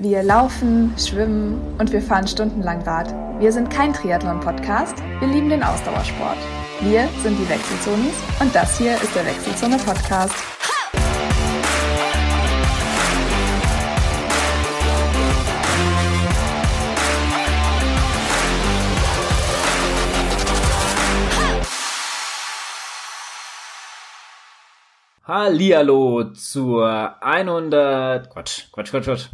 Wir laufen, schwimmen und wir fahren stundenlang Rad. Wir sind kein Triathlon-Podcast, wir lieben den Ausdauersport. Wir sind die Wechselzonis und das hier ist der Wechselzone-Podcast. Hallihallo zur 100, Quatsch, Quatsch, Quatsch, Quatsch,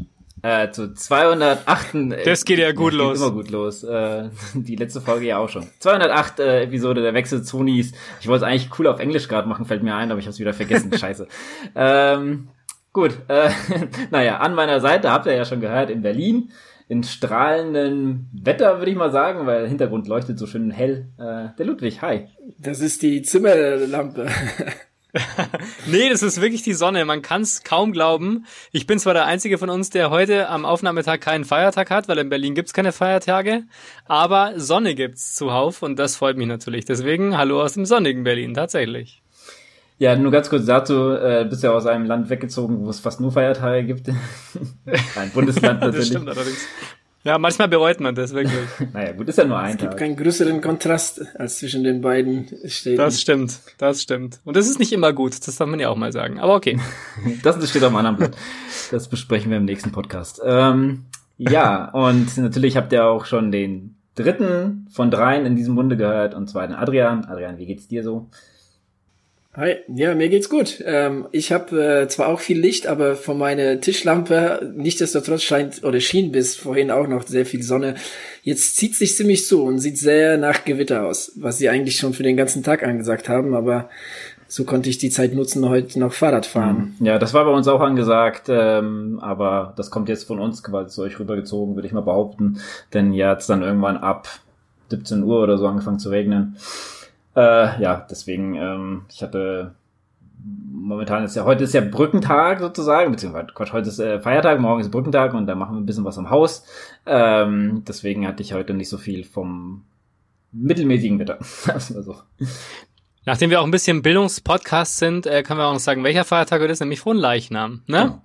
äh, zu 208. Das geht ja gut geht los. Immer gut los. Äh, die letzte Folge ja auch schon. 208 äh, Episode der Wechselzonis. Ich wollte es eigentlich cool auf Englisch gerade machen, fällt mir ein, aber ich habe es wieder vergessen. Scheiße. Ähm, gut. Äh, naja, an meiner Seite habt ihr ja schon gehört in Berlin in strahlendem Wetter, würde ich mal sagen, weil der Hintergrund leuchtet so schön hell. Äh, der Ludwig, hi. Das ist die Zimmerlampe. nee, das ist wirklich die Sonne. Man kann es kaum glauben. Ich bin zwar der Einzige von uns, der heute am Aufnahmetag keinen Feiertag hat, weil in Berlin gibt's keine Feiertage, aber Sonne gibt's zuhauf und das freut mich natürlich. Deswegen hallo aus dem sonnigen Berlin, tatsächlich. Ja, nur ganz kurz dazu, äh, bist ja aus einem Land weggezogen, wo es fast nur Feiertage gibt. Ein Bundesland natürlich. das stimmt allerdings. Ja, manchmal bereut man das wirklich. naja, gut, ist ja nur ein Es gibt Tag. keinen größeren Kontrast als zwischen den beiden Städten. Das stimmt, das stimmt. Und das ist nicht immer gut, das darf man ja auch mal sagen. Aber okay. Das steht auf einem anderen Blatt. Das besprechen wir im nächsten Podcast. Ähm, ja, und natürlich habt ihr auch schon den dritten von dreien in diesem Munde gehört, und zwar den Adrian. Adrian, wie geht's dir so? Hi, ja, mir geht's gut. Ähm, ich habe äh, zwar auch viel Licht, aber von meiner Tischlampe nichtsdestotrotz scheint oder schien bis vorhin auch noch sehr viel Sonne. Jetzt zieht sich ziemlich zu und sieht sehr nach Gewitter aus, was sie eigentlich schon für den ganzen Tag angesagt haben, aber so konnte ich die Zeit nutzen, heute noch Fahrrad fahren. Ja, das war bei uns auch angesagt, ähm, aber das kommt jetzt von uns quasi zu euch rübergezogen, würde ich mal behaupten. Denn ja, hat's dann irgendwann ab 17 Uhr oder so angefangen zu regnen. Äh, ja, deswegen, ähm, ich hatte momentan ist ja, heute ist ja Brückentag sozusagen, beziehungsweise Quatsch, heute ist äh, Feiertag, morgen ist Brückentag und da machen wir ein bisschen was am Haus. Ähm, deswegen hatte ich heute nicht so viel vom mittelmäßigen Wetter. So. Nachdem wir auch ein bisschen Bildungspodcast sind, äh, können wir auch noch sagen, welcher Feiertag heute ist, nämlich Frohenleichnam. Ne? Genau.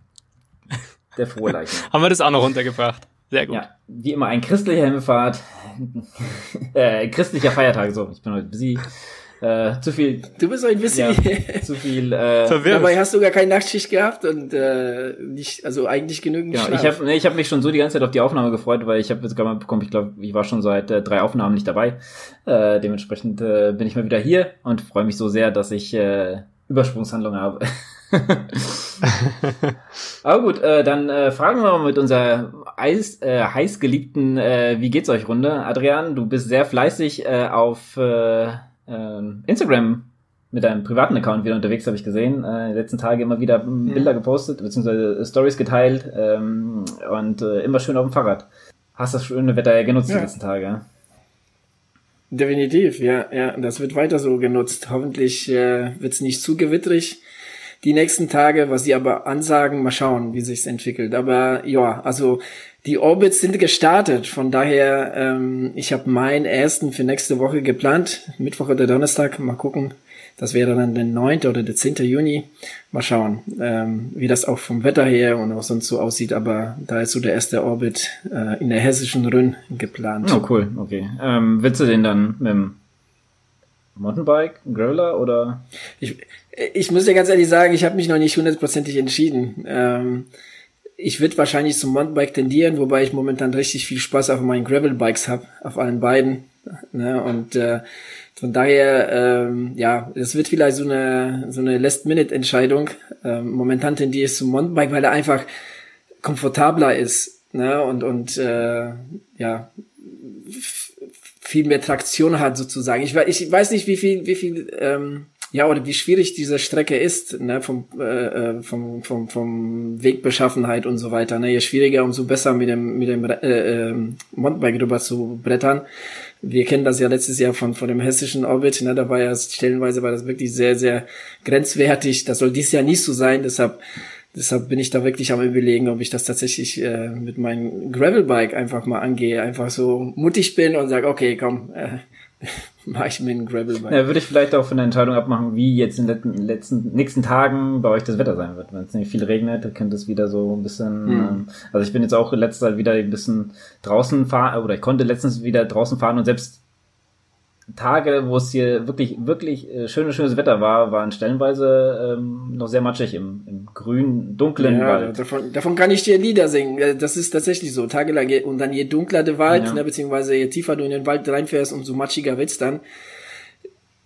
Der frohe Leichnam. Haben wir das auch noch runtergebracht. Sehr gut. Ja, wie immer ein christlicher Himmelfahrt, äh, christlicher Feiertag, so, ich bin heute busy, äh, zu viel, Du bist ein bisschen... ja, zu viel, äh, Verwirrt. Dabei hast du gar keine Nachtschicht gehabt und äh, nicht, also eigentlich genügend Genau, Schlaf. ich habe nee, ich hab mich schon so die ganze Zeit auf die Aufnahme gefreut, weil ich habe jetzt gerade mal bekommen, ich glaube, ich war schon seit äh, drei Aufnahmen nicht dabei. Äh, dementsprechend äh, bin ich mal wieder hier und freue mich so sehr, dass ich äh, Übersprungshandlung habe. Aber gut, äh, dann äh, fragen wir mal mit unserer Eis, äh, heißgeliebten äh, Wie geht's euch Runde. Adrian, du bist sehr fleißig äh, auf äh, ähm, Instagram mit deinem privaten Account wieder unterwegs, habe ich gesehen. Äh, die letzten Tage immer wieder Bilder gepostet, beziehungsweise Stories geteilt ähm, und äh, immer schön auf dem Fahrrad. Hast das schöne Wetter ja genutzt die Ja. letzten Tage. Definitiv, ja, ja. Das wird weiter so genutzt. Hoffentlich äh, wird es nicht zu gewitterig die nächsten Tage, was sie aber ansagen, mal schauen, wie sich's entwickelt. Aber ja, also die Orbits sind gestartet. Von daher, ähm, ich habe meinen ersten für nächste Woche geplant. Mittwoch oder Donnerstag, mal gucken. Das wäre dann der 9. oder der 10. Juni. Mal schauen, ähm, wie das auch vom Wetter her und auch sonst so aussieht. Aber da ist so der erste Orbit äh, in der hessischen Rhön geplant. Oh, cool, okay. Ähm, willst du den dann mit dem Mountainbike, ein Graveler oder? Ich, ich muss dir ganz ehrlich sagen, ich habe mich noch nicht hundertprozentig entschieden. Ähm, ich würde wahrscheinlich zum Mountainbike tendieren, wobei ich momentan richtig viel Spaß auf meinen Gravelbikes habe, auf allen beiden. Ne? Und äh, von daher, ähm, ja, es wird vielleicht so eine so eine Last-Minute-Entscheidung. Ähm, momentan tendiere ich zum Mountainbike, weil er einfach komfortabler ist. Ne? Und und äh, ja, viel mehr Traktion hat sozusagen. Ich, ich weiß nicht, wie viel, wie viel, ähm, ja, oder wie schwierig diese Strecke ist, ne, vom, äh, äh, vom, vom, vom Wegbeschaffenheit und so weiter. Ne. Je schwieriger, umso besser mit dem, mit dem äh, äh, Mountainbike rüber zu brettern. Wir kennen das ja letztes Jahr von, von dem hessischen Orbit, ne, da war ja stellenweise war das wirklich sehr, sehr grenzwertig. Das soll dies Jahr nicht so sein, deshalb Deshalb bin ich da wirklich am überlegen, ob ich das tatsächlich äh, mit meinem Gravelbike einfach mal angehe, einfach so mutig bin und sage, okay, komm, äh, mache ich mir einen Gravelbike. Ja, würde ich vielleicht auch von der Entscheidung abmachen, wie jetzt in den letzten, nächsten Tagen bei euch das Wetter sein wird. Wenn es nicht viel regnet, dann könnte es wieder so ein bisschen, mhm. ähm, also ich bin jetzt auch letzte Zeit wieder ein bisschen draußen fahren, oder ich konnte letztens wieder draußen fahren und selbst Tage, wo es hier wirklich, wirklich äh, schönes, schönes Wetter war, waren stellenweise ähm, noch sehr matschig im, im grünen, dunklen ja, Wald. Davon, davon kann ich dir Lieder singen. Das ist tatsächlich so. Tagelang und dann je dunkler der Wald, ja. ne, beziehungsweise je tiefer du in den Wald reinfährst, umso matschiger wird's dann.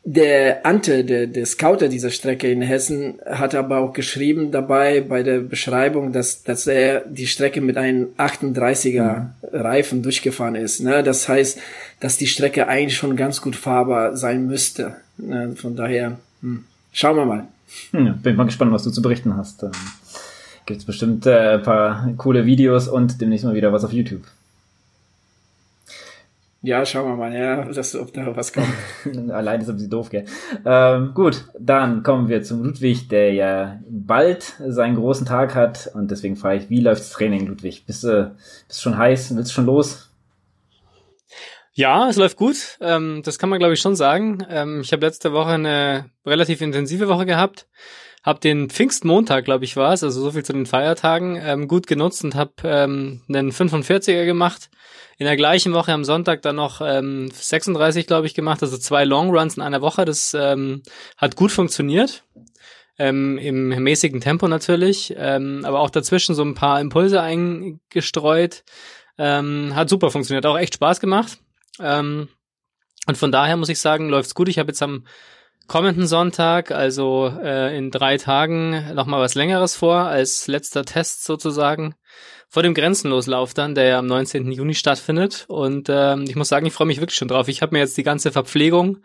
Der Ante, der, der Scouter dieser Strecke in Hessen, hat aber auch geschrieben dabei bei der Beschreibung, dass, dass er die Strecke mit einem 38er mhm. Reifen durchgefahren ist. Ne? Das heißt, dass die Strecke eigentlich schon ganz gut fahrbar sein müsste. Ne? Von daher, hm. schauen wir mal. Ja, bin mal gespannt, was du zu berichten hast. Ähm, Gibt es bestimmt äh, ein paar coole Videos und demnächst mal wieder was auf YouTube. Ja, schauen wir mal, ja, dass, ob da was kommt. Allein ist ein bisschen doof, gell? Ähm, gut, dann kommen wir zum Ludwig, der ja bald seinen großen Tag hat und deswegen frage ich, wie läuft das Training, Ludwig? Bist du bist schon heiß? Willst du schon los? Ja, es läuft gut. Ähm, das kann man, glaube ich, schon sagen. Ähm, ich habe letzte Woche eine relativ intensive Woche gehabt. Hab den Pfingstmontag, glaube ich, war es, also so viel zu den Feiertagen, ähm, gut genutzt und habe ähm, einen 45er gemacht in der gleichen Woche am Sonntag dann noch ähm, 36, glaube ich, gemacht, also zwei Long Runs in einer Woche. Das ähm, hat gut funktioniert. Ähm, Im mäßigen Tempo natürlich, ähm, aber auch dazwischen so ein paar Impulse eingestreut. Ähm, hat super funktioniert, auch echt Spaß gemacht. Ähm, und von daher muss ich sagen, läuft's gut. Ich habe jetzt am kommenden Sonntag, also äh, in drei Tagen, nochmal was Längeres vor, als letzter Test sozusagen vor dem Grenzenloslauf dann, der ja am 19. Juni stattfindet. Und ähm, ich muss sagen, ich freue mich wirklich schon drauf. Ich habe mir jetzt die ganze Verpflegung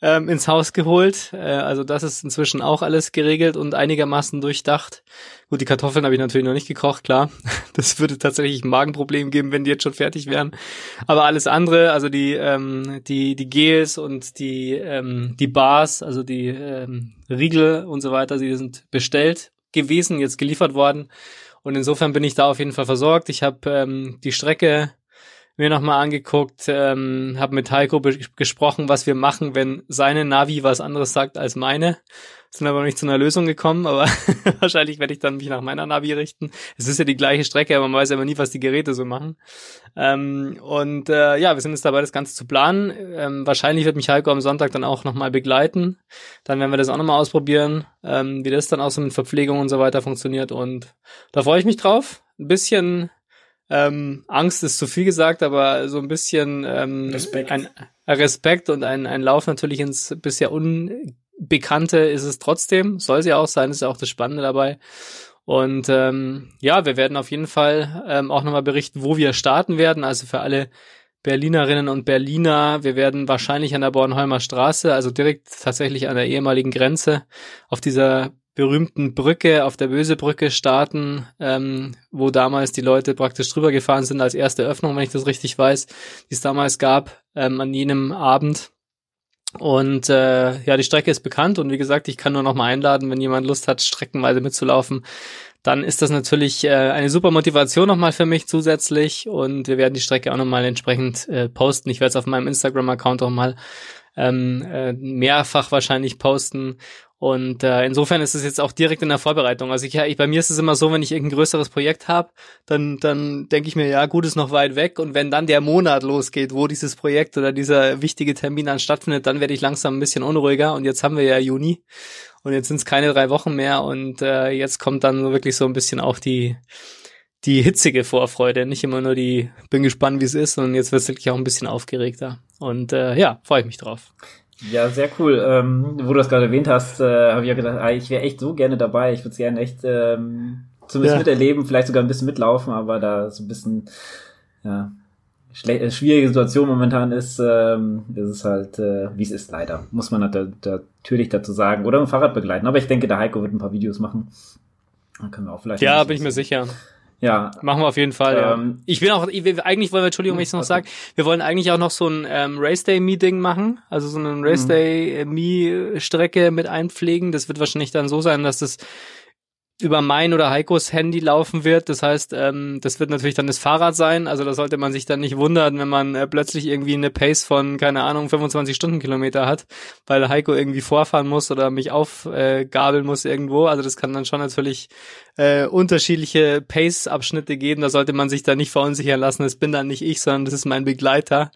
ähm, ins Haus geholt. Äh, also das ist inzwischen auch alles geregelt und einigermaßen durchdacht. Gut, die Kartoffeln habe ich natürlich noch nicht gekocht, klar. Das würde tatsächlich ein Magenproblem geben, wenn die jetzt schon fertig wären. Aber alles andere, also die ähm, die die Gels und die ähm, die Bars, also die ähm, Riegel und so weiter, die sind bestellt gewesen, jetzt geliefert worden. Und insofern bin ich da auf jeden Fall versorgt. Ich habe ähm, die Strecke mir nochmal angeguckt, ähm, habe mit Heiko gesprochen, was wir machen, wenn seine Navi was anderes sagt als meine. Sind aber noch nicht zu einer Lösung gekommen, aber wahrscheinlich werde ich dann mich nach meiner Navi richten. Es ist ja die gleiche Strecke, aber man weiß aber nie, was die Geräte so machen. Ähm, und äh, ja, wir sind jetzt dabei, das Ganze zu planen. Ähm, wahrscheinlich wird mich Heiko am Sonntag dann auch nochmal begleiten. Dann werden wir das auch nochmal ausprobieren, ähm, wie das dann auch so mit Verpflegung und so weiter funktioniert. Und da freue ich mich drauf. Ein bisschen ähm, Angst ist zu viel gesagt, aber so ein bisschen ähm, Respekt. Ein, Respekt und ein, ein Lauf natürlich ins bisher un Bekannte ist es trotzdem, soll sie auch sein, ist ja auch das Spannende dabei. Und ähm, ja, wir werden auf jeden Fall ähm, auch nochmal berichten, wo wir starten werden. Also für alle Berlinerinnen und Berliner, wir werden wahrscheinlich an der Bornholmer Straße, also direkt tatsächlich an der ehemaligen Grenze, auf dieser berühmten Brücke, auf der Bösebrücke starten, ähm, wo damals die Leute praktisch drüber gefahren sind als erste Öffnung, wenn ich das richtig weiß, die es damals gab, ähm, an jenem Abend. Und äh, ja, die Strecke ist bekannt und wie gesagt, ich kann nur noch mal einladen, wenn jemand Lust hat, streckenweise mitzulaufen, dann ist das natürlich äh, eine super Motivation nochmal für mich zusätzlich und wir werden die Strecke auch nochmal entsprechend äh, posten. Ich werde es auf meinem Instagram-Account auch mal ähm, äh, mehrfach wahrscheinlich posten und äh, insofern ist es jetzt auch direkt in der Vorbereitung. Also ich, ja, ich, bei mir ist es immer so, wenn ich irgendein größeres Projekt habe, dann, dann denke ich mir, ja, gut, ist noch weit weg. Und wenn dann der Monat losgeht, wo dieses Projekt oder dieser wichtige Termin dann stattfindet, dann werde ich langsam ein bisschen unruhiger. Und jetzt haben wir ja Juni und jetzt sind es keine drei Wochen mehr. Und äh, jetzt kommt dann wirklich so ein bisschen auch die, die hitzige Vorfreude. Nicht immer nur die, bin gespannt, wie es ist, sondern jetzt wird es wirklich auch ein bisschen aufgeregter. Und äh, ja, freue ich mich drauf. Ja, sehr cool. Ähm, wo du das gerade erwähnt hast, äh, habe ich ja gedacht, ah, ich wäre echt so gerne dabei. Ich würde es gerne echt ähm, zumindest ja. miterleben, vielleicht sogar ein bisschen mitlaufen, aber da so ein bisschen ja, äh, schwierige Situation momentan ist, ähm, ist es halt, äh, wie es ist, leider. Muss man natürlich dazu sagen. Oder im Fahrrad begleiten. Aber ich denke, der Heiko wird ein paar Videos machen. Dann können wir auch vielleicht. Ja, bin ich mir sicher. Ja. Machen wir auf jeden Fall, ähm, ja. Ich bin auch, eigentlich wollen wir, Entschuldigung, wenn ich es noch sage, wir wollen eigentlich auch noch so ein ähm, Race Day Meeting machen, also so eine Race mhm. Day Me Strecke mit einpflegen. Das wird wahrscheinlich dann so sein, dass das über mein oder Heikos Handy laufen wird. Das heißt, ähm, das wird natürlich dann das Fahrrad sein. Also da sollte man sich dann nicht wundern, wenn man äh, plötzlich irgendwie eine Pace von, keine Ahnung, 25 Stundenkilometer hat, weil Heiko irgendwie vorfahren muss oder mich aufgabeln äh, muss irgendwo. Also das kann dann schon natürlich äh, unterschiedliche Pace-Abschnitte geben. Da sollte man sich da nicht verunsichern lassen. Das bin dann nicht ich, sondern das ist mein Begleiter.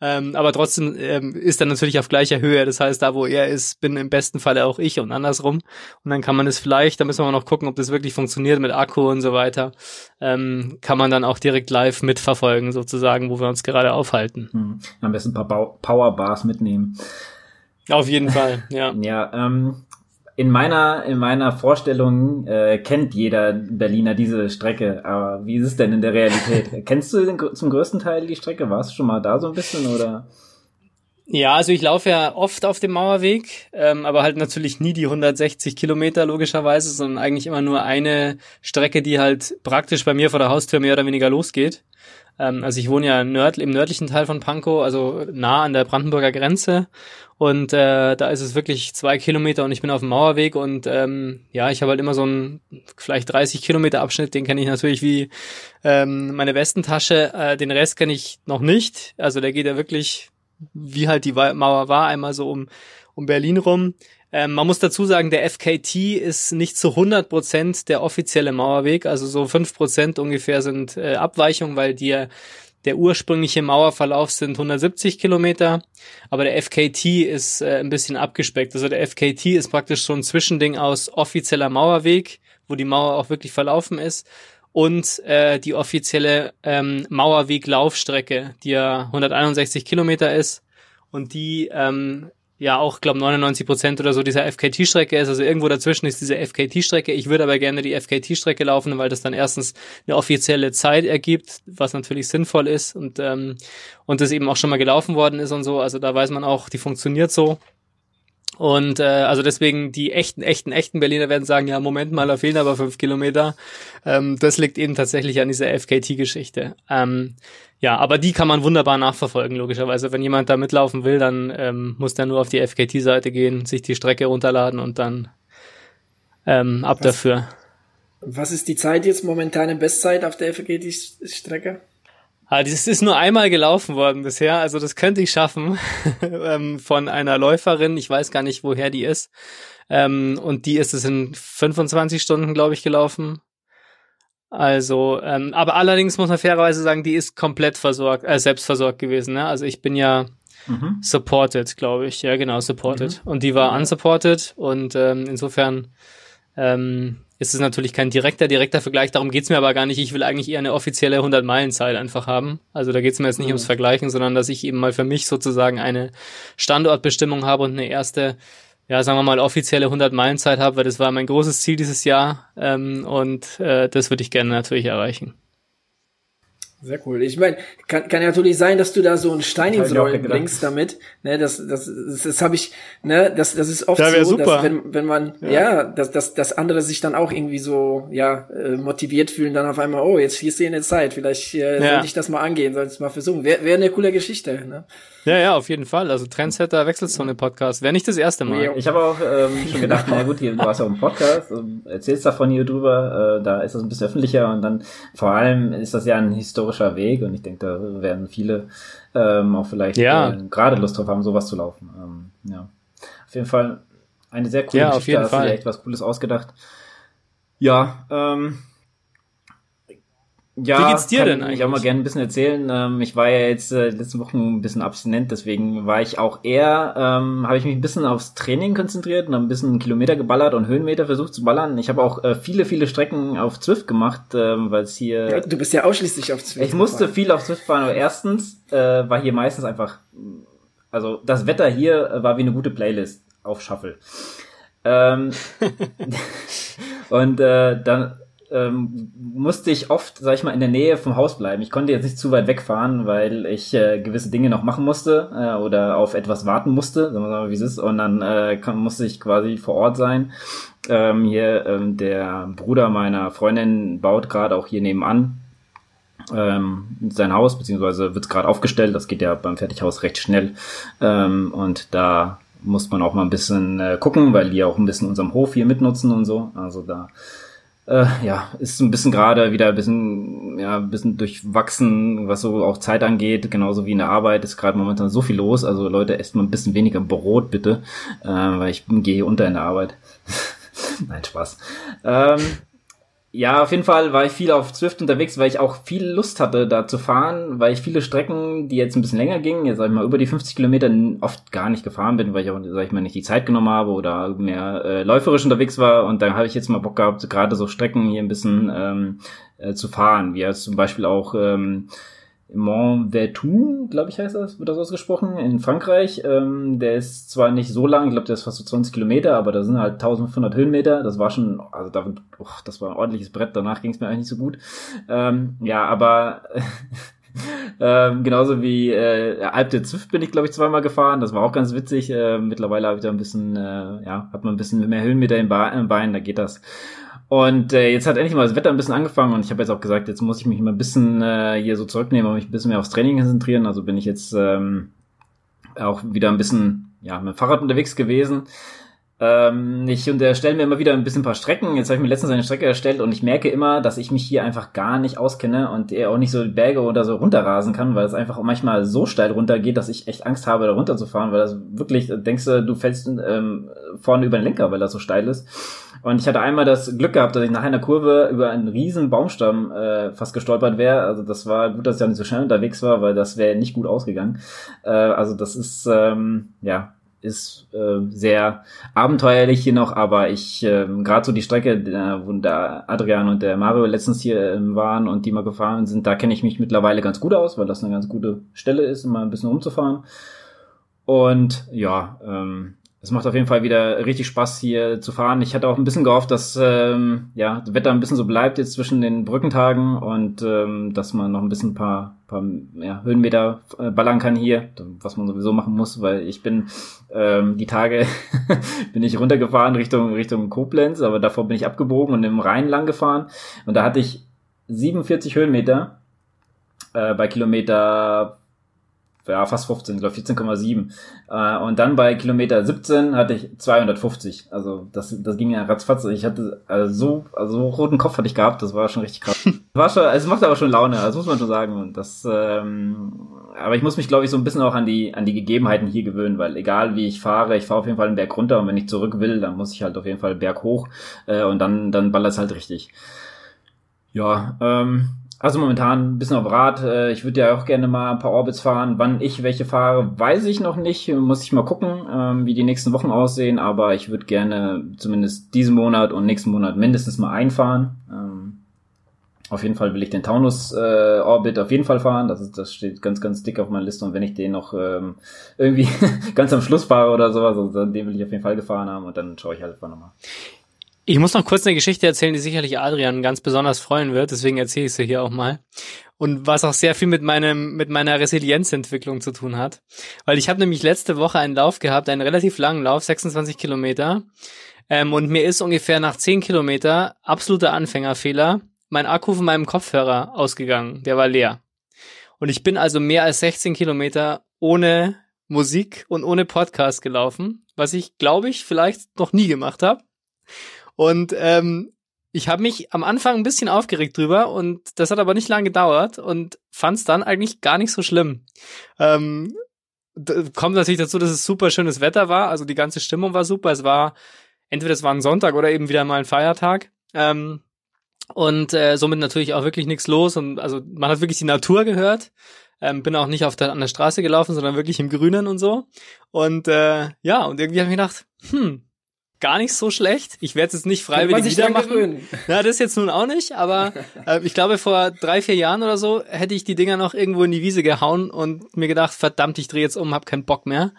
Ähm, aber trotzdem ähm, ist er natürlich auf gleicher Höhe. Das heißt, da wo er ist, bin im besten Falle auch ich und andersrum. Und dann kann man es vielleicht, da müssen wir noch gucken, ob das wirklich funktioniert mit Akku und so weiter, ähm, kann man dann auch direkt live mitverfolgen, sozusagen, wo wir uns gerade aufhalten. Hm. Am besten ein paar Powerbars mitnehmen. Auf jeden Fall, ja. ja, ähm, in meiner, in meiner Vorstellung äh, kennt jeder Berliner diese Strecke, aber wie ist es denn in der Realität? Kennst du den, zum größten Teil die Strecke? Warst du schon mal da so ein bisschen oder? Ja, also ich laufe ja oft auf dem Mauerweg, ähm, aber halt natürlich nie die 160 Kilometer logischerweise, sondern eigentlich immer nur eine Strecke, die halt praktisch bei mir vor der Haustür mehr oder weniger losgeht. Ähm, also ich wohne ja nörd im nördlichen Teil von Pankow, also nah an der Brandenburger Grenze und äh, da ist es wirklich zwei Kilometer und ich bin auf dem Mauerweg und ähm, ja, ich habe halt immer so einen vielleicht 30 Kilometer Abschnitt, den kenne ich natürlich wie ähm, meine Westentasche. Äh, den Rest kenne ich noch nicht. Also der geht ja wirklich, wie halt die Mauer war, einmal so um, um Berlin rum. Ähm, man muss dazu sagen, der FKT ist nicht zu 100 Prozent der offizielle Mauerweg, also so fünf Prozent ungefähr sind äh, Abweichungen, weil die der ursprüngliche Mauerverlauf sind 170 Kilometer, aber der FKT ist äh, ein bisschen abgespeckt. Also der FKT ist praktisch so ein Zwischending aus offizieller Mauerweg, wo die Mauer auch wirklich verlaufen ist, und äh, die offizielle ähm, Mauerweg-Laufstrecke, die ja 161 Kilometer ist und die ähm, ja auch, glaube 99 Prozent oder so dieser FKT-Strecke ist. Also irgendwo dazwischen ist diese FKT-Strecke. Ich würde aber gerne die FKT-Strecke laufen, weil das dann erstens eine offizielle Zeit ergibt, was natürlich sinnvoll ist und ähm, und das eben auch schon mal gelaufen worden ist und so. Also da weiß man auch, die funktioniert so. Und äh, also deswegen die echten, echten, echten Berliner werden sagen, ja, Moment mal, da fehlen aber fünf Kilometer. Ähm, das liegt eben tatsächlich an dieser FKT-Geschichte. Ähm, ja, aber die kann man wunderbar nachverfolgen, logischerweise. Wenn jemand da mitlaufen will, dann ähm, muss der nur auf die FKT-Seite gehen, sich die Strecke runterladen und dann ähm, ab was, dafür. Was ist die Zeit jetzt momentane Bestzeit auf der FKT-Strecke? Ah, das ist nur einmal gelaufen worden bisher, also das könnte ich schaffen ähm, von einer Läuferin. Ich weiß gar nicht, woher die ist. Ähm, und die ist es in 25 Stunden, glaube ich, gelaufen. Also, ähm, aber allerdings muss man fairerweise sagen, die ist komplett versorgt, äh, selbst versorgt gewesen. Ne? Also ich bin ja mhm. supported, glaube ich. Ja, genau, supported. Mhm. Und die war unsupported und ähm, insofern ähm, ist es natürlich kein direkter, direkter Vergleich. Darum geht's mir aber gar nicht. Ich will eigentlich eher eine offizielle 100-Meilen-Zeit einfach haben. Also da geht's mir jetzt nicht mhm. ums Vergleichen, sondern dass ich eben mal für mich sozusagen eine Standortbestimmung habe und eine erste, ja, sagen wir mal, offizielle 100-Meilen-Zeit habe, weil das war mein großes Ziel dieses Jahr. Ähm, und äh, das würde ich gerne natürlich erreichen. Sehr cool. Ich meine, kann, kann ja natürlich sein, dass du da so einen Stein ins Rollen bringst damit. Ne, das, das, das, das habe ich, ne, das, das ist oft so, super. dass wenn, wenn man, ja, ja dass, dass, dass andere sich dann auch irgendwie so, ja, äh, motiviert fühlen, dann auf einmal, oh, jetzt hier ist eine Zeit, vielleicht äh, ja. sollte ich das mal angehen, sollte ich mal versuchen. Wäre wär eine coole Geschichte, ne? Ja, ja, auf jeden Fall. Also Trendsetter Wechselzone Podcast. Wäre nicht das erste Mal. Ich habe auch ähm, schon gedacht, na gut, hier, du hast ja auch einen Podcast, erzählst davon hier drüber, äh, da ist das ein bisschen öffentlicher und dann vor allem ist das ja ein historischer Weg und ich denke, da werden viele ähm, auch vielleicht ja. äh, gerade Lust drauf haben, sowas zu laufen. Ähm, ja. Auf jeden Fall eine sehr coole ja, Geschichte, auf jeden hast Fall. du dir echt was Cooles ausgedacht. Ja, ähm, ja, Wie geht's dir denn eigentlich? Ich auch mal gerne ein bisschen erzählen. Ähm, ich war ja jetzt äh, letzten Wochen ein bisschen abstinent, deswegen war ich auch eher, ähm, habe ich mich ein bisschen aufs Training konzentriert und ein bisschen Kilometer geballert und Höhenmeter versucht zu ballern. Ich habe auch äh, viele, viele Strecken auf Zwift gemacht, ähm, weil es hier. Ja, du bist ja ausschließlich auf Zwift. Ich musste viel auf Zwift fahren, aber erstens äh, war hier meistens einfach, also das Wetter hier war wie eine gute Playlist auf Shuffle. Ähm, und äh, dann ähm, musste ich oft, sag ich mal, in der Nähe vom Haus bleiben. Ich konnte jetzt nicht zu weit wegfahren, weil ich äh, gewisse Dinge noch machen musste äh, oder auf etwas warten musste, sagen wir mal, wie es ist. Und dann äh, kann, musste ich quasi vor Ort sein. Ähm, hier ähm, der Bruder meiner Freundin baut gerade auch hier nebenan ähm, sein Haus, beziehungsweise wird es gerade aufgestellt. Das geht ja beim Fertighaus recht schnell. Ähm, und da muss man auch mal ein bisschen äh, gucken, weil die auch ein bisschen unserem Hof hier mitnutzen und so. Also da äh, ja, ist ein bisschen gerade wieder ein bisschen, ja, ein bisschen durchwachsen, was so auch Zeit angeht, genauso wie in der Arbeit ist gerade momentan so viel los. Also Leute, esst mal ein bisschen weniger Brot bitte, äh, weil ich gehe unter in der Arbeit. Nein, Spaß. Ähm, ja, auf jeden Fall war ich viel auf Zwift unterwegs, weil ich auch viel Lust hatte, da zu fahren, weil ich viele Strecken, die jetzt ein bisschen länger gingen, jetzt sag ich mal über die 50 Kilometer, oft gar nicht gefahren bin, weil ich auch, sag ich mal, nicht die Zeit genommen habe oder mehr äh, läuferisch unterwegs war. Und dann habe ich jetzt mal Bock gehabt, gerade so Strecken hier ein bisschen ähm, äh, zu fahren, wie jetzt zum Beispiel auch ähm, Mont Ventoux, glaube ich heißt das, wird das ausgesprochen, in Frankreich. Ähm, der ist zwar nicht so lang, ich glaube, der ist fast so 20 Kilometer, aber da sind halt 1500 Höhenmeter. Das war schon, also da, oh, das war ein ordentliches Brett, danach ging es mir eigentlich nicht so gut. Ähm, ja, aber ähm, genauso wie äh, Alp der Zwift bin ich, glaube ich, zweimal gefahren. Das war auch ganz witzig. Äh, mittlerweile habe ich da ein bisschen, äh, ja, hat man ein bisschen mehr Höhenmeter im, ba im Bein, da geht das. Und äh, jetzt hat endlich mal das Wetter ein bisschen angefangen und ich habe jetzt auch gesagt, jetzt muss ich mich mal ein bisschen äh, hier so zurücknehmen und mich ein bisschen mehr aufs Training konzentrieren. Also bin ich jetzt ähm, auch wieder ein bisschen ja mit dem Fahrrad unterwegs gewesen. Ähm, ich unterstelle mir immer wieder ein bisschen ein paar Strecken. Jetzt habe ich mir letztens eine Strecke erstellt und ich merke immer, dass ich mich hier einfach gar nicht auskenne und eher auch nicht so Berge oder so runterrasen kann, weil es einfach auch manchmal so steil runtergeht, dass ich echt Angst habe, da runterzufahren, weil das wirklich, denkst du, du fällst ähm, vorne über den Lenker, weil das so steil ist. Und ich hatte einmal das Glück gehabt, dass ich nach einer Kurve über einen riesen Baumstamm äh, fast gestolpert wäre. Also das war gut, dass ich da nicht so schnell unterwegs war, weil das wäre nicht gut ausgegangen. Äh, also das ist, ähm, ja, ist äh, sehr abenteuerlich hier noch, aber ich äh, gerade so die Strecke, äh, wo der Adrian und der Mario letztens hier äh, waren und die mal gefahren sind, da kenne ich mich mittlerweile ganz gut aus, weil das eine ganz gute Stelle ist, mal ein bisschen rumzufahren. Und ja, ähm, es macht auf jeden Fall wieder richtig Spaß hier zu fahren. Ich hatte auch ein bisschen gehofft, dass ähm, ja das Wetter ein bisschen so bleibt jetzt zwischen den Brückentagen und ähm, dass man noch ein bisschen ein paar, paar ja, Höhenmeter äh, ballern kann hier, was man sowieso machen muss, weil ich bin ähm, die Tage bin ich runtergefahren Richtung Richtung Koblenz, aber davor bin ich abgebogen und im Rhein lang gefahren und da hatte ich 47 Höhenmeter äh, bei Kilometer ja, fast 15, ich glaube 14,7. Äh, und dann bei Kilometer 17 hatte ich 250. Also das, das ging ja ratzfatz. Ich hatte also so, also so roten Kopf hatte ich gehabt, das war schon richtig krass. war schon, also es macht aber schon Laune, das muss man schon sagen. Und das, ähm, aber ich muss mich, glaube ich, so ein bisschen auch an die, an die Gegebenheiten hier gewöhnen, weil egal wie ich fahre, ich fahre auf jeden Fall einen Berg runter und wenn ich zurück will, dann muss ich halt auf jeden Fall Berg hoch äh, und dann, dann ballert es halt richtig. Ja, ähm, also momentan ein bisschen auf Rad. Äh, ich würde ja auch gerne mal ein paar Orbits fahren. Wann ich welche fahre, weiß ich noch nicht. Muss ich mal gucken, ähm, wie die nächsten Wochen aussehen. Aber ich würde gerne zumindest diesen Monat und nächsten Monat mindestens mal einfahren. Ähm, auf jeden Fall will ich den Taunus äh, auf jeden Fall fahren. Das, ist, das steht ganz, ganz dick auf meiner Liste. Und wenn ich den noch ähm, irgendwie ganz am Schluss fahre oder sowas, also den will ich auf jeden Fall gefahren haben. Und dann schaue ich halt einfach nochmal. Ich muss noch kurz eine Geschichte erzählen, die sicherlich Adrian ganz besonders freuen wird, deswegen erzähle ich sie hier auch mal. Und was auch sehr viel mit meinem, mit meiner Resilienzentwicklung zu tun hat. Weil ich habe nämlich letzte Woche einen Lauf gehabt, einen relativ langen Lauf, 26 Kilometer. Ähm, und mir ist ungefähr nach 10 Kilometer, absoluter Anfängerfehler, mein Akku von meinem Kopfhörer ausgegangen. Der war leer. Und ich bin also mehr als 16 Kilometer ohne Musik und ohne Podcast gelaufen, was ich, glaube ich, vielleicht noch nie gemacht habe. Und ähm, ich habe mich am Anfang ein bisschen aufgeregt drüber und das hat aber nicht lange gedauert und fand es dann eigentlich gar nicht so schlimm. Ähm, kommt natürlich dazu, dass es super schönes Wetter war, also die ganze Stimmung war super. Es war entweder es war ein Sonntag oder eben wieder mal ein Feiertag. Ähm, und äh, somit natürlich auch wirklich nichts los und also man hat wirklich die Natur gehört. Ähm, bin auch nicht auf der, an der Straße gelaufen, sondern wirklich im Grünen und so. Und äh, ja, und irgendwie habe ich gedacht, hm, gar nicht so schlecht. Ich werde es jetzt nicht freiwillig wieder machen. Ja, das jetzt nun auch nicht, aber äh, ich glaube, vor drei, vier Jahren oder so hätte ich die Dinger noch irgendwo in die Wiese gehauen und mir gedacht, verdammt, ich drehe jetzt um, hab keinen Bock mehr.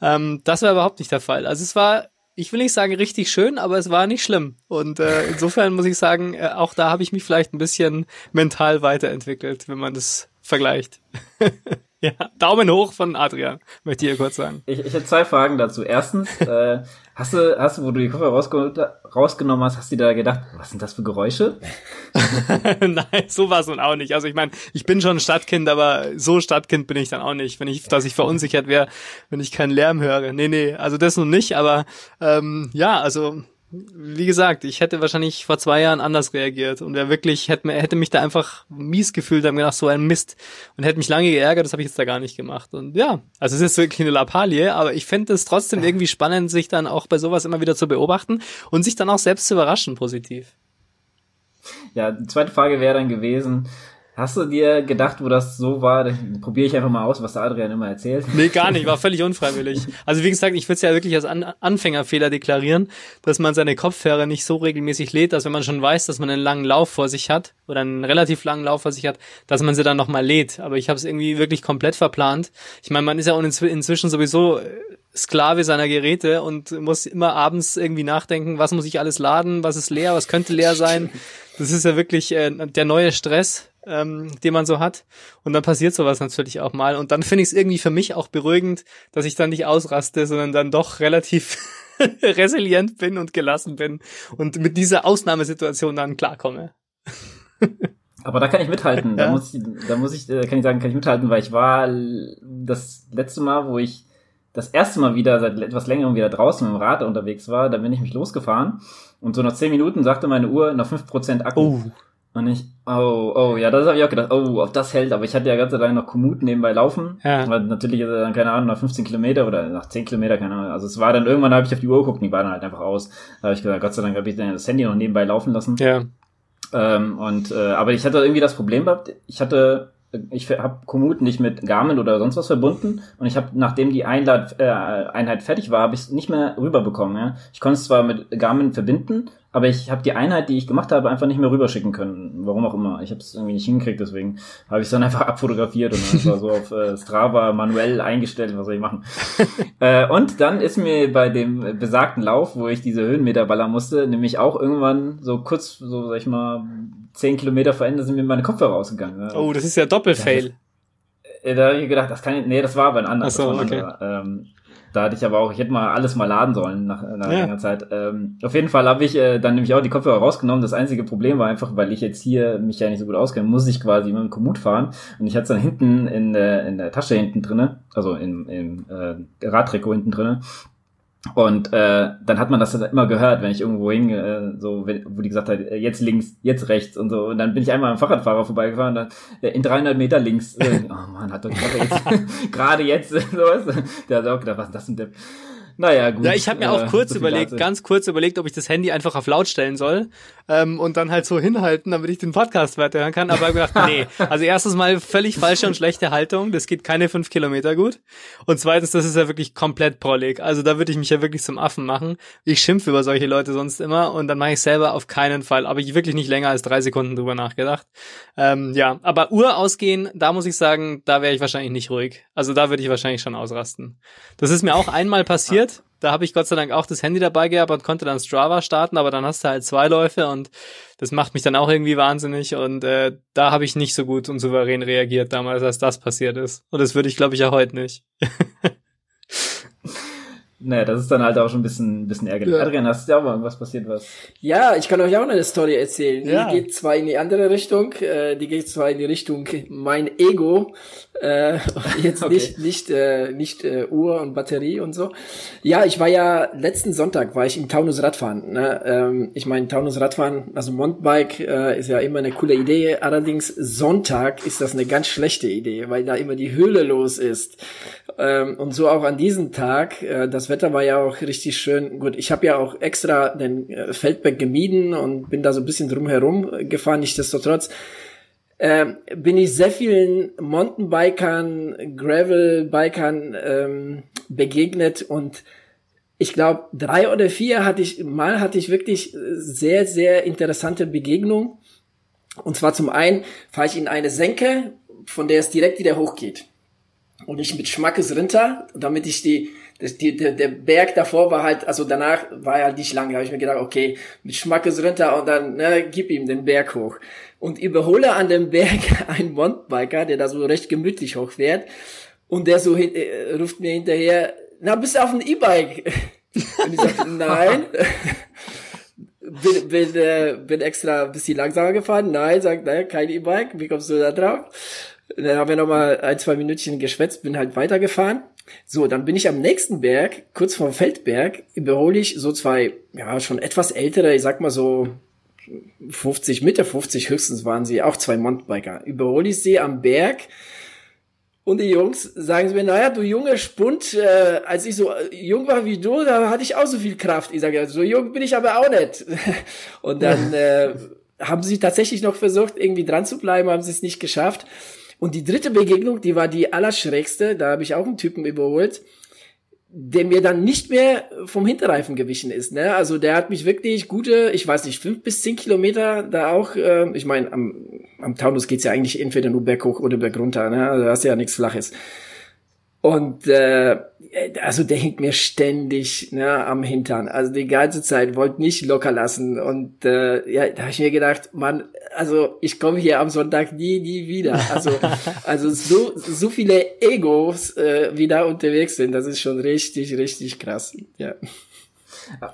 Ähm, das war überhaupt nicht der Fall. Also es war, ich will nicht sagen richtig schön, aber es war nicht schlimm. Und äh, insofern muss ich sagen, äh, auch da habe ich mich vielleicht ein bisschen mental weiterentwickelt, wenn man das vergleicht. Ja, Daumen hoch von Adrian, möchte ich hier kurz sagen. Ich, ich hätte zwei Fragen dazu. Erstens, äh, hast du, hast du, wo du die Koffer rausge rausgenommen hast, hast du da gedacht, was sind das für Geräusche? Nein, so war es nun auch nicht. Also ich meine, ich bin schon ein Stadtkind, aber so Stadtkind bin ich dann auch nicht, wenn ich, dass ich verunsichert wäre, wenn ich keinen Lärm höre. Nee, nee, also das nun nicht, aber ähm, ja, also wie gesagt, ich hätte wahrscheinlich vor zwei Jahren anders reagiert und wäre wirklich, hätte, hätte mich da einfach mies gefühlt, habe gedacht, so ein Mist und hätte mich lange geärgert, das habe ich jetzt da gar nicht gemacht. Und ja, also es ist wirklich eine Lappalie, aber ich finde es trotzdem irgendwie spannend, sich dann auch bei sowas immer wieder zu beobachten und sich dann auch selbst zu überraschen, positiv. Ja, die zweite Frage wäre dann gewesen, Hast du dir gedacht, wo das so war, probiere ich einfach mal aus, was der Adrian immer erzählt? Nee, gar nicht, war völlig unfreiwillig. Also wie gesagt, ich würde es ja wirklich als An Anfängerfehler deklarieren, dass man seine Kopfhörer nicht so regelmäßig lädt, dass wenn man schon weiß, dass man einen langen Lauf vor sich hat oder einen relativ langen Lauf vor sich hat, dass man sie dann nochmal lädt. Aber ich habe es irgendwie wirklich komplett verplant. Ich meine, man ist ja inzwischen sowieso äh, Sklave seiner Geräte und muss immer abends irgendwie nachdenken, was muss ich alles laden, was ist leer, was könnte leer sein. Das ist ja wirklich äh, der neue Stress, ähm, den man so hat. Und dann passiert sowas natürlich auch mal. Und dann finde ich es irgendwie für mich auch beruhigend, dass ich dann nicht ausraste, sondern dann doch relativ resilient bin und gelassen bin und mit dieser Ausnahmesituation dann klarkomme. Aber da kann ich mithalten. Da muss ich, da muss ich, äh, kann ich sagen, kann ich mithalten, weil ich war das letzte Mal, wo ich das erste Mal wieder seit etwas längerem wieder draußen mit dem Rad unterwegs war, da bin ich mich losgefahren und so nach zehn Minuten sagte meine Uhr noch fünf Prozent Akku. Oh. Und ich, oh, oh, ja, das habe ich auch gedacht, oh, ob das hält, aber ich hatte ja ganz lange noch Kommut nebenbei laufen. Ja. Weil natürlich ist er dann, keine Ahnung, nach 15 Kilometer oder nach 10 Kilometer, keine Ahnung. Also es war dann irgendwann, habe ich auf die Uhr geguckt die war dann halt einfach aus. Da habe ich gesagt, Gott sei Dank habe ich dann das Handy noch nebenbei laufen lassen. Ja. Ähm, und äh, aber ich hatte irgendwie das Problem gehabt, ich hatte ich habe Komoot nicht mit Garmin oder sonst was verbunden und ich habe, nachdem die Einlad, äh, Einheit fertig war, habe ich es nicht mehr rüberbekommen. Ja? Ich konnte es zwar mit Garmin verbinden, aber ich habe die Einheit, die ich gemacht habe, einfach nicht mehr rüberschicken können. Warum auch immer. Ich habe es irgendwie nicht hingekriegt, deswegen habe ich es dann einfach abfotografiert und einfach so auf äh, Strava manuell eingestellt, was soll ich machen. äh, und dann ist mir bei dem besagten Lauf, wo ich diese Höhenmeter ballern musste, nämlich auch irgendwann so kurz, so sag ich mal, zehn Kilometer vor Ende sind mir meine Kopfhörer rausgegangen. Ja. Oh, das ist ja Doppelfail. Äh, da habe ich gedacht, das kann ich, nee, das war aber ein anderer. Ach so, okay. Ähm, da hatte ich aber auch, ich hätte mal alles mal laden sollen nach, nach ja. langer Zeit. Ähm, auf jeden Fall habe ich äh, dann nämlich auch die Kopfhörer rausgenommen. Das einzige Problem war einfach, weil ich jetzt hier mich ja nicht so gut auskenne, muss ich quasi mit dem Kommut fahren. Und ich hatte es dann hinten in der, in der Tasche hinten drinne, also im, im äh, Radtrikot hinten drinne. Und äh, dann hat man das dann immer gehört, wenn ich irgendwo hing, äh, so, wenn, wo die gesagt hat, äh, jetzt links, jetzt rechts und so. Und dann bin ich einmal am Fahrradfahrer vorbeigefahren, dann äh, in 300 Meter links. Äh, oh man, hat doch gerade jetzt, jetzt sowas. Der hat auch gedacht, was ist das denn? Naja, gut. Ja, ich habe mir auch äh, kurz so überlegt, ganz kurz überlegt, ob ich das Handy einfach auf laut stellen soll ähm, und dann halt so hinhalten, damit ich den Podcast weiterhören kann. Aber ich gedacht, nee. Also erstens mal völlig falsche und schlechte Haltung. Das geht keine fünf Kilometer gut. Und zweitens, das ist ja wirklich komplett prollig. Also da würde ich mich ja wirklich zum Affen machen. Ich schimpfe über solche Leute sonst immer und dann mache ich selber auf keinen Fall. Aber ich wirklich nicht länger als drei Sekunden drüber nachgedacht. Ähm, ja, aber Uhr ausgehen, da muss ich sagen, da wäre ich wahrscheinlich nicht ruhig. Also da würde ich wahrscheinlich schon ausrasten. Das ist mir auch einmal passiert. Da habe ich Gott sei Dank auch das Handy dabei gehabt und konnte dann Strava starten, aber dann hast du halt zwei Läufe und das macht mich dann auch irgendwie wahnsinnig und äh, da habe ich nicht so gut und souverän reagiert damals, als das passiert ist. Und das würde ich, glaube ich, ja heute nicht. Naja, das ist dann halt auch schon ein bisschen, ein bisschen ärgerlich. Ja. Adrian, hast du ja auch mal irgendwas passiert, was? Ja, ich kann euch auch eine Story erzählen. Ja. Die geht zwar in die andere Richtung, äh, die geht zwar in die Richtung mein Ego, äh, jetzt okay. nicht, nicht, äh, nicht äh, Uhr und Batterie und so. Ja, ich war ja, letzten Sonntag war ich im Taunus Radfahren. Ne? Ähm, ich meine, Taunus Radfahren, also Mountainbike äh, ist ja immer eine coole Idee, allerdings Sonntag ist das eine ganz schlechte Idee, weil da immer die Höhle los ist. Ähm, und so auch an diesem Tag, äh, das Wetter war ja auch richtig schön. Gut, ich habe ja auch extra den äh, Feldberg gemieden und bin da so ein bisschen drumherum gefahren. Nichtsdestotrotz äh, bin ich sehr vielen Mountainbikern, Gravelbikern ähm, begegnet und ich glaube, drei oder vier hatte ich, mal hatte ich wirklich sehr, sehr interessante Begegnungen. Und zwar zum einen fahre ich in eine Senke, von der es direkt wieder hochgeht. Und ich mit Schmackes runter, damit ich die das, die, der, der Berg davor war halt, also danach war er halt nicht lang, da habe ich mir gedacht, okay, mit Schmackes runter und dann ne, gib ihm den Berg hoch. Und überhole an dem Berg einen Mountainbiker, der da so recht gemütlich hochfährt und der so äh, ruft mir hinterher, na, bist du auf dem E-Bike? Und ich sagte, nein. bin, bin, äh, bin extra ein bisschen langsamer gefahren. Nein, sagt, nein, kein E-Bike. Wie kommst du da drauf? Dann haben wir noch mal ein, zwei Minütchen geschwätzt, bin halt weitergefahren. So, dann bin ich am nächsten Berg, kurz vor Feldberg, überhole ich so zwei, ja, schon etwas ältere, ich sag mal so 50, Mitte 50 höchstens waren sie, auch zwei Mountainbiker. Überhole ich sie am Berg und die Jungs sagen sie mir, naja, du junge Spund, äh, als ich so jung war wie du, da hatte ich auch so viel Kraft. Ich sage, so jung bin ich aber auch nicht. Und dann äh, haben sie tatsächlich noch versucht, irgendwie dran zu bleiben, haben sie es nicht geschafft. Und die dritte Begegnung, die war die allerschrägste, da habe ich auch einen Typen überholt der mir dann nicht mehr vom Hinterreifen gewichen ist. Ne? Also der hat mich wirklich gute, ich weiß nicht, fünf bis zehn Kilometer da auch, äh, ich meine, am, am Taunus geht's ja eigentlich entweder nur berghoch oder bergunter, ne? Also da hast ja nichts Flaches. Und äh, also der hängt mir ständig ne, am Hintern. Also die ganze Zeit wollte nicht locker lassen. Und äh, ja, da habe ich mir gedacht, Mann, also ich komme hier am Sonntag nie, nie wieder. Also, also so, so viele Egos äh, wieder unterwegs sind, das ist schon richtig, richtig krass. Ja.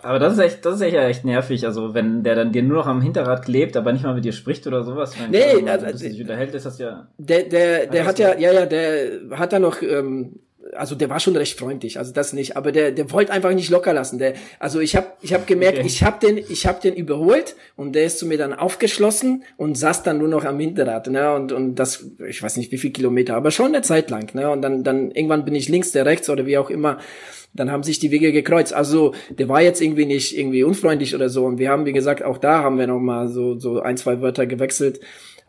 Aber das ist echt, das ist echt, echt nervig. Also wenn der dann dir nur noch am Hinterrad klebt, aber nicht mal mit dir spricht oder sowas. Wenn nee, also, also, sich unterhält, ist das ja. Der, der, der hat ja, ja, ja, der hat da noch. Ähm, also der war schon recht freundlich, also das nicht, aber der der wollte einfach nicht locker lassen. Der also ich habe ich habe gemerkt, okay. ich habe den ich habe den überholt und der ist zu mir dann aufgeschlossen und saß dann nur noch am Hinterrad, ne? Und und das ich weiß nicht wie viel Kilometer, aber schon eine Zeit lang, ne? Und dann dann irgendwann bin ich links, der rechts oder wie auch immer dann haben sich die Wege gekreuzt. Also der war jetzt irgendwie nicht irgendwie unfreundlich oder so. Und wir haben, wie gesagt, auch da haben wir noch mal so so ein zwei Wörter gewechselt.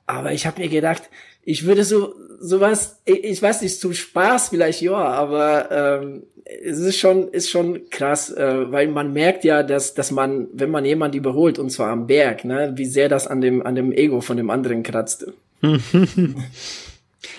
Aber ich habe mir gedacht, ich würde so sowas, ich weiß nicht, zum Spaß vielleicht ja, aber ähm, es ist schon ist schon krass, äh, weil man merkt ja, dass dass man, wenn man jemand überholt und zwar am Berg, ne, wie sehr das an dem an dem Ego von dem anderen kratzt.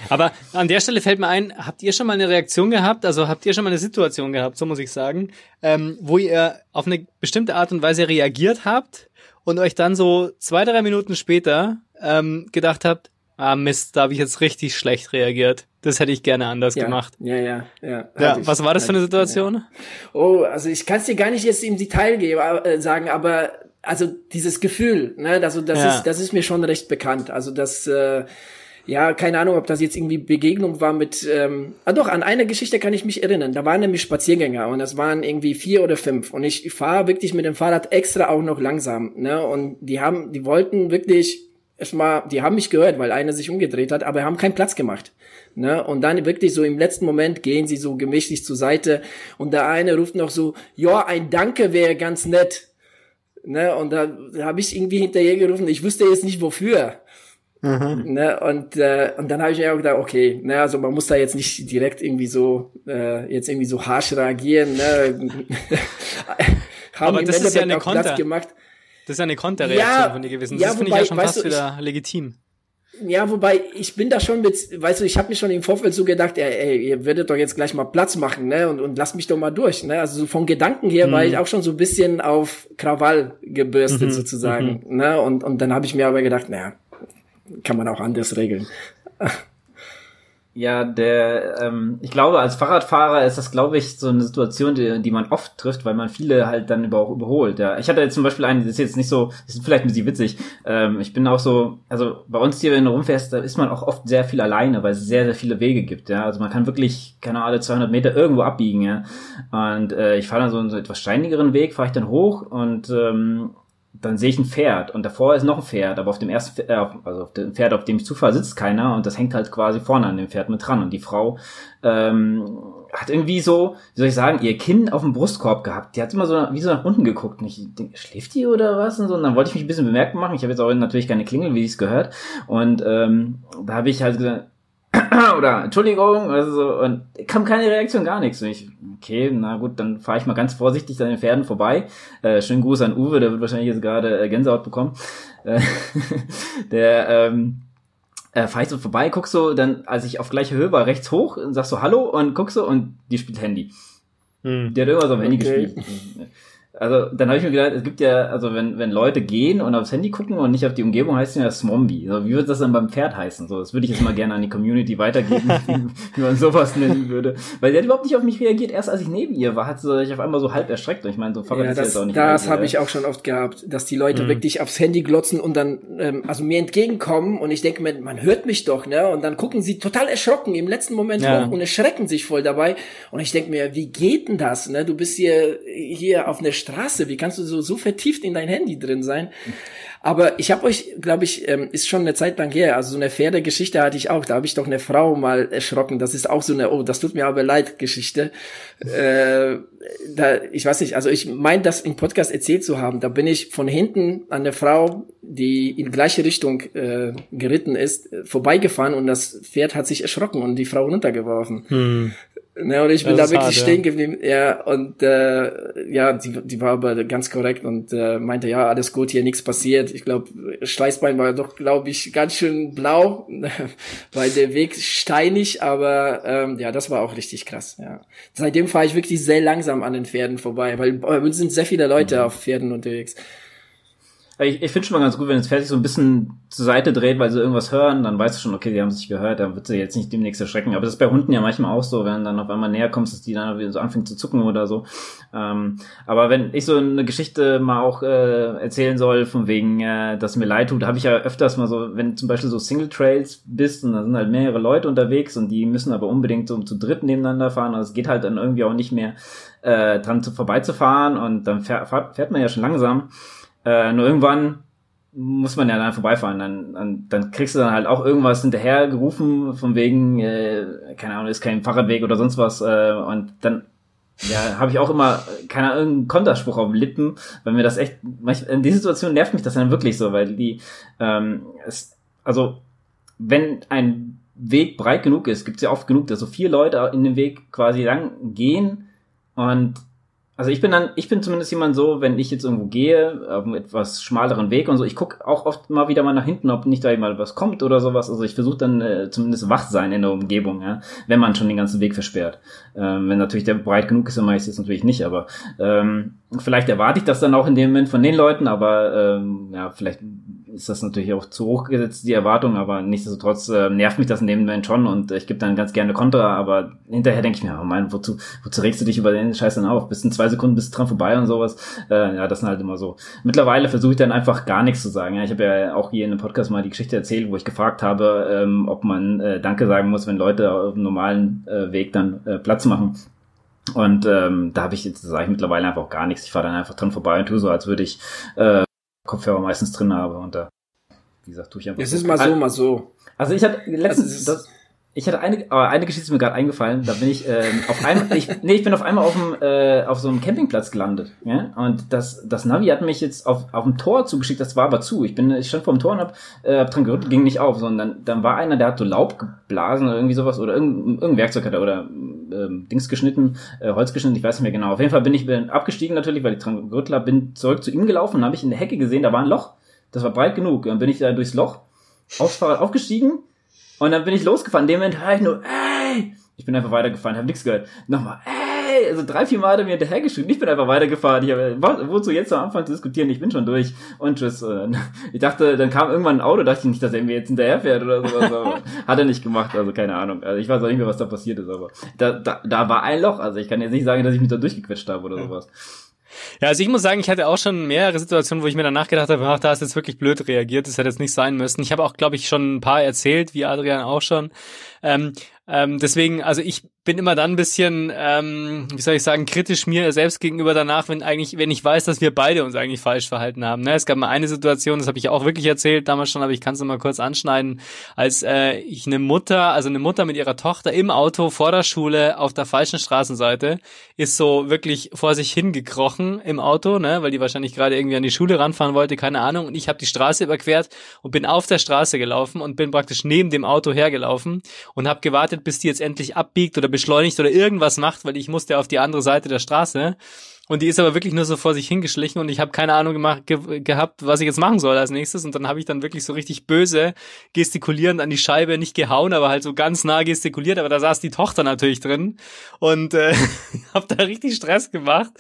Aber an der Stelle fällt mir ein, habt ihr schon mal eine Reaktion gehabt, also habt ihr schon mal eine Situation gehabt, so muss ich sagen, ähm, wo ihr auf eine bestimmte Art und Weise reagiert habt und euch dann so zwei, drei Minuten später ähm, gedacht habt, ah Mist, da habe ich jetzt richtig schlecht reagiert. Das hätte ich gerne anders ja, gemacht. Ja, ja, ja. ja ich, was war das für eine Situation? Ja. Oh, also ich kann es dir gar nicht jetzt im Detail geben, äh, sagen, aber also dieses Gefühl, ne, also das ist das ist mir schon recht bekannt. Also das äh, ja, keine Ahnung, ob das jetzt irgendwie Begegnung war mit, ähm, ah doch, an eine Geschichte kann ich mich erinnern. Da waren nämlich Spaziergänger und das waren irgendwie vier oder fünf und ich fahre wirklich mit dem Fahrrad extra auch noch langsam, ne, und die haben, die wollten wirklich erstmal, die haben mich gehört, weil einer sich umgedreht hat, aber haben keinen Platz gemacht. Ne? Und dann wirklich so im letzten Moment gehen sie so gemächlich zur Seite und der eine ruft noch so, ja, ein Danke wäre ganz nett. Ne? Und da, habe ich irgendwie hinterher gerufen, ich wüsste jetzt nicht wofür. Mhm. Ne, und, äh, und dann habe ich mir auch gedacht, okay, ne, also man muss da jetzt nicht direkt irgendwie so äh, jetzt irgendwie so harsch reagieren. Ne? Haben Aber das ist ja eine Konter. Gemacht. Das ist ja eine Konterreaktion ja, von dir gewesen. Das ja, finde ich ja schon fast du, wieder legitim. Ja, wobei ich bin da schon mit, weißt du, ich habe mir schon im Vorfeld so gedacht, ey, ey, ihr werdet doch jetzt gleich mal Platz machen, ne, und, und lasst mich doch mal durch, ne. Also so von Gedanken her mhm. war ich auch schon so ein bisschen auf Krawall gebürstet mhm. sozusagen, mhm. ne. Und und dann habe ich mir aber gedacht, naja, kann man auch anders regeln. Ja, der, ähm, ich glaube, als Fahrradfahrer ist das, glaube ich, so eine Situation, die, die man oft trifft, weil man viele halt dann über, überholt. Ja, ich hatte jetzt zum Beispiel einen, das ist jetzt nicht so, das ist vielleicht ein bisschen witzig. Ähm, ich bin auch so, also bei uns hier, wenn du rumfährst, da ist man auch oft sehr viel alleine, weil es sehr, sehr viele Wege gibt. Ja, also man kann wirklich, keine Ahnung, alle 200 Meter irgendwo abbiegen. Ja, und äh, ich fahre dann so einen so etwas steinigeren Weg, fahre ich dann hoch und ähm, dann sehe ich ein Pferd und davor ist noch ein Pferd, aber auf dem ersten, äh, also auf dem Pferd, auf dem ich zufahre, sitzt keiner und das hängt halt quasi vorne an dem Pferd mit dran und die Frau ähm, hat irgendwie so, wie soll ich sagen, ihr Kinn auf dem Brustkorb gehabt. Die hat immer so wie so nach unten geguckt und ich denke, schläft die oder was und so und dann wollte ich mich ein bisschen bemerkbar machen. Ich habe jetzt auch natürlich keine Klingel, wie es gehört und ähm, da habe ich halt gesagt, oder Entschuldigung, also so, und kam keine Reaktion, gar nichts. Und ich, okay, na gut, dann fahre ich mal ganz vorsichtig an den Pferden vorbei. Äh, schönen Gruß an Uwe, der wird wahrscheinlich jetzt gerade äh, Gänsehaut bekommen. Äh, der, ähm, äh, fahr ich so vorbei, guck so, dann, als ich auf gleiche Höhe war, rechts hoch, und sag so Hallo und guck so und die spielt Handy. Hm. Die hat immer so am Handy okay. gespielt. Also dann habe ich mir gedacht, es gibt ja, also wenn, wenn Leute gehen und aufs Handy gucken und nicht auf die Umgebung, heißt ja Smombie. So, wie würde das dann beim Pferd heißen? So, das würde ich jetzt mal gerne an die Community weitergeben, wie, wie man sowas nennen würde. Weil der hat überhaupt nicht auf mich reagiert. Erst als ich neben ihr war, hat sie sich auf einmal so halb erschreckt. Und ich meine, so Fahrrad ja, das, ist auch nicht Das habe ich auch schon oft gehabt, dass die Leute mhm. wirklich aufs Handy glotzen und dann ähm, also mir entgegenkommen und ich denke mir, man hört mich doch, ne? Und dann gucken sie total erschrocken im letzten Moment ja. hoch und erschrecken sich voll dabei. Und ich denke mir, wie geht denn das? Ne? Du bist hier hier auf einer Straße, wie kannst du so, so vertieft in dein Handy drin sein? Aber ich habe euch, glaube ich, ähm, ist schon eine Zeit lang her, also so eine Pferdegeschichte hatte ich auch. Da habe ich doch eine Frau mal erschrocken. Das ist auch so eine, oh, das tut mir aber leid, Geschichte. Äh, da, ich weiß nicht, also ich meine, das im Podcast erzählt zu haben. Da bin ich von hinten an der Frau, die in gleiche Richtung äh, geritten ist, vorbeigefahren und das Pferd hat sich erschrocken und die Frau runtergeworfen. Hm. Ne, und ich bin da wirklich hart, stehen geblieben. Ja, und äh, ja, die, die war aber ganz korrekt und äh, meinte, ja, alles gut, hier nichts passiert. Ich glaube, Steißbein war doch, glaube ich, ganz schön blau, weil der Weg steinig, aber ähm, ja, das war auch richtig krass. Ja. Seitdem fahre ich wirklich sehr langsam an den Pferden vorbei, weil bei uns sind sehr viele Leute mhm. auf Pferden unterwegs ich, ich finde schon mal ganz gut, wenn das Pferd sich so ein bisschen zur Seite dreht, weil sie irgendwas hören, dann weißt du schon, okay, die haben sich gehört, dann wird sie jetzt nicht demnächst erschrecken. Aber das ist bei Hunden ja manchmal auch so, wenn dann auf einmal näher kommst, dass die dann wieder so anfängt zu zucken oder so. Ähm, aber wenn ich so eine Geschichte mal auch äh, erzählen soll, von wegen, äh, dass mir leid tut, habe ich ja öfters mal so, wenn zum Beispiel so Single Trails bist und da sind halt mehrere Leute unterwegs und die müssen aber unbedingt so zu dritt nebeneinander fahren, also es geht halt dann irgendwie auch nicht mehr äh, dran zu, vorbeizufahren und dann fährt, fährt man ja schon langsam. Äh, nur irgendwann muss man ja dann vorbeifahren. Dann, dann, dann kriegst du dann halt auch irgendwas hinterher gerufen, von wegen, äh, keine Ahnung, ist kein Fahrradweg oder sonst was. Äh, und dann ja, habe ich auch immer, keine Ahnung, irgendeinen Konterspruch auf Lippen, weil mir das echt, in dieser Situation nervt mich das dann wirklich so, weil die, ähm, es, also wenn ein Weg breit genug ist, gibt es ja oft genug, dass so vier Leute in den Weg quasi lang gehen und also ich bin dann, ich bin zumindest jemand so, wenn ich jetzt irgendwo gehe, auf einem etwas schmaleren Weg und so, ich gucke auch oft mal wieder mal nach hinten, ob nicht da mal was kommt oder sowas. Also ich versuche dann äh, zumindest wach sein in der Umgebung, ja, wenn man schon den ganzen Weg versperrt. Ähm, wenn natürlich der breit genug ist, dann mache ich es natürlich nicht, aber ähm, vielleicht erwarte ich das dann auch in dem Moment von den Leuten, aber ähm, ja, vielleicht ist das natürlich auch zu hoch gesetzt, die Erwartung, aber nichtsdestotrotz äh, nervt mich das in dem Moment schon und äh, ich gebe dann ganz gerne Kontra, aber hinterher denke ich mir, oh mein, wozu, wozu regst du dich über den Scheiß dann auf? Bis in zwei Sekunden bist dran vorbei und sowas. Äh, ja, das sind halt immer so. Mittlerweile versuche ich dann einfach gar nichts zu sagen. Ja, ich habe ja auch hier in einem Podcast mal die Geschichte erzählt, wo ich gefragt habe, ähm, ob man äh, Danke sagen muss, wenn Leute auf dem normalen äh, Weg dann äh, Platz machen. Und ähm, da habe ich jetzt sage ich mittlerweile einfach gar nichts. Ich fahre dann einfach dran vorbei und tue so, als würde ich äh, Kopfhörer meistens drin habe und da, wie gesagt, tue ich einfach. Es ist mal so, mal so. Also ich hatte letztens, also das, ich hatte eine, aber eine Geschichte ist mir gerade eingefallen. Da bin ich ähm, auf einmal, ich, nee, ich bin auf einmal auf dem, äh, auf so einem Campingplatz gelandet. Ja? Und das, das Navi hat mich jetzt auf, auf dem Tor zugeschickt. Das war aber zu. Ich bin, ich stand vor dem Tor und hab, äh, hab dran gerüttelt, ging nicht auf. Sondern dann war einer, der hat so Laub geblasen oder irgendwie sowas oder irgendein, irgendein Werkzeug hat er oder ähm, Dings geschnitten, äh, Holz geschnitten. Ich weiß nicht mehr genau. Auf jeden Fall bin ich bin abgestiegen natürlich, weil ich dran gerüttelt habe, bin zurück zu ihm gelaufen und habe ich in der Hecke gesehen, da war ein Loch. Das war breit genug. Dann bin ich da durchs Loch aufs Fahrrad aufgestiegen und dann bin ich losgefahren. In dem Moment höre ich nur, ey! Ich bin einfach weitergefahren, habe nichts gehört. Nochmal, ey! Also drei, vier Mal hat er mir hinterhergeschrieben. Ich bin einfach weitergefahren. Ich habe, wozu jetzt am Anfang zu diskutieren? Ich bin schon durch. Und tschüss. Ich dachte, dann kam irgendwann ein Auto, dachte ich nicht, dass er mir jetzt hinterherfährt oder sowas. Aber hat er nicht gemacht, also keine Ahnung. Also ich weiß auch nicht mehr, was da passiert ist, aber da, da, da war ein Loch. Also ich kann jetzt nicht sagen, dass ich mich da durchgequetscht habe oder sowas. Ja, also ich muss sagen, ich hatte auch schon mehrere Situationen, wo ich mir danach gedacht habe, ach, da ist jetzt wirklich blöd reagiert, das hätte jetzt nicht sein müssen. Ich habe auch, glaube ich, schon ein paar erzählt, wie Adrian auch schon. Ähm, ähm, deswegen, also ich bin immer dann ein bisschen, ähm, wie soll ich sagen, kritisch mir selbst gegenüber danach, wenn eigentlich, wenn ich weiß, dass wir beide uns eigentlich falsch verhalten haben. Ne? Es gab mal eine Situation, das habe ich auch wirklich erzählt damals schon, aber ich kann es mal kurz anschneiden, als äh, ich eine Mutter, also eine Mutter mit ihrer Tochter im Auto vor der Schule auf der falschen Straßenseite ist so wirklich vor sich hingekrochen im Auto, ne, weil die wahrscheinlich gerade irgendwie an die Schule ranfahren wollte, keine Ahnung. Und ich habe die Straße überquert und bin auf der Straße gelaufen und bin praktisch neben dem Auto hergelaufen und habe gewartet, bis die jetzt endlich abbiegt oder beschleunigt oder irgendwas macht, weil ich musste auf die andere Seite der Straße. Und die ist aber wirklich nur so vor sich hingeschlichen und ich habe keine Ahnung gemacht, ge gehabt, was ich jetzt machen soll als nächstes. Und dann habe ich dann wirklich so richtig böse gestikulierend an die Scheibe, nicht gehauen, aber halt so ganz nah gestikuliert, aber da saß die Tochter natürlich drin und äh, habe da richtig Stress gemacht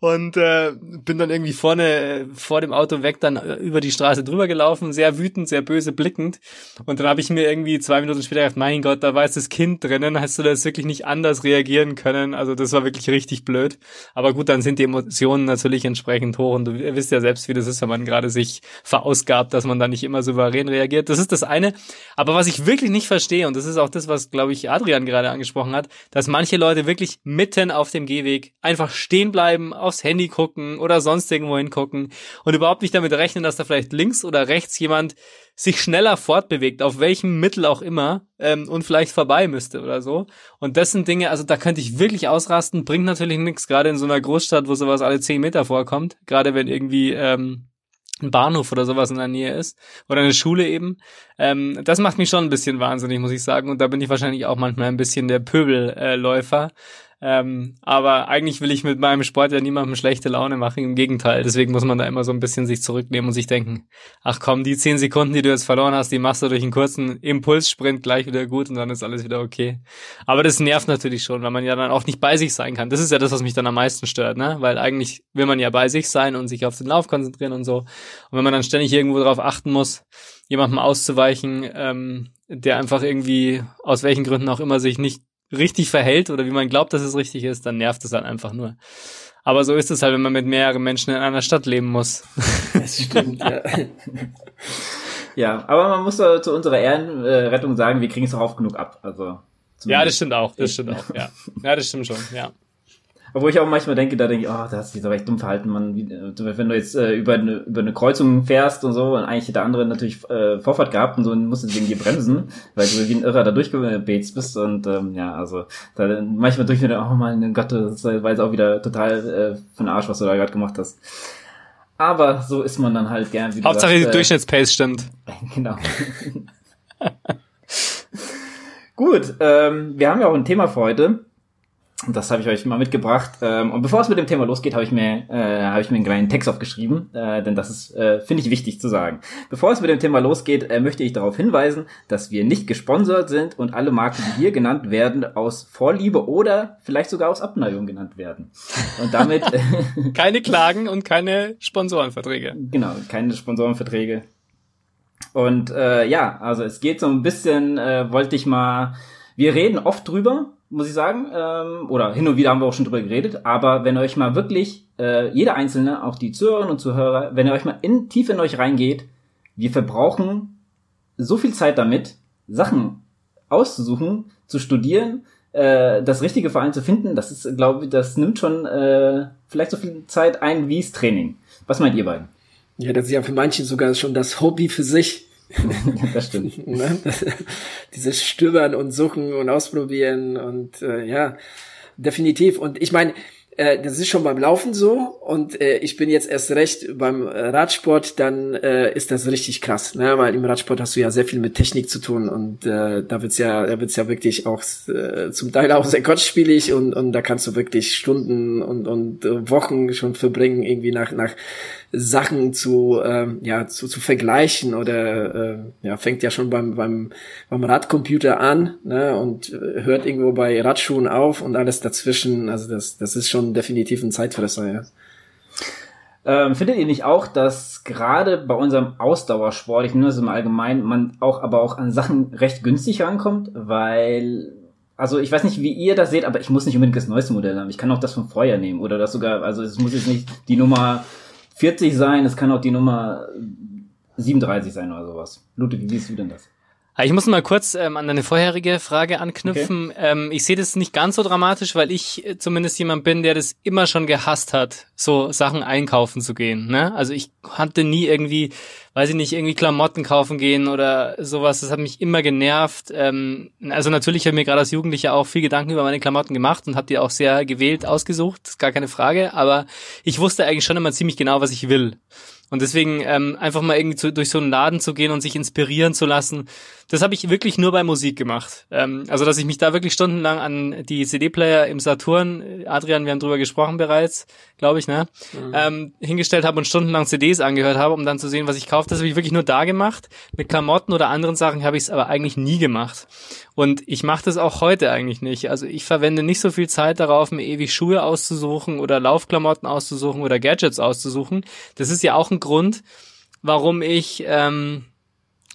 und äh, bin dann irgendwie vorne äh, vor dem Auto weg dann äh, über die Straße drüber gelaufen, sehr wütend, sehr böse blickend. Und dann habe ich mir irgendwie zwei Minuten später gedacht, mein Gott, da war jetzt das Kind drinnen, hast du das wirklich nicht anders reagieren können, also das war wirklich richtig blöd, aber gut, dann sind die Emotionen natürlich entsprechend hoch und du wisst ja selbst, wie das ist, wenn man gerade sich verausgabt, dass man da nicht immer souverän reagiert. Das ist das eine. Aber was ich wirklich nicht verstehe, und das ist auch das, was, glaube ich, Adrian gerade angesprochen hat, dass manche Leute wirklich mitten auf dem Gehweg einfach stehen bleiben, aufs Handy gucken oder sonst irgendwo hingucken und überhaupt nicht damit rechnen, dass da vielleicht links oder rechts jemand sich schneller fortbewegt, auf welchem Mittel auch immer, ähm, und vielleicht vorbei müsste oder so. Und das sind Dinge, also da könnte ich wirklich ausrasten, bringt natürlich nichts, gerade in so einer Großstadt, wo sowas alle zehn Meter vorkommt, gerade wenn irgendwie ähm, ein Bahnhof oder sowas in der Nähe ist oder eine Schule eben. Ähm, das macht mich schon ein bisschen wahnsinnig, muss ich sagen. Und da bin ich wahrscheinlich auch manchmal ein bisschen der Pöbelläufer. Ähm, aber eigentlich will ich mit meinem Sport ja niemandem schlechte Laune machen, im Gegenteil. Deswegen muss man da immer so ein bisschen sich zurücknehmen und sich denken, ach komm, die zehn Sekunden, die du jetzt verloren hast, die machst du durch einen kurzen Impulssprint gleich wieder gut und dann ist alles wieder okay. Aber das nervt natürlich schon, weil man ja dann auch nicht bei sich sein kann. Das ist ja das, was mich dann am meisten stört, ne? Weil eigentlich will man ja bei sich sein und sich auf den Lauf konzentrieren und so. Und wenn man dann ständig irgendwo darauf achten muss, jemandem auszuweichen, ähm, der einfach irgendwie aus welchen Gründen auch immer sich nicht richtig verhält oder wie man glaubt, dass es richtig ist, dann nervt es dann einfach nur. Aber so ist es halt, wenn man mit mehreren Menschen in einer Stadt leben muss. Das stimmt, ja. ja, aber man muss zu unserer Ehrenrettung sagen, wir kriegen es auch oft genug ab. Also ja, das stimmt auch, das stimmt auch, ja. Ja, das stimmt schon, ja. Obwohl ich auch manchmal denke, da denke ich, oh, da hast du dich doch echt dumm verhalten, man. Wenn du jetzt äh, über, eine, über eine Kreuzung fährst und so und eigentlich der andere natürlich äh, Vorfahrt gehabt und so und musst wegen dir bremsen, weil du wie ein Irrer da durchgebetzt bist und ähm, ja, also da manchmal durch mir, oh mein Gott, das war jetzt auch wieder total äh, von Arsch, was du da gerade gemacht hast. Aber so ist man dann halt gern. Wie Hauptsache sagst, die äh, Durchschnittspace stimmt. genau. Gut, ähm, wir haben ja auch ein Thema für heute das habe ich euch mal mitgebracht. Ähm, und bevor es mit dem Thema losgeht, habe ich mir äh, habe ich mir einen kleinen Text aufgeschrieben, äh, denn das ist äh, finde ich wichtig zu sagen. Bevor es mit dem Thema losgeht, äh, möchte ich darauf hinweisen, dass wir nicht gesponsert sind und alle Marken, die hier genannt werden, aus Vorliebe oder vielleicht sogar aus Abneigung genannt werden. Und damit äh, keine Klagen und keine Sponsorenverträge. Genau, keine Sponsorenverträge. Und äh, ja, also es geht so ein bisschen, äh, wollte ich mal. Wir reden oft drüber, muss ich sagen. Ähm, oder hin und wieder haben wir auch schon drüber geredet. Aber wenn euch mal wirklich, äh, jeder Einzelne, auch die Zuhörerinnen und Zuhörer, wenn ihr euch mal in, tief in euch reingeht, wir verbrauchen so viel Zeit damit, Sachen auszusuchen, zu studieren, äh, das richtige Verein zu finden. Das ist, glaube ich, das nimmt schon äh, vielleicht so viel Zeit ein wie das Training. Was meint ihr beiden? Ja, das ist ja für manche sogar schon das Hobby für sich. das stimmt. ne? Dieses Stöbern und Suchen und Ausprobieren und äh, ja, definitiv. Und ich meine, äh, das ist schon beim Laufen so und äh, ich bin jetzt erst recht beim Radsport, dann äh, ist das richtig krass, ne? weil im Radsport hast du ja sehr viel mit Technik zu tun und äh, da wird's ja, da wird's ja wirklich auch äh, zum Teil auch sehr kostspielig und und da kannst du wirklich Stunden und und Wochen schon verbringen irgendwie nach nach Sachen zu, ähm, ja, zu, zu vergleichen oder äh, ja, fängt ja schon beim, beim, beim Radcomputer an ne, und äh, hört irgendwo bei Radschuhen auf und alles dazwischen. Also das, das ist schon definitiv ein Zeitfresser, ja. Ähm, findet ihr nicht auch, dass gerade bei unserem Ausdauersport, ich nenne das im Allgemeinen, man auch aber auch an Sachen recht günstig rankommt, weil also ich weiß nicht, wie ihr das seht, aber ich muss nicht unbedingt das neueste Modell haben. Ich kann auch das von vorher nehmen oder das sogar, also es muss jetzt nicht die Nummer 40 sein, es kann auch die Nummer 37 sein oder sowas. Ludwig, wie siehst du denn das? Ich muss mal kurz ähm, an deine vorherige Frage anknüpfen. Okay. Ähm, ich sehe das nicht ganz so dramatisch, weil ich äh, zumindest jemand bin, der das immer schon gehasst hat, so Sachen einkaufen zu gehen. Ne? Also ich hatte nie irgendwie, weiß ich nicht, irgendwie Klamotten kaufen gehen oder sowas. Das hat mich immer genervt. Ähm, also natürlich habe ich mir gerade als Jugendlicher auch viel Gedanken über meine Klamotten gemacht und habe die auch sehr gewählt ausgesucht, ist gar keine Frage. Aber ich wusste eigentlich schon immer ziemlich genau, was ich will. Und deswegen ähm, einfach mal irgendwie zu, durch so einen Laden zu gehen und sich inspirieren zu lassen, Das habe ich wirklich nur bei Musik gemacht. Ähm, also, dass ich mich da wirklich stundenlang an die CD-Player im Saturn, Adrian, wir haben drüber gesprochen bereits, glaube ich, ne? Mhm. Ähm, hingestellt habe und stundenlang CDs angehört habe, um dann zu sehen, was ich kaufe. Das habe ich wirklich nur da gemacht. Mit Klamotten oder anderen Sachen habe ich es aber eigentlich nie gemacht. Und ich mache das auch heute eigentlich nicht. Also ich verwende nicht so viel Zeit darauf, mir ewig Schuhe auszusuchen oder Laufklamotten auszusuchen oder Gadgets auszusuchen. Das ist ja auch ein Grund, warum ich ähm,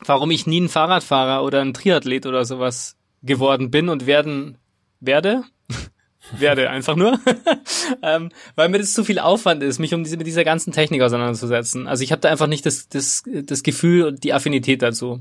warum ich nie ein Fahrradfahrer oder ein Triathlet oder sowas geworden bin und werden werde. werde einfach nur, ähm, weil mir das zu viel Aufwand ist, mich um diese, mit dieser ganzen Technik auseinanderzusetzen. Also ich habe da einfach nicht das, das, das Gefühl und die Affinität dazu.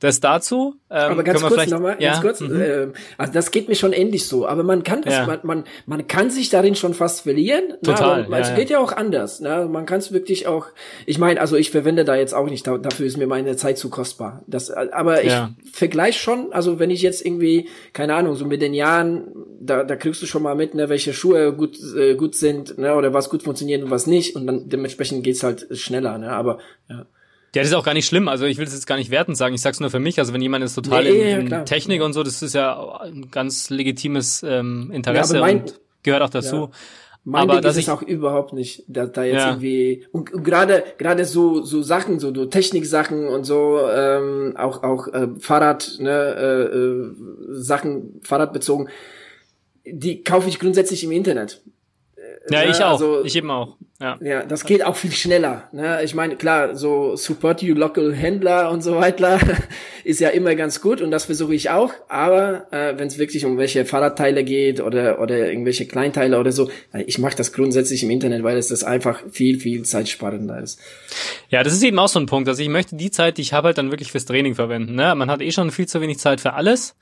Das dazu. Ähm, aber ganz kurz nochmal, ja? ganz kurz. Mhm. Äh, also das geht mir schon ähnlich so. Aber man kann das, ja. man, man, man kann sich darin schon fast verlieren. Total. Na, ja, es geht ja auch anders. Na, man kann es wirklich auch. Ich meine, also ich verwende da jetzt auch nicht. dafür ist mir meine Zeit zu kostbar. Das, aber ich vergleiche schon. Also wenn ich jetzt irgendwie, keine Ahnung, so mit den Jahren, da, da kriegst du schon mal mit, ne, welche Schuhe gut, äh, gut sind, ne, oder was gut funktioniert und was nicht. Und dann dementsprechend geht's halt schneller. Ne, aber ja. Ja, das ist auch gar nicht schlimm. Also ich will das jetzt gar nicht wertend sagen. Ich sag's nur für mich. Also wenn jemand ist total nee, in, in ja, Technik und so, das ist ja ein ganz legitimes ähm, Interesse ja, mein, und gehört auch dazu. Mein aber Ding dass ist es auch überhaupt nicht, da, da jetzt ja. irgendwie und, und gerade gerade so so Sachen, so, so Technik-Sachen und so ähm, auch auch äh, Fahrrad ne, äh, äh, Sachen Fahrradbezogen, die kaufe ich grundsätzlich im Internet. Ja, ich auch. Also, ich eben auch. Ja. ja, das geht auch viel schneller. Ne? Ich meine, klar, so Support You Local Händler und so weiter ist ja immer ganz gut und das versuche ich auch. Aber äh, wenn es wirklich um welche Fahrradteile geht oder oder irgendwelche Kleinteile oder so, ich mache das grundsätzlich im Internet, weil es das einfach viel viel zeitsparender ist. Ja, das ist eben auch so ein Punkt. Also ich möchte die Zeit, die ich habe, halt dann wirklich fürs Training verwenden. Ne? Man hat eh schon viel zu wenig Zeit für alles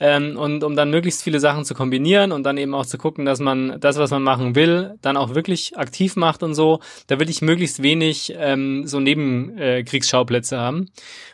ähm, und um dann möglichst viele Sachen zu kombinieren und dann eben auch zu gucken, dass man das, was man machen will, dann auch wirklich aktiv macht und so, da will ich möglichst wenig ähm, so Nebenkriegsschauplätze äh, haben.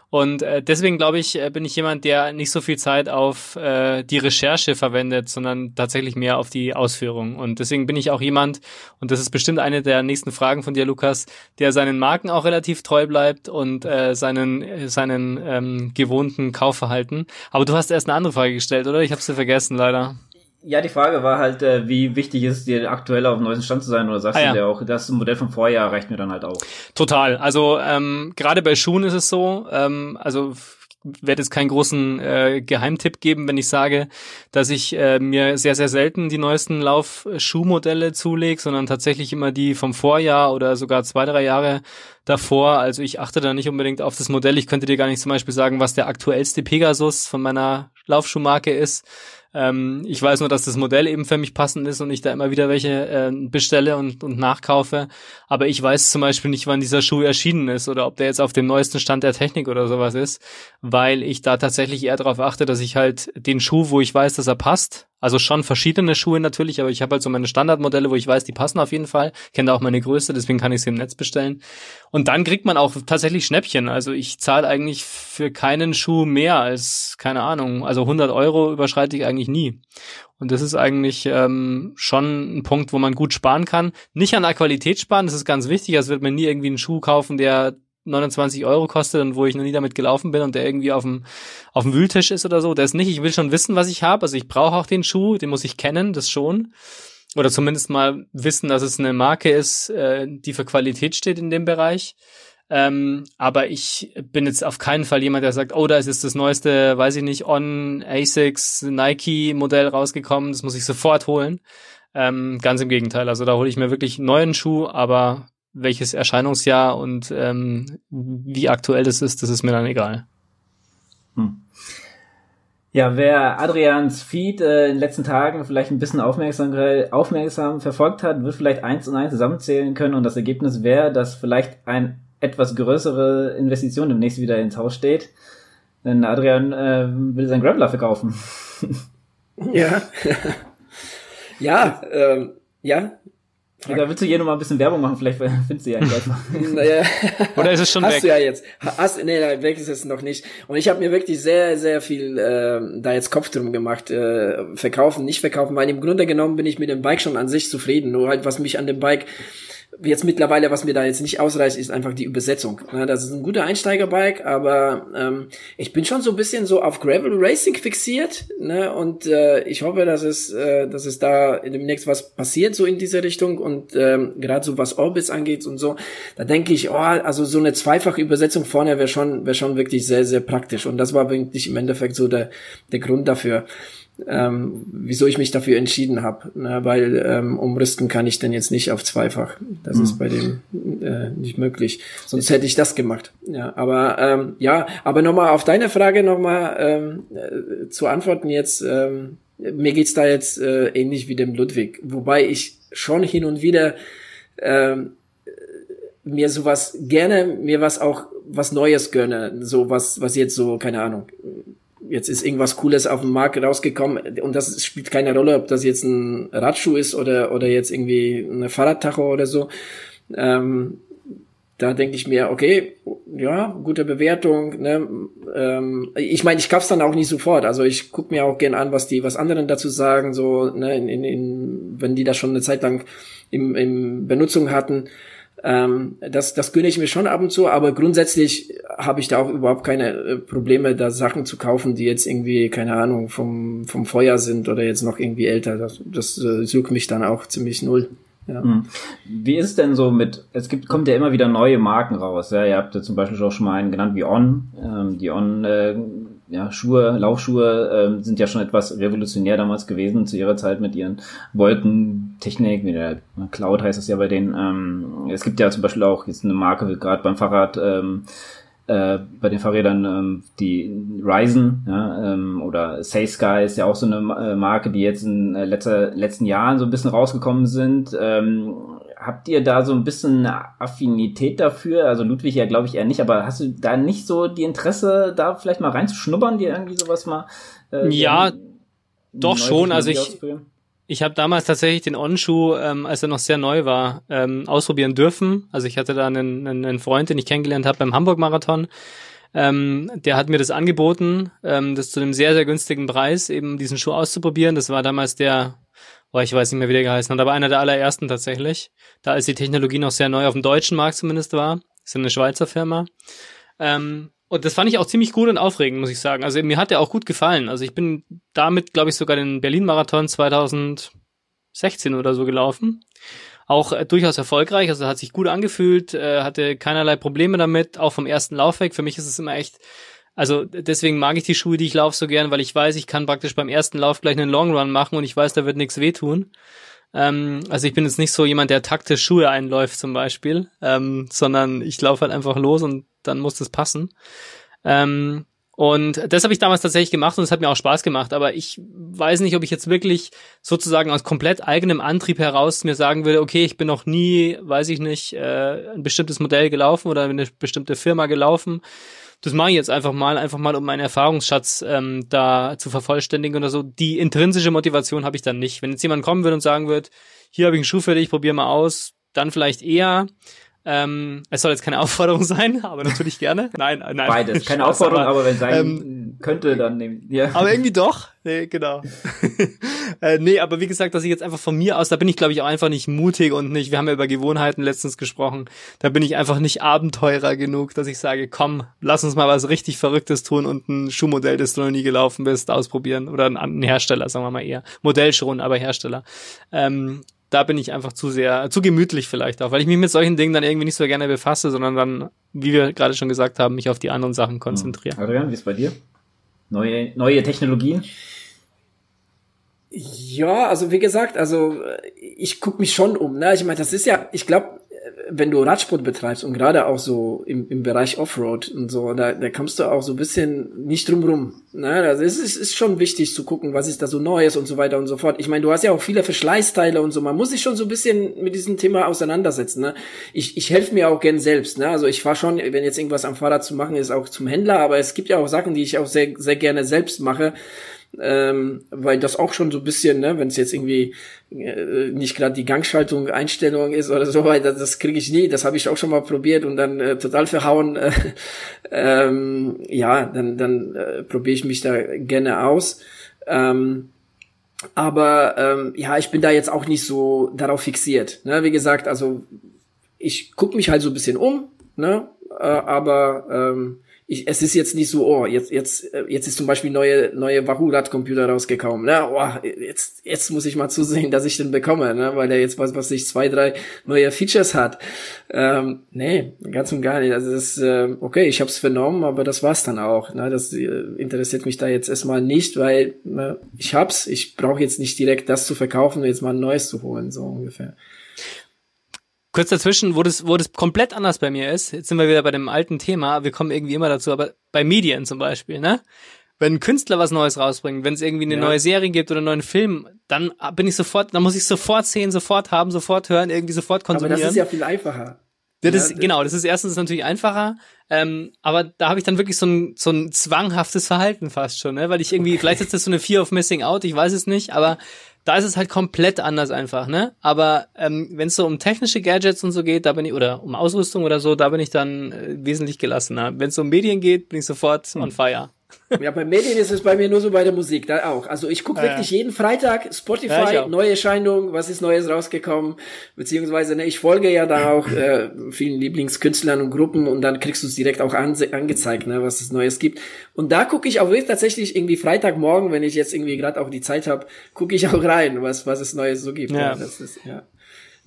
Und äh, deswegen glaube ich, äh, bin ich jemand, der nicht so viel Zeit auf äh, die Recherche verwendet, sondern tatsächlich mehr auf die Ausführung. Und deswegen bin ich auch jemand, und das ist bestimmt eine der nächsten Fragen von dir, Lukas, der seinen Marken auch relativ treu bleibt und äh, seinen seinen ähm, gewohnten Kaufverhalten. Aber du hast erst eine andere Frage gestellt, oder? Ich habe sie vergessen, leider. Ja, die Frage war halt, äh, wie wichtig ist es dir aktuell auf dem neuesten Stand zu sein oder sagst ah, du ja. dir auch, das Modell vom Vorjahr reicht mir dann halt auch? Total. Also ähm, gerade bei Schuhen ist es so, ähm, also werde jetzt keinen großen äh, Geheimtipp geben, wenn ich sage, dass ich äh, mir sehr, sehr selten die neuesten Laufschuhmodelle zulege, sondern tatsächlich immer die vom Vorjahr oder sogar zwei, drei Jahre davor. Also ich achte da nicht unbedingt auf das Modell. Ich könnte dir gar nicht zum Beispiel sagen, was der aktuellste Pegasus von meiner Laufschuhmarke ist. Ähm, ich weiß nur, dass das Modell eben für mich passend ist und ich da immer wieder welche äh, bestelle und, und nachkaufe. Aber ich weiß zum Beispiel nicht, wann dieser Schuh erschienen ist oder ob der jetzt auf dem neuesten Stand der Technik oder sowas ist, weil ich da tatsächlich eher darauf achte, dass ich halt den Schuh, wo ich weiß, dass er passt, also schon verschiedene Schuhe natürlich, aber ich habe halt so meine Standardmodelle, wo ich weiß, die passen auf jeden Fall. Kenne auch meine Größe, deswegen kann ich sie im Netz bestellen. Und dann kriegt man auch tatsächlich Schnäppchen. Also ich zahle eigentlich für keinen Schuh mehr als, keine Ahnung, also 100 Euro überschreite ich eigentlich nie. Und das ist eigentlich ähm, schon ein Punkt, wo man gut sparen kann. Nicht an der Qualität sparen, das ist ganz wichtig. Also wird man nie irgendwie einen Schuh kaufen, der 29 Euro kostet und wo ich noch nie damit gelaufen bin und der irgendwie auf dem, auf dem Wühltisch ist oder so. Der ist nicht, ich will schon wissen, was ich habe. Also ich brauche auch den Schuh, den muss ich kennen, das schon. Oder zumindest mal wissen, dass es eine Marke ist, äh, die für Qualität steht in dem Bereich. Ähm, aber ich bin jetzt auf keinen Fall jemand, der sagt, oh, da ist jetzt das neueste, weiß ich nicht, On, Asics, Nike Modell rausgekommen, das muss ich sofort holen. Ähm, ganz im Gegenteil. Also da hole ich mir wirklich neuen Schuh, aber welches Erscheinungsjahr und ähm, wie aktuell das ist, das ist mir dann egal. Hm. Ja, wer Adrians Feed äh, in den letzten Tagen vielleicht ein bisschen aufmerksam, aufmerksam verfolgt hat, wird vielleicht eins und eins zusammenzählen können und das Ergebnis wäre, dass vielleicht ein etwas größere Investition demnächst wieder ins Haus steht. Denn Adrian äh, will seinen Graveler verkaufen. ja. ja, ähm, ja, da willst du hier nochmal ein bisschen Werbung machen, vielleicht findest du ja mal. naja. Oder ist es schon Hast weg? du ja jetzt. Hast, nee, nein, weg ist es noch nicht. Und ich habe mir wirklich sehr, sehr viel äh, da jetzt Kopf drum gemacht. Äh, verkaufen, nicht verkaufen, weil im Grunde genommen bin ich mit dem Bike schon an sich zufrieden. Nur halt, was mich an dem Bike jetzt mittlerweile, was mir da jetzt nicht ausreicht, ist einfach die Übersetzung. Das ist ein guter Einsteigerbike, aber ähm, ich bin schon so ein bisschen so auf Gravel Racing fixiert, ne? Und äh, ich hoffe, dass es, äh, dass es da demnächst was passiert so in diese Richtung und ähm, gerade so was Orbits angeht und so, da denke ich, oh, also so eine zweifache Übersetzung vorne wäre schon, wäre schon wirklich sehr, sehr praktisch. Und das war wirklich im Endeffekt so der der Grund dafür ähm, wieso ich mich dafür entschieden habe. Ne? Weil ähm, umrüsten kann ich denn jetzt nicht auf zweifach. Das mhm. ist bei dem äh, nicht möglich. Sonst hätte ich das gemacht. Ja, aber ähm, ja, aber nochmal auf deine Frage nochmal ähm, äh, zu antworten jetzt. Ähm, mir geht's da jetzt äh, ähnlich wie dem Ludwig, wobei ich schon hin und wieder ähm, mir sowas gerne, mir was auch was Neues gönne, so was, was jetzt so, keine Ahnung, jetzt ist irgendwas Cooles auf dem Markt rausgekommen und das spielt keine Rolle, ob das jetzt ein Radschuh ist oder, oder jetzt irgendwie eine Fahrradtacho oder so. Ähm, da denke ich mir, okay, ja, gute Bewertung. Ne? Ähm, ich meine, ich kauf's dann auch nicht sofort. Also ich guck mir auch gern an, was die, was anderen dazu sagen, so, ne, in, in, in, wenn die das schon eine Zeit lang im, im Benutzung hatten. Ähm, das, das gönne ich mir schon ab und zu, aber grundsätzlich habe ich da auch überhaupt keine äh, Probleme, da Sachen zu kaufen, die jetzt irgendwie, keine Ahnung, vom, vom Feuer sind oder jetzt noch irgendwie älter. Das, das äh, sucht mich dann auch ziemlich null. Ja. Hm. Wie ist es denn so mit, es gibt, kommt ja immer wieder neue Marken raus, ja, ihr habt ja zum Beispiel auch schon mal einen genannt wie On, ähm, die On, äh, ja, Schuhe, Laufschuhe ähm, sind ja schon etwas revolutionär damals gewesen zu ihrer Zeit mit ihren Wolkentechnik, mit der Cloud heißt es ja bei denen. Ähm, es gibt ja zum Beispiel auch jetzt eine Marke, gerade beim Fahrrad, ähm, äh, bei den Fahrrädern ähm, die Ryzen ja, ähm, oder Say Sky ist ja auch so eine äh, Marke, die jetzt in äh, letzter, letzten Jahren so ein bisschen rausgekommen sind. Ähm, habt ihr da so ein bisschen eine Affinität dafür? Also Ludwig ja, glaube ich, eher nicht, aber hast du da nicht so die Interesse, da vielleicht mal reinzuschnuppern, dir irgendwie sowas mal? Äh, ja, doch schon. Also ich, ich habe damals tatsächlich den On-Schuh, ähm, als er noch sehr neu war, ähm, ausprobieren dürfen. Also ich hatte da einen, einen, Freund, den ich kennengelernt habe beim Hamburg-Marathon. Ähm, der hat mir das angeboten, ähm, das zu einem sehr, sehr günstigen Preis, eben diesen Schuh auszuprobieren. Das war damals der boah, ich weiß nicht mehr, wie der geheißen hat, aber einer der allerersten tatsächlich. Da als die Technologie noch sehr neu auf dem deutschen Markt zumindest war. Ist eine Schweizer Firma. Ähm, und das fand ich auch ziemlich gut und aufregend, muss ich sagen. Also mir hat der auch gut gefallen. Also ich bin damit, glaube ich, sogar den Berlin-Marathon 2016 oder so gelaufen. Auch äh, durchaus erfolgreich, also hat sich gut angefühlt, äh, hatte keinerlei Probleme damit, auch vom ersten Laufweg. Für mich ist es immer echt also deswegen mag ich die Schuhe, die ich laufe, so gern, weil ich weiß, ich kann praktisch beim ersten Lauf gleich einen Long Run machen und ich weiß, da wird nichts wehtun. Ähm, also ich bin jetzt nicht so jemand, der taktisch Schuhe einläuft zum Beispiel, ähm, sondern ich laufe halt einfach los und dann muss das passen. Ähm, und das habe ich damals tatsächlich gemacht und es hat mir auch Spaß gemacht. Aber ich weiß nicht, ob ich jetzt wirklich sozusagen aus komplett eigenem Antrieb heraus mir sagen würde, okay, ich bin noch nie, weiß ich nicht, äh, ein bestimmtes Modell gelaufen oder eine bestimmte Firma gelaufen das mache ich jetzt einfach mal, einfach mal, um meinen Erfahrungsschatz ähm, da zu vervollständigen oder so. Die intrinsische Motivation habe ich dann nicht. Wenn jetzt jemand kommen würde und sagen würde, hier habe ich einen Schuh für dich, probier mal aus, dann vielleicht eher. Ähm, es soll jetzt keine Aufforderung sein, aber natürlich gerne. Nein, nein. Beides. Keine Aufforderung, aber, aber wenn sein ähm, könnte, dann nehmen. Ja. Aber irgendwie doch. Nee, genau. äh, nee, aber wie gesagt, dass ich jetzt einfach von mir aus, da bin ich glaube ich auch einfach nicht mutig und nicht, wir haben ja über Gewohnheiten letztens gesprochen, da bin ich einfach nicht Abenteurer genug, dass ich sage, komm, lass uns mal was richtig Verrücktes tun und ein Schuhmodell, das du noch nie gelaufen bist, ausprobieren. Oder ein Hersteller, sagen wir mal eher. Modell schon, aber Hersteller. Ähm, da bin ich einfach zu sehr, zu gemütlich vielleicht auch, weil ich mich mit solchen Dingen dann irgendwie nicht so gerne befasse, sondern dann, wie wir gerade schon gesagt haben, mich auf die anderen Sachen konzentriere. Adrian, wie ist bei dir? Neue, neue Technologien? Ja, also wie gesagt, also ich guck mich schon um. Ne? Ich meine, das ist ja, ich glaube, wenn du Radsport betreibst und gerade auch so im, im Bereich Offroad und so, da, da kommst du auch so ein bisschen nicht drum rum. Ne? Also es ist, ist schon wichtig zu gucken, was ist da so Neues und so weiter und so fort. Ich meine, du hast ja auch viele Verschleißteile und so. Man muss sich schon so ein bisschen mit diesem Thema auseinandersetzen. Ne? Ich, ich helfe mir auch gern selbst. Ne? Also ich fahre schon, wenn jetzt irgendwas am Fahrrad zu machen ist, auch zum Händler, aber es gibt ja auch Sachen, die ich auch sehr, sehr gerne selbst mache ähm, weil das auch schon so bisschen, ne, wenn es jetzt irgendwie äh, nicht gerade die Gangschaltung, Einstellung ist oder so weiter, das kriege ich nie. Das habe ich auch schon mal probiert und dann äh, total verhauen. Äh, ähm, ja, dann, dann äh, probiere ich mich da gerne aus. Ähm, aber ähm, ja, ich bin da jetzt auch nicht so darauf fixiert. Ne? Wie gesagt, also ich gucke mich halt so ein bisschen um, ne? Äh, aber ähm, ich, es ist jetzt nicht so, oh, jetzt, jetzt, äh, jetzt ist zum Beispiel neue, neue Wahoo-Rad-Computer rausgekommen. Ne? Oh, jetzt, jetzt muss ich mal zusehen, dass ich den bekomme, ne? weil der jetzt was, was ich zwei, drei neue Features hat. Ähm, nee, ganz und gar nicht. Also das äh, okay, ich habe es vernommen, aber das war's dann auch. Ne? Das äh, interessiert mich da jetzt erstmal nicht, weil ne, ich hab's, ich brauche jetzt nicht direkt das zu verkaufen jetzt mal ein neues zu holen, so ungefähr. Kurz dazwischen, wo das, wo das komplett anders bei mir ist, jetzt sind wir wieder bei dem alten Thema, wir kommen irgendwie immer dazu, aber bei Medien zum Beispiel, ne? Wenn ein Künstler was Neues rausbringt, wenn es irgendwie eine ja. neue Serie gibt oder einen neuen Film, dann bin ich sofort, dann muss ich sofort sehen, sofort haben, sofort hören, irgendwie sofort konsumieren. Aber das ist ja viel einfacher. Ja, das, ja, genau, das ist erstens natürlich einfacher, ähm, aber da habe ich dann wirklich so ein, so ein zwanghaftes Verhalten fast schon, ne? weil ich irgendwie, vielleicht ist das so eine Fear of Missing Out, ich weiß es nicht, aber da ist es halt komplett anders einfach, ne? Aber ähm, wenn es so um technische Gadgets und so geht, da bin ich, oder um Ausrüstung oder so, da bin ich dann äh, wesentlich gelassener. Wenn es um Medien geht, bin ich sofort on fire. Ja, bei Medien ist es bei mir nur so bei der Musik, da auch. Also ich gucke ja, wirklich jeden Freitag Spotify, ja, neue Erscheinungen, was ist Neues rausgekommen, beziehungsweise ne, ich folge ja da auch äh, vielen Lieblingskünstlern und Gruppen und dann kriegst du es direkt auch an, angezeigt, ne, was es Neues gibt. Und da gucke ich auch wirklich tatsächlich irgendwie Freitagmorgen, wenn ich jetzt irgendwie gerade auch die Zeit habe, gucke ich auch rein, was was es Neues so gibt. Ja. Das ist, ja.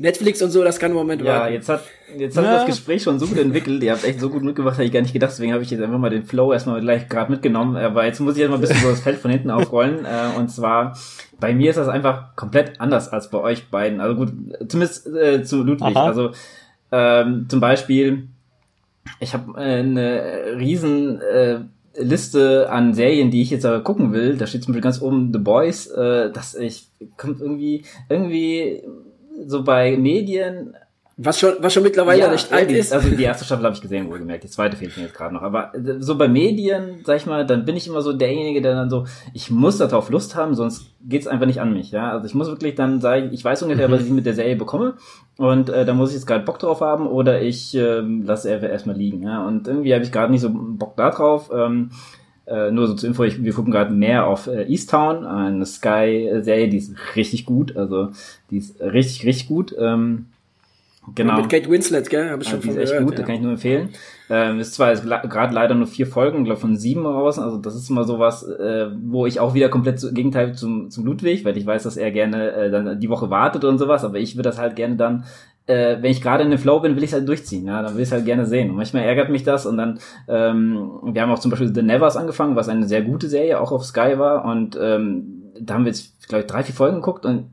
Netflix und so, das kann im Moment Ja, warten. jetzt hat, jetzt hat ja. das Gespräch schon so gut entwickelt. Ihr habt echt so gut mitgemacht, habe ich gar nicht gedacht. Deswegen habe ich jetzt einfach mal den Flow erstmal gleich gerade mitgenommen. Aber jetzt muss ich jetzt mal ein bisschen so das Feld von hinten aufrollen. Äh, und zwar, bei mir ist das einfach komplett anders als bei euch beiden. Also gut, zumindest äh, zu Ludwig. Aha. Also ähm, zum Beispiel, ich habe äh, eine riesen äh, Liste an Serien, die ich jetzt aber gucken will. Da steht zum Beispiel ganz oben The Boys, äh, dass ich kommt irgendwie irgendwie so bei Medien was schon, was schon mittlerweile ja, recht alt ist. Also die erste Staffel habe ich gesehen, wohlgemerkt. Die zweite fehlt mir jetzt gerade noch. Aber äh, so bei Medien, sag ich mal, dann bin ich immer so derjenige, der dann so, ich muss darauf Lust haben, sonst geht's einfach nicht an mich. Ja, also ich muss wirklich dann sagen, ich weiß ungefähr, mhm. was ich mit der Serie bekomme und äh, da muss ich jetzt gerade Bock drauf haben oder ich äh, lasse er erstmal liegen. Ja, und irgendwie habe ich gerade nicht so Bock da drauf. Ähm, äh, nur so zur Info, ich, wir gucken gerade mehr auf äh, Easttown, eine Sky-Serie, die ist richtig gut, also die ist richtig, richtig gut. Ähm, genau. Und mit Kate Winslet, gell? Hab ich schon ja, die ist echt gehört, gut, ja. da kann ich nur empfehlen. Ähm, ist zwar gerade leider nur vier Folgen, glaube von sieben raus, also das ist immer sowas, äh, wo ich auch wieder komplett zu, Gegenteil zum, zum Ludwig, weil ich weiß, dass er gerne äh, dann die Woche wartet und sowas, aber ich würde das halt gerne dann äh, wenn ich gerade in den Flow bin, will ich es halt durchziehen, ja, dann will ich es halt gerne sehen. Und manchmal ärgert mich das und dann, ähm, wir haben auch zum Beispiel The Nevers angefangen, was eine sehr gute Serie auch auf Sky war und ähm, da haben wir jetzt, glaube ich, drei, vier Folgen geguckt und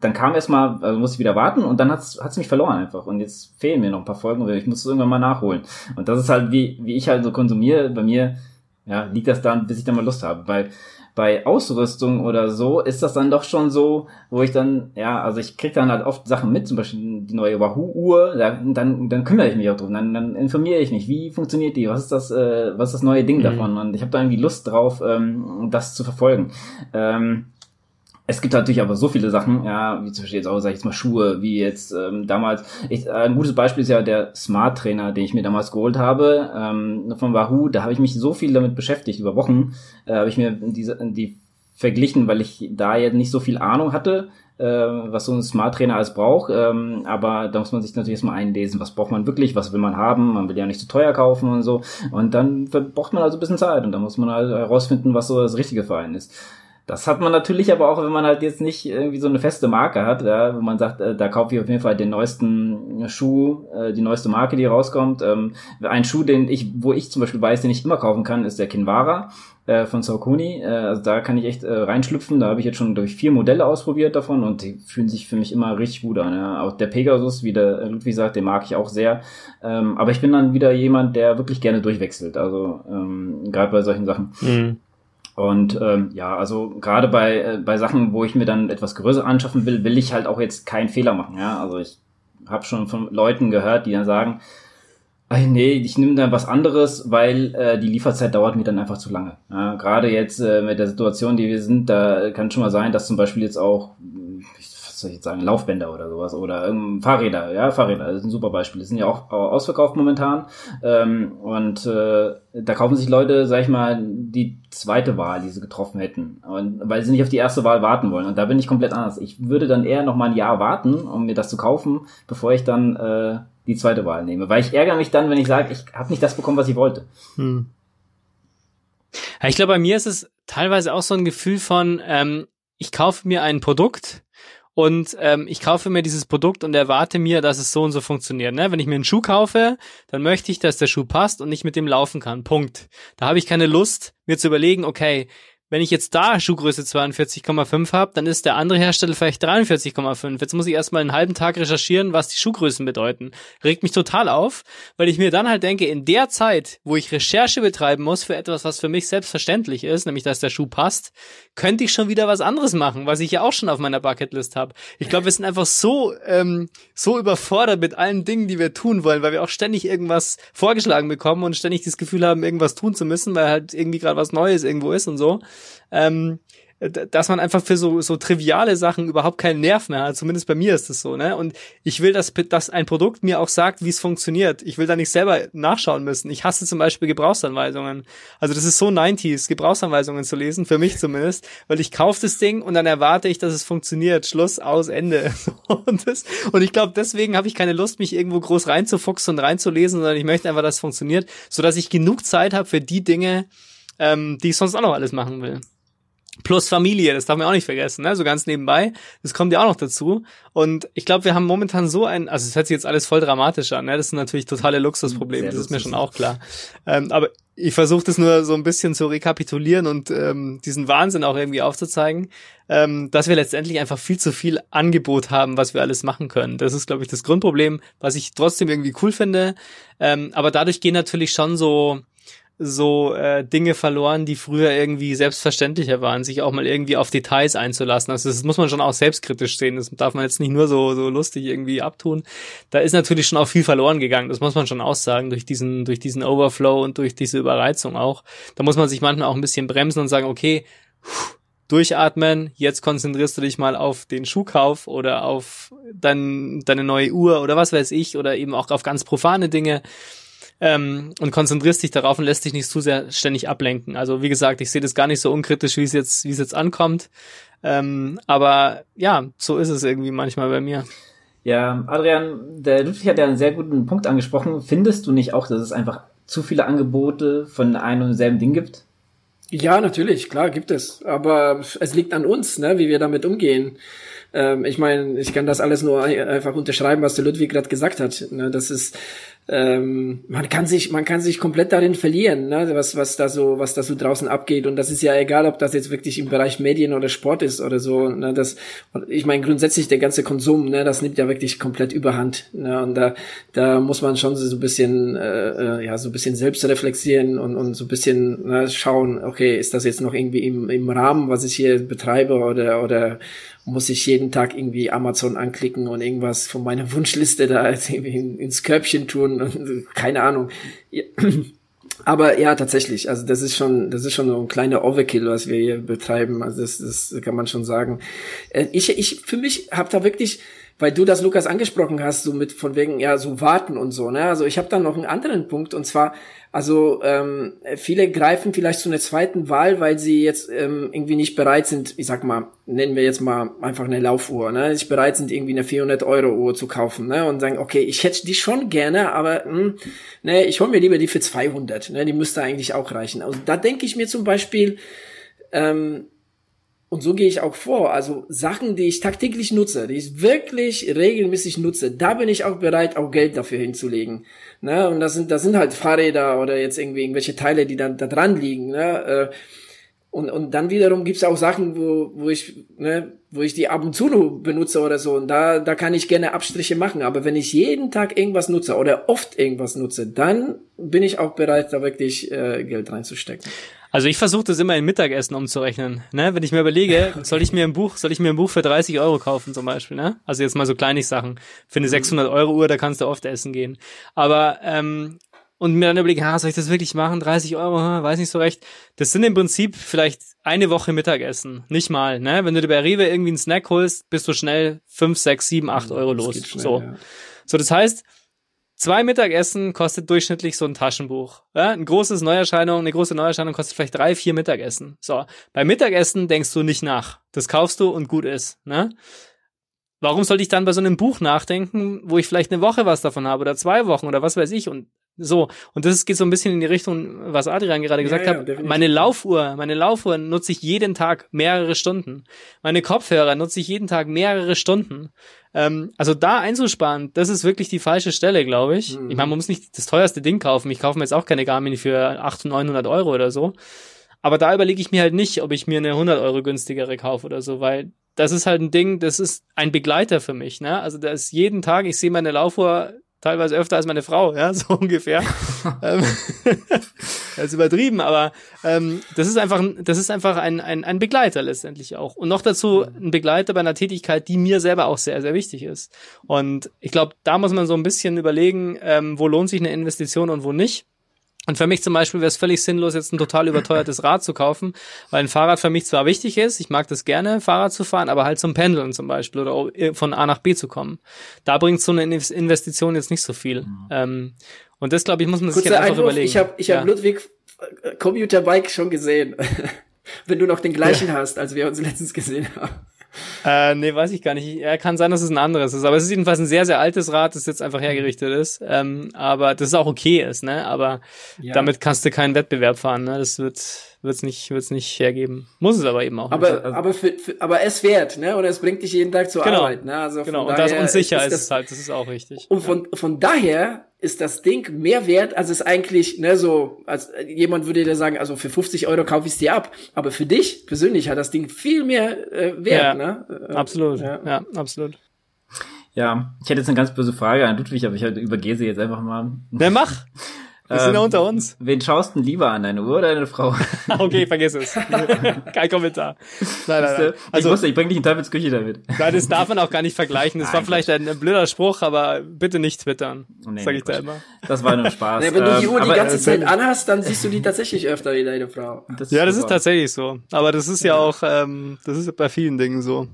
dann kam erstmal, also musste ich wieder warten und dann hat's hat's mich verloren einfach und jetzt fehlen mir noch ein paar Folgen ich muss es irgendwann mal nachholen. Und das ist halt wie wie ich halt so konsumiere. Bei mir ja liegt das dann, bis ich dann mal Lust habe, weil bei Ausrüstung oder so ist das dann doch schon so, wo ich dann, ja, also ich krieg dann halt oft Sachen mit, zum Beispiel die neue Wahoo-Uhr, dann, dann kümmere ich mich auch drum, dann, dann informiere ich mich, wie funktioniert die, was ist das, äh, was ist das neue Ding mhm. davon und ich habe da irgendwie Lust drauf, ähm, das zu verfolgen. Ähm, es gibt natürlich aber so viele Sachen, ja, wie zum Beispiel jetzt auch, sag ich jetzt mal, Schuhe, wie jetzt ähm, damals. Ich, äh, ein gutes Beispiel ist ja der Smart Trainer, den ich mir damals geholt habe, ähm, von Wahoo. Da habe ich mich so viel damit beschäftigt, über Wochen, äh, habe ich mir diese, die verglichen, weil ich da jetzt nicht so viel Ahnung hatte, äh, was so ein Smart Trainer alles braucht. Ähm, aber da muss man sich natürlich erstmal einlesen, was braucht man wirklich, was will man haben, man will ja nicht zu teuer kaufen und so. Und dann braucht man also ein bisschen Zeit und da muss man halt herausfinden, was so das Richtige für einen ist. Das hat man natürlich aber auch, wenn man halt jetzt nicht irgendwie so eine feste Marke hat, ja, wo man sagt, äh, da kaufe ich auf jeden Fall den neuesten Schuh, äh, die neueste Marke, die rauskommt. Ähm, ein Schuh, den ich, wo ich zum Beispiel weiß, den ich immer kaufen kann, ist der Kinvara äh, von Saucony. Äh, also da kann ich echt äh, reinschlüpfen. Da habe ich jetzt schon durch vier Modelle ausprobiert davon und die fühlen sich für mich immer richtig gut an. Ja. Auch der Pegasus, wie der Ludwig sagt, den mag ich auch sehr. Ähm, aber ich bin dann wieder jemand, der wirklich gerne durchwechselt. Also ähm, gerade bei solchen Sachen. Mhm. Und ähm, ja, also gerade bei, äh, bei Sachen, wo ich mir dann etwas größer anschaffen will, will ich halt auch jetzt keinen Fehler machen. Ja, also ich habe schon von Leuten gehört, die dann sagen, Ey, nee, ich nehme dann was anderes, weil äh, die Lieferzeit dauert mir dann einfach zu lange. Ja, gerade jetzt äh, mit der Situation, die wir sind, da kann schon mal sein, dass zum Beispiel jetzt auch soll ich jetzt sagen, Laufbänder oder sowas oder ähm, Fahrräder, ja, Fahrräder, ist ein super Beispiel. Die sind ja auch ausverkauft momentan. Ähm, und äh, da kaufen sich Leute, sag ich mal, die zweite Wahl, die sie getroffen hätten. Und weil sie nicht auf die erste Wahl warten wollen. Und da bin ich komplett anders. Ich würde dann eher noch mal ein Jahr warten, um mir das zu kaufen, bevor ich dann äh, die zweite Wahl nehme. Weil ich ärgere mich dann, wenn ich sage, ich habe nicht das bekommen, was ich wollte. Hm. Ich glaube, bei mir ist es teilweise auch so ein Gefühl von, ähm, ich kaufe mir ein Produkt und ähm, ich kaufe mir dieses Produkt und erwarte mir, dass es so und so funktioniert. Ne? Wenn ich mir einen Schuh kaufe, dann möchte ich, dass der Schuh passt und nicht mit dem laufen kann. Punkt. Da habe ich keine Lust, mir zu überlegen, okay, wenn ich jetzt da Schuhgröße 42,5 habe, dann ist der andere Hersteller vielleicht 43,5. Jetzt muss ich erstmal einen halben Tag recherchieren, was die Schuhgrößen bedeuten. Regt mich total auf, weil ich mir dann halt denke, in der Zeit, wo ich Recherche betreiben muss für etwas, was für mich selbstverständlich ist, nämlich dass der Schuh passt, könnte ich schon wieder was anderes machen, was ich ja auch schon auf meiner Bucketlist habe. Ich glaube, wir sind einfach so ähm, so überfordert mit allen Dingen, die wir tun wollen, weil wir auch ständig irgendwas vorgeschlagen bekommen und ständig das Gefühl haben, irgendwas tun zu müssen, weil halt irgendwie gerade was Neues irgendwo ist und so ähm, dass man einfach für so, so triviale Sachen überhaupt keinen Nerv mehr hat. Zumindest bei mir ist es so, ne? Und ich will, dass, dass ein Produkt mir auch sagt, wie es funktioniert. Ich will da nicht selber nachschauen müssen. Ich hasse zum Beispiel Gebrauchsanweisungen. Also das ist so 90s, Gebrauchsanweisungen zu lesen, für mich zumindest, weil ich kaufe das Ding und dann erwarte ich, dass es funktioniert. Schluss, aus, Ende. und, das, und ich glaube, deswegen habe ich keine Lust, mich irgendwo groß reinzufuchsen und reinzulesen, sondern ich möchte einfach, dass es funktioniert, sodass ich genug Zeit habe für die Dinge, ähm, die ich sonst auch noch alles machen will. Plus Familie, das darf man auch nicht vergessen, ne? so ganz nebenbei. Das kommt ja auch noch dazu. Und ich glaube, wir haben momentan so ein, also es hört sich jetzt alles voll dramatisch an, ne? das sind natürlich totale Luxusprobleme, das ist mir schon auch klar. Ähm, aber ich versuche das nur so ein bisschen zu rekapitulieren und ähm, diesen Wahnsinn auch irgendwie aufzuzeigen, ähm, dass wir letztendlich einfach viel zu viel Angebot haben, was wir alles machen können. Das ist, glaube ich, das Grundproblem, was ich trotzdem irgendwie cool finde. Ähm, aber dadurch gehen natürlich schon so so äh, Dinge verloren, die früher irgendwie selbstverständlicher waren, sich auch mal irgendwie auf Details einzulassen. Also das muss man schon auch selbstkritisch sehen. Das darf man jetzt nicht nur so so lustig irgendwie abtun. Da ist natürlich schon auch viel verloren gegangen. Das muss man schon aussagen durch diesen durch diesen Overflow und durch diese Überreizung auch. Da muss man sich manchmal auch ein bisschen bremsen und sagen, okay, durchatmen, jetzt konzentrierst du dich mal auf den Schuhkauf oder auf dein, deine neue Uhr oder was weiß ich oder eben auch auf ganz profane Dinge ähm, und konzentrierst dich darauf und lässt dich nicht zu sehr ständig ablenken. Also wie gesagt, ich sehe das gar nicht so unkritisch, wie es jetzt, wie es jetzt ankommt. Ähm, aber ja, so ist es irgendwie manchmal bei mir. Ja, Adrian, der Ludwig hat ja einen sehr guten Punkt angesprochen. Findest du nicht auch, dass es einfach zu viele Angebote von einem und demselben Ding gibt? Ja, natürlich, klar gibt es. Aber es liegt an uns, ne, wie wir damit umgehen. Ähm, ich meine, ich kann das alles nur einfach unterschreiben, was der Ludwig gerade gesagt hat. Ne, das ist ähm, man kann sich, man kann sich komplett darin verlieren, ne, was, was da so, was da so draußen abgeht. Und das ist ja egal, ob das jetzt wirklich im Bereich Medien oder Sport ist oder so. Ne, das, ich meine grundsätzlich der ganze Konsum, ne, das nimmt ja wirklich komplett Überhand. Ne, und da, da muss man schon so ein bisschen, äh, äh, ja, so ein bisschen selbst reflektieren und, und so ein bisschen ne, schauen, okay, ist das jetzt noch irgendwie im, im Rahmen, was ich hier betreibe oder, oder muss ich jeden Tag irgendwie Amazon anklicken und irgendwas von meiner Wunschliste da irgendwie ins Körbchen tun und keine Ahnung. Aber ja, tatsächlich, also das ist schon, das ist schon so ein kleiner Overkill, was wir hier betreiben. Also das, das kann man schon sagen. Äh, ich, ich für mich habe da wirklich weil du das Lukas angesprochen hast, so mit von wegen ja so warten und so. Ne? Also ich habe da noch einen anderen Punkt und zwar also ähm, viele greifen vielleicht zu einer zweiten Wahl, weil sie jetzt ähm, irgendwie nicht bereit sind. Ich sag mal, nennen wir jetzt mal einfach eine Laufuhr, ne? Nicht bereit sind irgendwie eine 400 Euro Uhr zu kaufen, ne? Und sagen, okay, ich hätte die schon gerne, aber hm, ne, ich hole mir lieber die für 200. Ne? Die müsste eigentlich auch reichen. Also da denke ich mir zum Beispiel ähm, und so gehe ich auch vor. Also Sachen, die ich tagtäglich nutze, die ich wirklich regelmäßig nutze, da bin ich auch bereit, auch Geld dafür hinzulegen. Ne? Und das sind, das sind halt Fahrräder oder jetzt irgendwie irgendwelche Teile, die dann da dran liegen. Ne? Äh, und, und dann wiederum gibt's auch Sachen, wo, wo ich, ne, wo ich die ab und zu nur benutze oder so. Und da, da kann ich gerne Abstriche machen. Aber wenn ich jeden Tag irgendwas nutze oder oft irgendwas nutze, dann bin ich auch bereit, da wirklich äh, Geld reinzustecken. Also ich versuche das immer in Mittagessen umzurechnen. Ne? Wenn ich mir überlege, soll ich mir ein Buch, soll ich mir ein Buch für 30 Euro kaufen zum Beispiel? Ne? Also jetzt mal so kleinig Sachen. Für eine 600 Euro Uhr, da kannst du oft essen gehen. Aber ähm, und mir dann überlegen, ha, soll ich das wirklich machen? 30 Euro, hm, weiß nicht so recht. Das sind im Prinzip vielleicht eine Woche Mittagessen. Nicht mal, ne? Wenn du dir bei Rewe irgendwie einen Snack holst, bist du schnell 5, 6, 7, 8 Euro los. Schnell, so. Ja. so, das heißt, Zwei Mittagessen kostet durchschnittlich so ein Taschenbuch. Ja, ein großes Neuerscheinung, eine große Neuerscheinung kostet vielleicht drei, vier Mittagessen. So, beim Mittagessen denkst du nicht nach. Das kaufst du und gut ist. Ne? warum sollte ich dann bei so einem Buch nachdenken, wo ich vielleicht eine Woche was davon habe oder zwei Wochen oder was weiß ich und so, und das geht so ein bisschen in die Richtung, was Adrian gerade gesagt ja, ja, hat. Definitiv. Meine Laufuhr, meine Laufuhr nutze ich jeden Tag mehrere Stunden. Meine Kopfhörer nutze ich jeden Tag mehrere Stunden. Ähm, also da einzusparen, das ist wirklich die falsche Stelle, glaube ich. Mhm. Ich meine, man muss nicht das teuerste Ding kaufen. Ich kaufe mir jetzt auch keine Garmin für 800, 900 Euro oder so. Aber da überlege ich mir halt nicht, ob ich mir eine 100 Euro günstigere kaufe oder so, weil das ist halt ein Ding, das ist ein Begleiter für mich. Ne? Also da ist jeden Tag, ich sehe meine Laufuhr teilweise öfter als meine Frau, ja, so ungefähr. Ähm, das ist übertrieben, aber ähm, das ist einfach, das ist einfach ein, ein, ein Begleiter letztendlich auch. Und noch dazu ein Begleiter bei einer Tätigkeit, die mir selber auch sehr, sehr wichtig ist. Und ich glaube, da muss man so ein bisschen überlegen, ähm, wo lohnt sich eine Investition und wo nicht. Und für mich zum Beispiel wäre es völlig sinnlos, jetzt ein total überteuertes Rad zu kaufen, weil ein Fahrrad für mich zwar wichtig ist, ich mag das gerne, Fahrrad zu fahren, aber halt zum Pendeln zum Beispiel oder von A nach B zu kommen. Da bringt so eine Investition jetzt nicht so viel. Mhm. Ähm, und das, glaube ich, muss man sich einfach Einwurf, überlegen. Ich habe ich ja. hab Ludwig äh, Commuter Bike schon gesehen. Wenn du noch den gleichen ja. hast, als wir uns letztens gesehen haben. Äh, nee, weiß ich gar nicht. Ja, kann sein, dass es ein anderes ist. Aber es ist jedenfalls ein sehr, sehr altes Rad, das jetzt einfach hergerichtet ist. Ähm, aber das ist auch okay ist, ne? Aber ja. damit kannst du keinen Wettbewerb fahren, ne? Das wird wird's nicht wird's nicht hergeben. Muss es aber eben auch. Aber nicht. Also, aber für, für, aber es fährt, ne? Oder es bringt dich jeden Tag zur genau. Arbeit, ne? Also genau. Und das unsicher ist, ist es halt. Das ist auch richtig. Und von von daher ist das Ding mehr wert, als es eigentlich, ne, so, als jemand würde dir sagen, also für 50 Euro kaufe ich es dir ab. Aber für dich persönlich hat das Ding viel mehr äh, Wert, ja, ne? Äh, absolut, ja. ja, absolut. Ja, ich hätte jetzt eine ganz böse Frage an Ludwig, aber ich übergehe sie jetzt einfach mal. Na, mach! Wir sind ja ähm, unter uns. Wen schaust du lieber an, deine Uhr oder deine Frau? okay, vergiss es. Kein Kommentar. Nein, nein, nein. Also, ich wusste, ich bring dich in Teufels Küche damit. Nein, das darf man auch gar nicht vergleichen. Das nein, war vielleicht ein, ein, blöder Spruch, aber bitte nicht twittern. Nee, sag ich da immer. Das war nur Spaß. Nee, wenn du die ähm, Uhr die ganze Zeit anhast, dann siehst du die tatsächlich öfter wie deine Frau. Das ja, das super. ist tatsächlich so. Aber das ist ja, ja auch, ähm, das ist bei vielen Dingen so.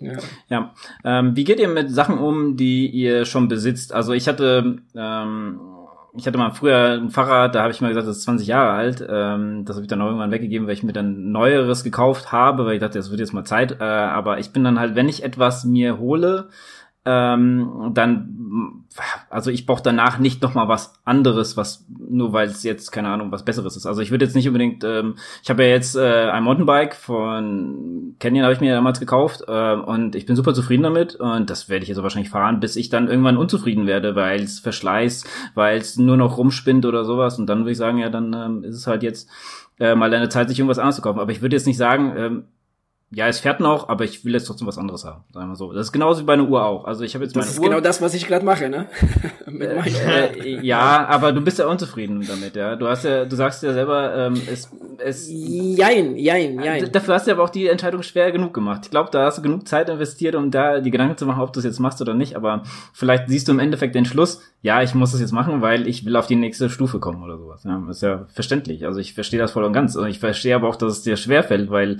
Ja. ja. Ähm, wie geht ihr mit Sachen um, die ihr schon besitzt? Also ich hatte ähm, ich hatte mal früher ein Fahrrad, da habe ich mal gesagt, das ist 20 Jahre alt. Ähm, das habe ich dann irgendwann weggegeben, weil ich mir dann neueres gekauft habe, weil ich dachte, das wird jetzt mal Zeit. Äh, aber ich bin dann halt, wenn ich etwas mir hole, ähm, dann, also ich brauche danach nicht noch mal was anderes, was nur weil es jetzt keine Ahnung was Besseres ist. Also ich würde jetzt nicht unbedingt, ähm, ich habe ja jetzt äh, ein Mountainbike von Canyon habe ich mir damals gekauft äh, und ich bin super zufrieden damit und das werde ich jetzt wahrscheinlich fahren, bis ich dann irgendwann unzufrieden werde, weil es verschleißt, weil es nur noch rumspinnt oder sowas und dann würde ich sagen, ja, dann ähm, ist es halt jetzt äh, mal eine Zeit, sich irgendwas anderes zu kaufen. Aber ich würde jetzt nicht sagen, ähm, ja, es fährt noch, aber ich will jetzt trotzdem was anderes haben. Sagen wir so. Das ist genauso wie bei einer Uhr auch. Also ich habe jetzt das meine ist Uhr. genau das, was ich gerade mache, ne? äh, ja, aber du bist ja unzufrieden damit, ja. Du hast ja, du sagst ja selber, ähm, es, es. Jein, jein, jein. Dafür hast du aber auch die Entscheidung schwer genug gemacht. Ich glaube, da hast du genug Zeit investiert, um da die Gedanken zu machen, ob du es jetzt machst oder nicht. Aber vielleicht siehst du im Endeffekt den Schluss, ja, ich muss das jetzt machen, weil ich will auf die nächste Stufe kommen oder sowas. Ja, ist ja verständlich. Also ich verstehe das voll und ganz. Und ich verstehe aber auch, dass es dir schwerfällt, weil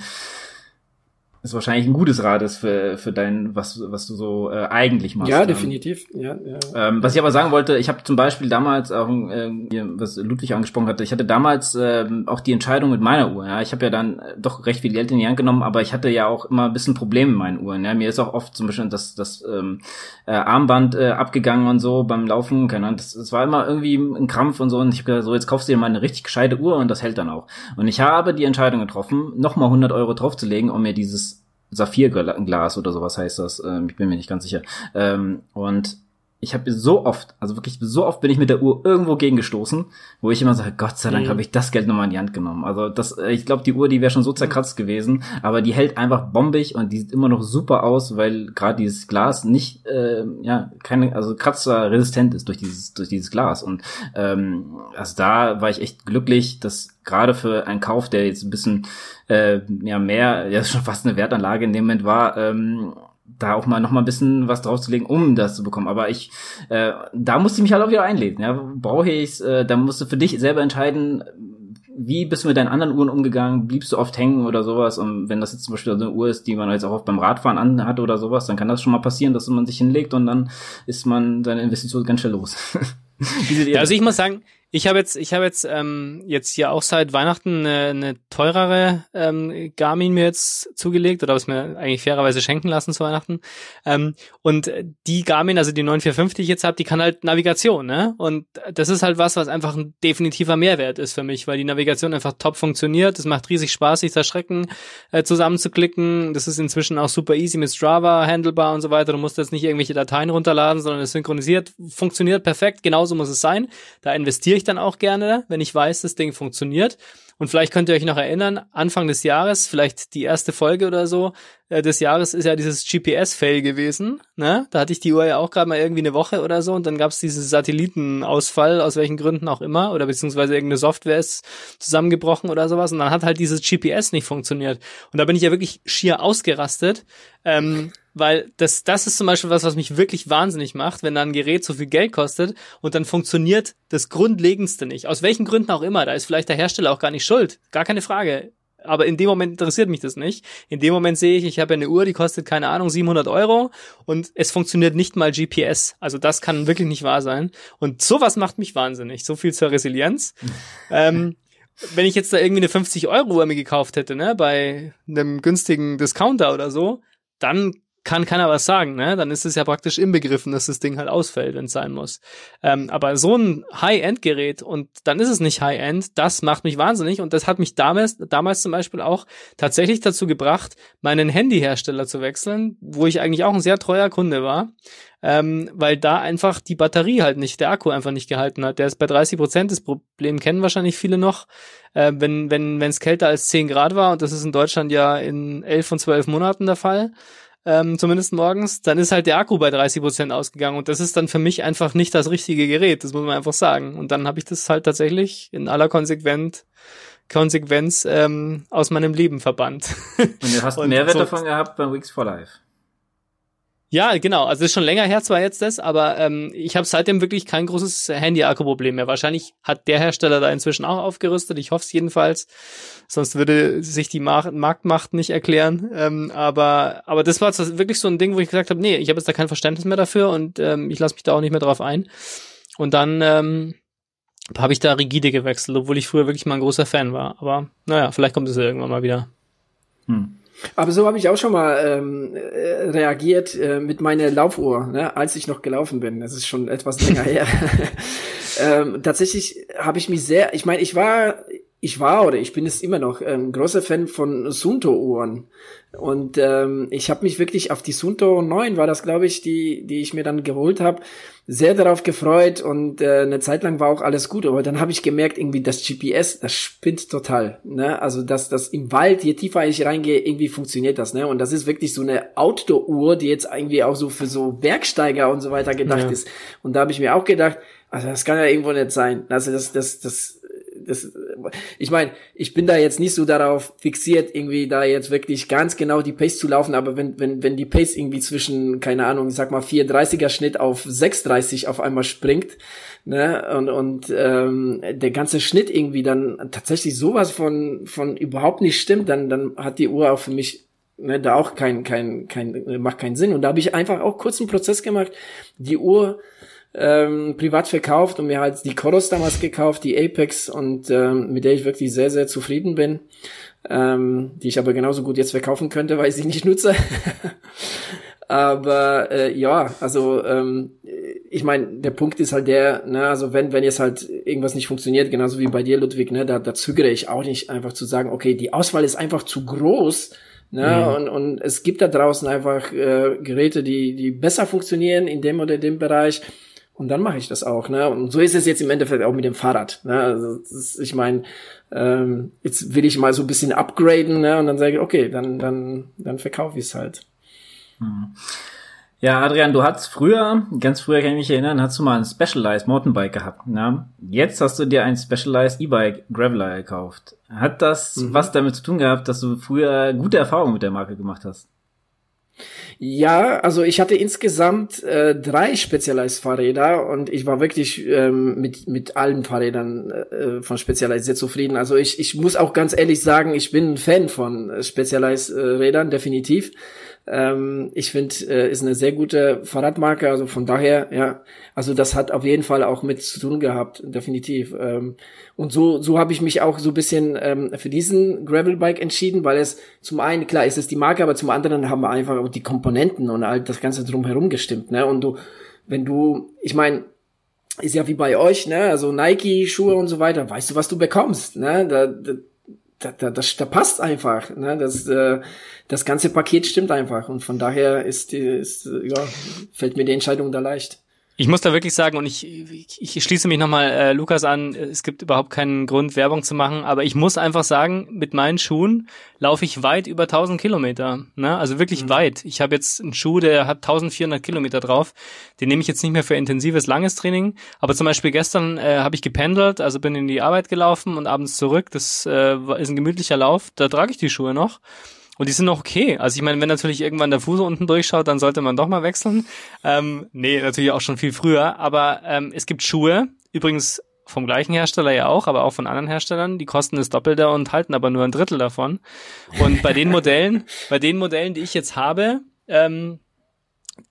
ist wahrscheinlich ein gutes Rad ist für, für dein, was, was du so äh, eigentlich machst. Ja, ähm, definitiv. Ja, ja. Ähm, was ich aber sagen wollte, ich habe zum Beispiel damals auch, äh, was Ludwig angesprochen hatte, ich hatte damals äh, auch die Entscheidung mit meiner Uhr. Ja, ich habe ja dann doch recht viel Geld in die Hand genommen, aber ich hatte ja auch immer ein bisschen Probleme mit meinen Uhren. Ja, mir ist auch oft zum Beispiel das, das ähm, äh, Armband äh, abgegangen und so beim Laufen. Keine Ahnung, das, das war immer irgendwie ein Krampf und so. Und ich habe gesagt, so jetzt kaufst du dir mal eine richtig gescheite Uhr und das hält dann auch. Und ich habe die Entscheidung getroffen, nochmal 100 Euro draufzulegen, um mir dieses Saphirglas oder sowas heißt das. Ähm, ich bin mir nicht ganz sicher. Ähm, und ich habe so oft, also wirklich so oft bin ich mit der Uhr irgendwo gegengestoßen, wo ich immer sage, Gott sei Dank mhm. habe ich das Geld nochmal in die Hand genommen. Also das, äh, ich glaube, die Uhr, die wäre schon so zerkratzt mhm. gewesen, aber die hält einfach bombig und die sieht immer noch super aus, weil gerade dieses Glas nicht, äh, ja, keine, also kratzerresistent ist durch dieses, durch dieses Glas. Und ähm, also da war ich echt glücklich, dass gerade für einen Kauf, der jetzt ein bisschen äh, ja mehr, ja schon fast eine Wertanlage in dem Moment war, ähm, da auch mal noch mal ein bisschen was draufzulegen, um das zu bekommen. Aber ich, äh, da musste ich mich halt auch wieder einlesen. Ja, brauche ich's? Äh, da musst du für dich selber entscheiden, wie bist du mit deinen anderen Uhren umgegangen? Bliebst du oft hängen oder sowas? Und wenn das jetzt zum Beispiel eine Uhr ist, die man jetzt auch oft beim Radfahren anhat oder sowas, dann kann das schon mal passieren, dass man sich hinlegt und dann ist man seine Investition ganz schnell los. also ich muss sagen, Ich habe jetzt, ich habe jetzt ähm, jetzt hier auch seit Weihnachten eine, eine teurere ähm, Garmin mir jetzt zugelegt oder was mir eigentlich fairerweise schenken lassen zu Weihnachten. Ähm, und die Garmin, also die 945, die ich jetzt habe, die kann halt Navigation, ne? Und das ist halt was, was einfach ein definitiver Mehrwert ist für mich, weil die Navigation einfach top funktioniert. Es macht riesig Spaß, sich da Schrecken äh, zusammenzuklicken. Das ist inzwischen auch super easy mit Strava, handelbar und so weiter. Du musst jetzt nicht irgendwelche Dateien runterladen, sondern es synchronisiert, funktioniert perfekt. Genauso muss es sein. Da investiere ich dann auch gerne, wenn ich weiß, das Ding funktioniert. Und vielleicht könnt ihr euch noch erinnern, Anfang des Jahres, vielleicht die erste Folge oder so äh, des Jahres ist ja dieses GPS-Fail gewesen. Ne? Da hatte ich die Uhr ja auch gerade mal irgendwie eine Woche oder so und dann gab es diesen Satellitenausfall, aus welchen Gründen auch immer, oder beziehungsweise irgendeine Software ist zusammengebrochen oder sowas und dann hat halt dieses GPS nicht funktioniert. Und da bin ich ja wirklich schier ausgerastet. Ähm, weil das, das ist zum Beispiel was, was mich wirklich wahnsinnig macht, wenn da ein Gerät so viel Geld kostet und dann funktioniert das Grundlegendste nicht. Aus welchen Gründen auch immer. Da ist vielleicht der Hersteller auch gar nicht schuld. Gar keine Frage. Aber in dem Moment interessiert mich das nicht. In dem Moment sehe ich, ich habe eine Uhr, die kostet, keine Ahnung, 700 Euro und es funktioniert nicht mal GPS. Also das kann wirklich nicht wahr sein. Und sowas macht mich wahnsinnig. So viel zur Resilienz. ähm, wenn ich jetzt da irgendwie eine 50 Euro Uhr mir gekauft hätte, ne, bei einem günstigen Discounter oder so, dann kann keiner was sagen, ne? Dann ist es ja praktisch inbegriffen, dass das Ding halt ausfällt, wenn es sein muss. Ähm, aber so ein High-End-Gerät und dann ist es nicht High-End, das macht mich wahnsinnig und das hat mich damals, damals zum Beispiel auch tatsächlich dazu gebracht, meinen Handyhersteller zu wechseln, wo ich eigentlich auch ein sehr treuer Kunde war, ähm, weil da einfach die Batterie halt nicht, der Akku einfach nicht gehalten hat. Der ist bei 30 Prozent, das Problem kennen wahrscheinlich viele noch. Äh, wenn wenn wenn es kälter als 10 Grad war und das ist in Deutschland ja in 11 und 12 Monaten der Fall, ähm, zumindest morgens, dann ist halt der Akku bei 30 Prozent ausgegangen und das ist dann für mich einfach nicht das richtige Gerät, das muss man einfach sagen. Und dann habe ich das halt tatsächlich in aller Konsequenz Konsequenz ähm, aus meinem Leben verbannt. Und du hast einen Mehrwert so, davon gehabt beim Weeks for Life. Ja, genau. Also ist schon länger her zwar jetzt das, aber ähm, ich habe seitdem wirklich kein großes Handy-Akku-Problem mehr. Wahrscheinlich hat der Hersteller da inzwischen auch aufgerüstet. Ich hoffe es jedenfalls. Sonst würde sich die Mar Marktmacht nicht erklären. Ähm, aber aber das war wirklich so ein Ding, wo ich gesagt habe, nee, ich habe jetzt da kein Verständnis mehr dafür und ähm, ich lasse mich da auch nicht mehr drauf ein. Und dann ähm, habe ich da rigide gewechselt, obwohl ich früher wirklich mal ein großer Fan war. Aber naja, vielleicht kommt es ja irgendwann mal wieder. Hm. Aber so habe ich auch schon mal ähm, äh, reagiert äh, mit meiner Laufuhr, ne, als ich noch gelaufen bin. Das ist schon etwas länger her. ähm, tatsächlich habe ich mich sehr, ich meine, ich war, ich war oder ich bin es immer noch ähm, großer Fan von Sunto-Uhren. Und ähm, ich habe mich wirklich auf die Sunto 9, war das glaube ich, die, die ich mir dann geholt habe, sehr darauf gefreut und äh, eine Zeit lang war auch alles gut, aber dann habe ich gemerkt, irgendwie das GPS, das spinnt total. Ne? Also dass das im Wald, je tiefer ich reingehe, irgendwie funktioniert das. Ne? Und das ist wirklich so eine Outdoor-Uhr, die jetzt irgendwie auch so für so Bergsteiger und so weiter gedacht ja. ist. Und da habe ich mir auch gedacht, also das kann ja irgendwo nicht sein. Also das, das, das das, ich meine, ich bin da jetzt nicht so darauf fixiert, irgendwie da jetzt wirklich ganz genau die Pace zu laufen, aber wenn, wenn, wenn die Pace irgendwie zwischen, keine Ahnung, ich sag mal 430er Schnitt auf 630 auf einmal springt, ne, und, und ähm, der ganze Schnitt irgendwie dann tatsächlich sowas von, von überhaupt nicht stimmt, dann, dann hat die Uhr auch für mich ne, da auch kein, kein, kein, macht keinen Sinn. Und da habe ich einfach auch kurz einen Prozess gemacht, die Uhr ähm, privat verkauft und mir halt die Koros damals gekauft, die Apex und ähm, mit der ich wirklich sehr, sehr zufrieden bin. Ähm, die ich aber genauso gut jetzt verkaufen könnte, weil ich sie nicht nutze. aber äh, ja, also ähm, ich meine, der Punkt ist halt der, ne, also wenn, wenn jetzt halt irgendwas nicht funktioniert, genauso wie bei dir, Ludwig, ne, da, da zögere ich auch nicht einfach zu sagen, okay, die Auswahl ist einfach zu groß, Ne? Mhm. Und, und es gibt da draußen einfach äh, Geräte, die, die besser funktionieren in dem oder dem Bereich. Und dann mache ich das auch, ne? Und so ist es jetzt im Endeffekt auch mit dem Fahrrad. Ne? Also ist, ich meine, ähm, jetzt will ich mal so ein bisschen upgraden, ne? Und dann sage ich, okay, dann, dann, dann verkaufe ich es halt. Hm. Ja, Adrian, du hattest früher, ganz früher kann ich mich erinnern, hast du mal ein Specialized Mountainbike gehabt. Ne? Jetzt hast du dir ein Specialized E-Bike Graveler gekauft. Hat das mhm. was damit zu tun gehabt, dass du früher gute Erfahrungen mit der Marke gemacht hast? Ja, also ich hatte insgesamt äh, drei Specialized-Fahrräder und ich war wirklich ähm, mit, mit allen Fahrrädern äh, von Specialized sehr zufrieden. Also ich, ich muss auch ganz ehrlich sagen, ich bin ein Fan von Specialized-Rädern, definitiv. Ähm, ich finde, äh, ist eine sehr gute Fahrradmarke. Also von daher, ja, also das hat auf jeden Fall auch mit zu tun gehabt, definitiv. Ähm, und so, so habe ich mich auch so ein bisschen ähm, für diesen Gravelbike entschieden, weil es zum einen, klar, ist es die Marke, aber zum anderen haben wir einfach auch die Komponenten und all das Ganze drumherum gestimmt. Ne? Und du, wenn du, ich meine, ist ja wie bei euch, ne? Also Nike-Schuhe und so weiter, weißt du, was du bekommst, ne? Da, da, da, da, das, da passt einfach, ne? Das, äh, das ganze Paket stimmt einfach und von daher ist, ist ja, fällt mir die Entscheidung da leicht. Ich muss da wirklich sagen, und ich, ich, ich schließe mich nochmal äh, Lukas an, es gibt überhaupt keinen Grund, Werbung zu machen, aber ich muss einfach sagen, mit meinen Schuhen laufe ich weit über 1000 Kilometer. Ne? Also wirklich mhm. weit. Ich habe jetzt einen Schuh, der hat 1400 Kilometer drauf. Den nehme ich jetzt nicht mehr für intensives, langes Training. Aber zum Beispiel gestern äh, habe ich gependelt, also bin in die Arbeit gelaufen und abends zurück. Das äh, ist ein gemütlicher Lauf. Da trage ich die Schuhe noch. Und die sind noch okay. Also ich meine, wenn natürlich irgendwann der Fuß unten durchschaut, dann sollte man doch mal wechseln. Ähm, nee, natürlich auch schon viel früher. Aber ähm, es gibt Schuhe, übrigens vom gleichen Hersteller ja auch, aber auch von anderen Herstellern, die kosten das Doppelte und halten aber nur ein Drittel davon. Und bei den Modellen, bei den Modellen, die ich jetzt habe, ähm,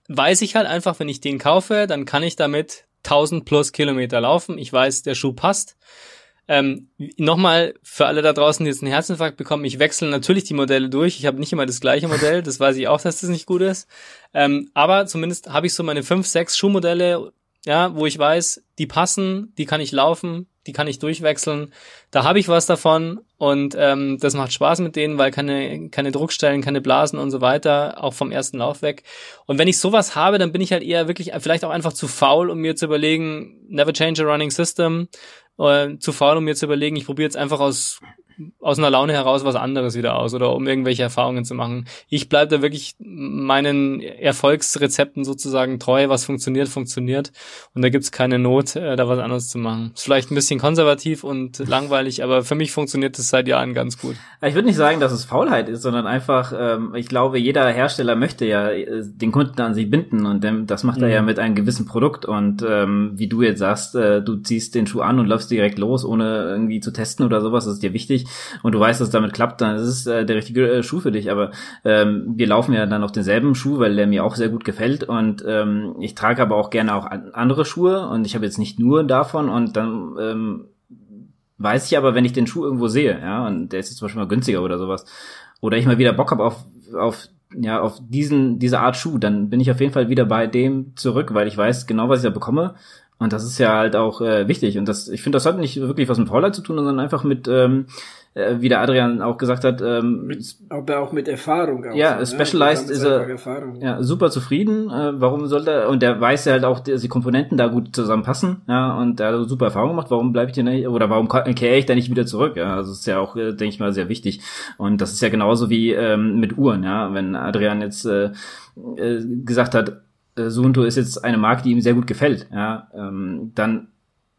weiß ich halt einfach, wenn ich den kaufe, dann kann ich damit 1000 plus Kilometer laufen. Ich weiß, der Schuh passt. Ähm, Nochmal für alle da draußen, die jetzt einen Herzinfarkt bekommen, ich wechsle natürlich die Modelle durch. Ich habe nicht immer das gleiche Modell, das weiß ich auch, dass das nicht gut ist. Ähm, aber zumindest habe ich so meine fünf, sechs Schuhmodelle, ja, wo ich weiß, die passen, die kann ich laufen, die kann ich durchwechseln. Da habe ich was davon und ähm, das macht Spaß mit denen, weil keine, keine Druckstellen, keine Blasen und so weiter, auch vom ersten Lauf weg. Und wenn ich sowas habe, dann bin ich halt eher wirklich vielleicht auch einfach zu faul, um mir zu überlegen, never change a running system äh, zu faul, um mir zu überlegen, ich probiere jetzt einfach aus aus einer Laune heraus was anderes wieder aus oder um irgendwelche Erfahrungen zu machen. Ich bleibe da wirklich meinen Erfolgsrezepten sozusagen treu, was funktioniert, funktioniert. Und da gibt's keine Not, äh, da was anderes zu machen. Ist vielleicht ein bisschen konservativ und langweilig, aber für mich funktioniert es seit Jahren ganz gut. Ich würde nicht sagen, dass es Faulheit ist, sondern einfach, ähm, ich glaube, jeder Hersteller möchte ja äh, den Kunden an sich binden und dem, das macht mhm. er ja mit einem gewissen Produkt. Und ähm, wie du jetzt sagst, äh, du ziehst den Schuh an und läufst direkt los, ohne irgendwie zu testen oder sowas, das ist dir wichtig und du weißt, dass es damit klappt, dann ist es äh, der richtige äh, Schuh für dich. Aber ähm, wir laufen ja dann auf denselben Schuh, weil der mir auch sehr gut gefällt und ähm, ich trage aber auch gerne auch andere Schuhe und ich habe jetzt nicht nur davon und dann ähm, weiß ich aber, wenn ich den Schuh irgendwo sehe, ja, und der ist jetzt zum Beispiel mal günstiger oder sowas, oder ich mal wieder Bock habe auf, auf ja, auf diesen, diese Art Schuh, dann bin ich auf jeden Fall wieder bei dem zurück, weil ich weiß genau, was ich da bekomme und das ist ja halt auch äh, wichtig. Und das, ich finde, das hat nicht wirklich was mit Faulheit zu tun, sondern einfach mit, ähm, äh, wie der Adrian auch gesagt hat, ähm, mit, aber auch mit Erfahrung. Auch ja, so, ne? Specialized ist er ja, super zufrieden. Äh, warum sollte er, und der weiß ja halt auch, dass die Komponenten da gut zusammenpassen, ja, und der hat super Erfahrung gemacht, warum bleibe ich denn nicht, oder warum kehre ich da nicht wieder zurück? Ja, also das ist ja auch, äh, denke ich mal, sehr wichtig. Und das ist ja genauso wie ähm, mit Uhren, ja, wenn Adrian jetzt äh, äh, gesagt hat, äh, Suunto ist jetzt eine Marke, die ihm sehr gut gefällt, ja, ähm, dann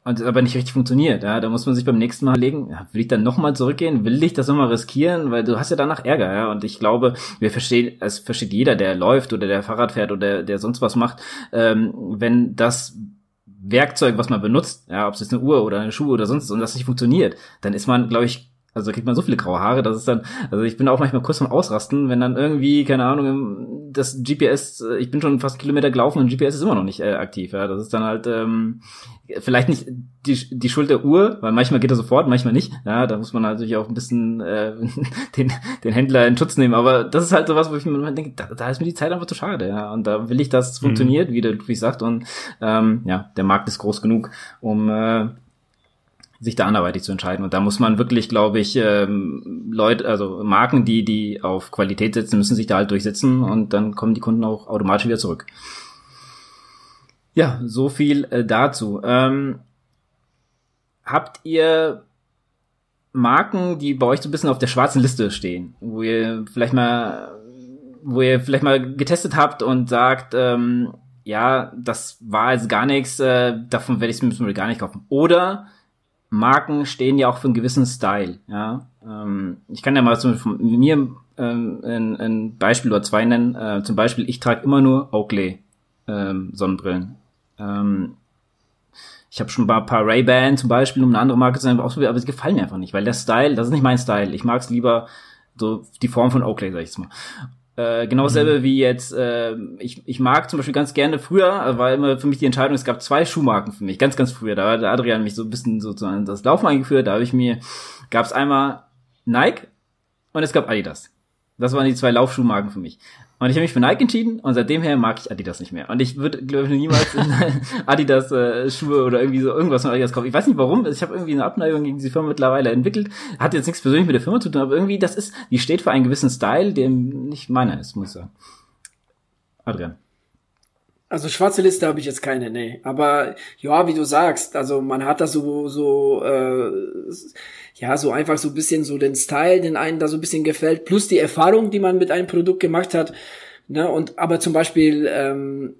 und aber nicht richtig funktioniert, ja, da muss man sich beim nächsten Mal legen, will ich dann nochmal zurückgehen, will ich das nochmal riskieren, weil du hast ja danach Ärger, ja, und ich glaube, wir verstehen, es versteht jeder, der läuft oder der Fahrrad fährt oder der, der sonst was macht, ähm, wenn das Werkzeug, was man benutzt, ja, ob es jetzt eine Uhr oder eine Schuhe oder sonst, und das nicht funktioniert, dann ist man, glaube ich, also da kriegt man so viele graue Haare, dass es dann, also ich bin auch manchmal kurz vom Ausrasten, wenn dann irgendwie, keine Ahnung, das GPS, äh, ich bin schon fast Kilometer gelaufen und GPS ist immer noch nicht äh, aktiv. Ja, das ist dann halt ähm, vielleicht nicht die, die Schuld der Uhr, weil manchmal geht er sofort, manchmal nicht. Ja, da muss man natürlich auch ein bisschen äh, den, den Händler in Schutz nehmen. Aber das ist halt so was, wo ich mir denke, da, da ist mir die Zeit einfach zu schade. Ja, und da will ich, dass es mhm. funktioniert, wie der Ludwig sagt. Und ähm, ja, der Markt ist groß genug, um äh, sich da anderweitig zu entscheiden. Und da muss man wirklich, glaube ich, ähm, Leute, also Marken, die, die auf Qualität setzen, müssen sich da halt durchsetzen und dann kommen die Kunden auch automatisch wieder zurück. Ja, so viel äh, dazu. Ähm, habt ihr Marken, die bei euch so ein bisschen auf der schwarzen Liste stehen, wo ihr vielleicht mal, wo ihr vielleicht mal getestet habt und sagt, ähm, ja, das war jetzt gar nichts, äh, davon werde ich es mir gar nicht kaufen. Oder Marken stehen ja auch für einen gewissen Style. Ja, ähm, ich kann ja mal zum von mir ähm, ein, ein Beispiel oder zwei nennen. Äh, zum Beispiel, ich trage immer nur Oakley ähm, Sonnenbrillen. Ähm, ich habe schon ein paar Ray-Ban zum Beispiel, um eine andere Marke zu sein, ausprobiert, aber sie gefallen mir einfach nicht, weil der Style, das ist nicht mein Style. Ich mag es lieber so die Form von Oakley, sag ich jetzt mal. Äh, genau dasselbe mhm. wie jetzt, äh, ich, ich mag zum Beispiel ganz gerne früher, äh, war immer für mich die Entscheidung, es gab zwei Schuhmarken für mich, ganz, ganz früher. Da hat Adrian mich so ein bisschen sozusagen das Laufen eingeführt, da habe ich mir, gab es einmal Nike und es gab Adidas. Das waren die zwei Laufschuhmarken für mich. Und ich habe mich für Nike entschieden und seitdem her mag ich Adidas nicht mehr. Und ich würde, glaube ich, niemals Adidas äh, Schuhe oder irgendwie so irgendwas von Adidas kaufen. Ich weiß nicht warum. Ich habe irgendwie eine Abneigung gegen diese Firma mittlerweile entwickelt. Hat jetzt nichts persönlich mit der Firma zu tun, aber irgendwie, das ist, die steht für einen gewissen Style, der nicht meiner ist, muss ich sagen. Adrian. Also schwarze Liste habe ich jetzt keine, nee. Aber ja, wie du sagst, also man hat da so, so, äh, ja, so einfach so ein bisschen so den Style, den einen da so ein bisschen gefällt, plus die Erfahrung, die man mit einem Produkt gemacht hat. Ne? Und aber zum Beispiel, ähm,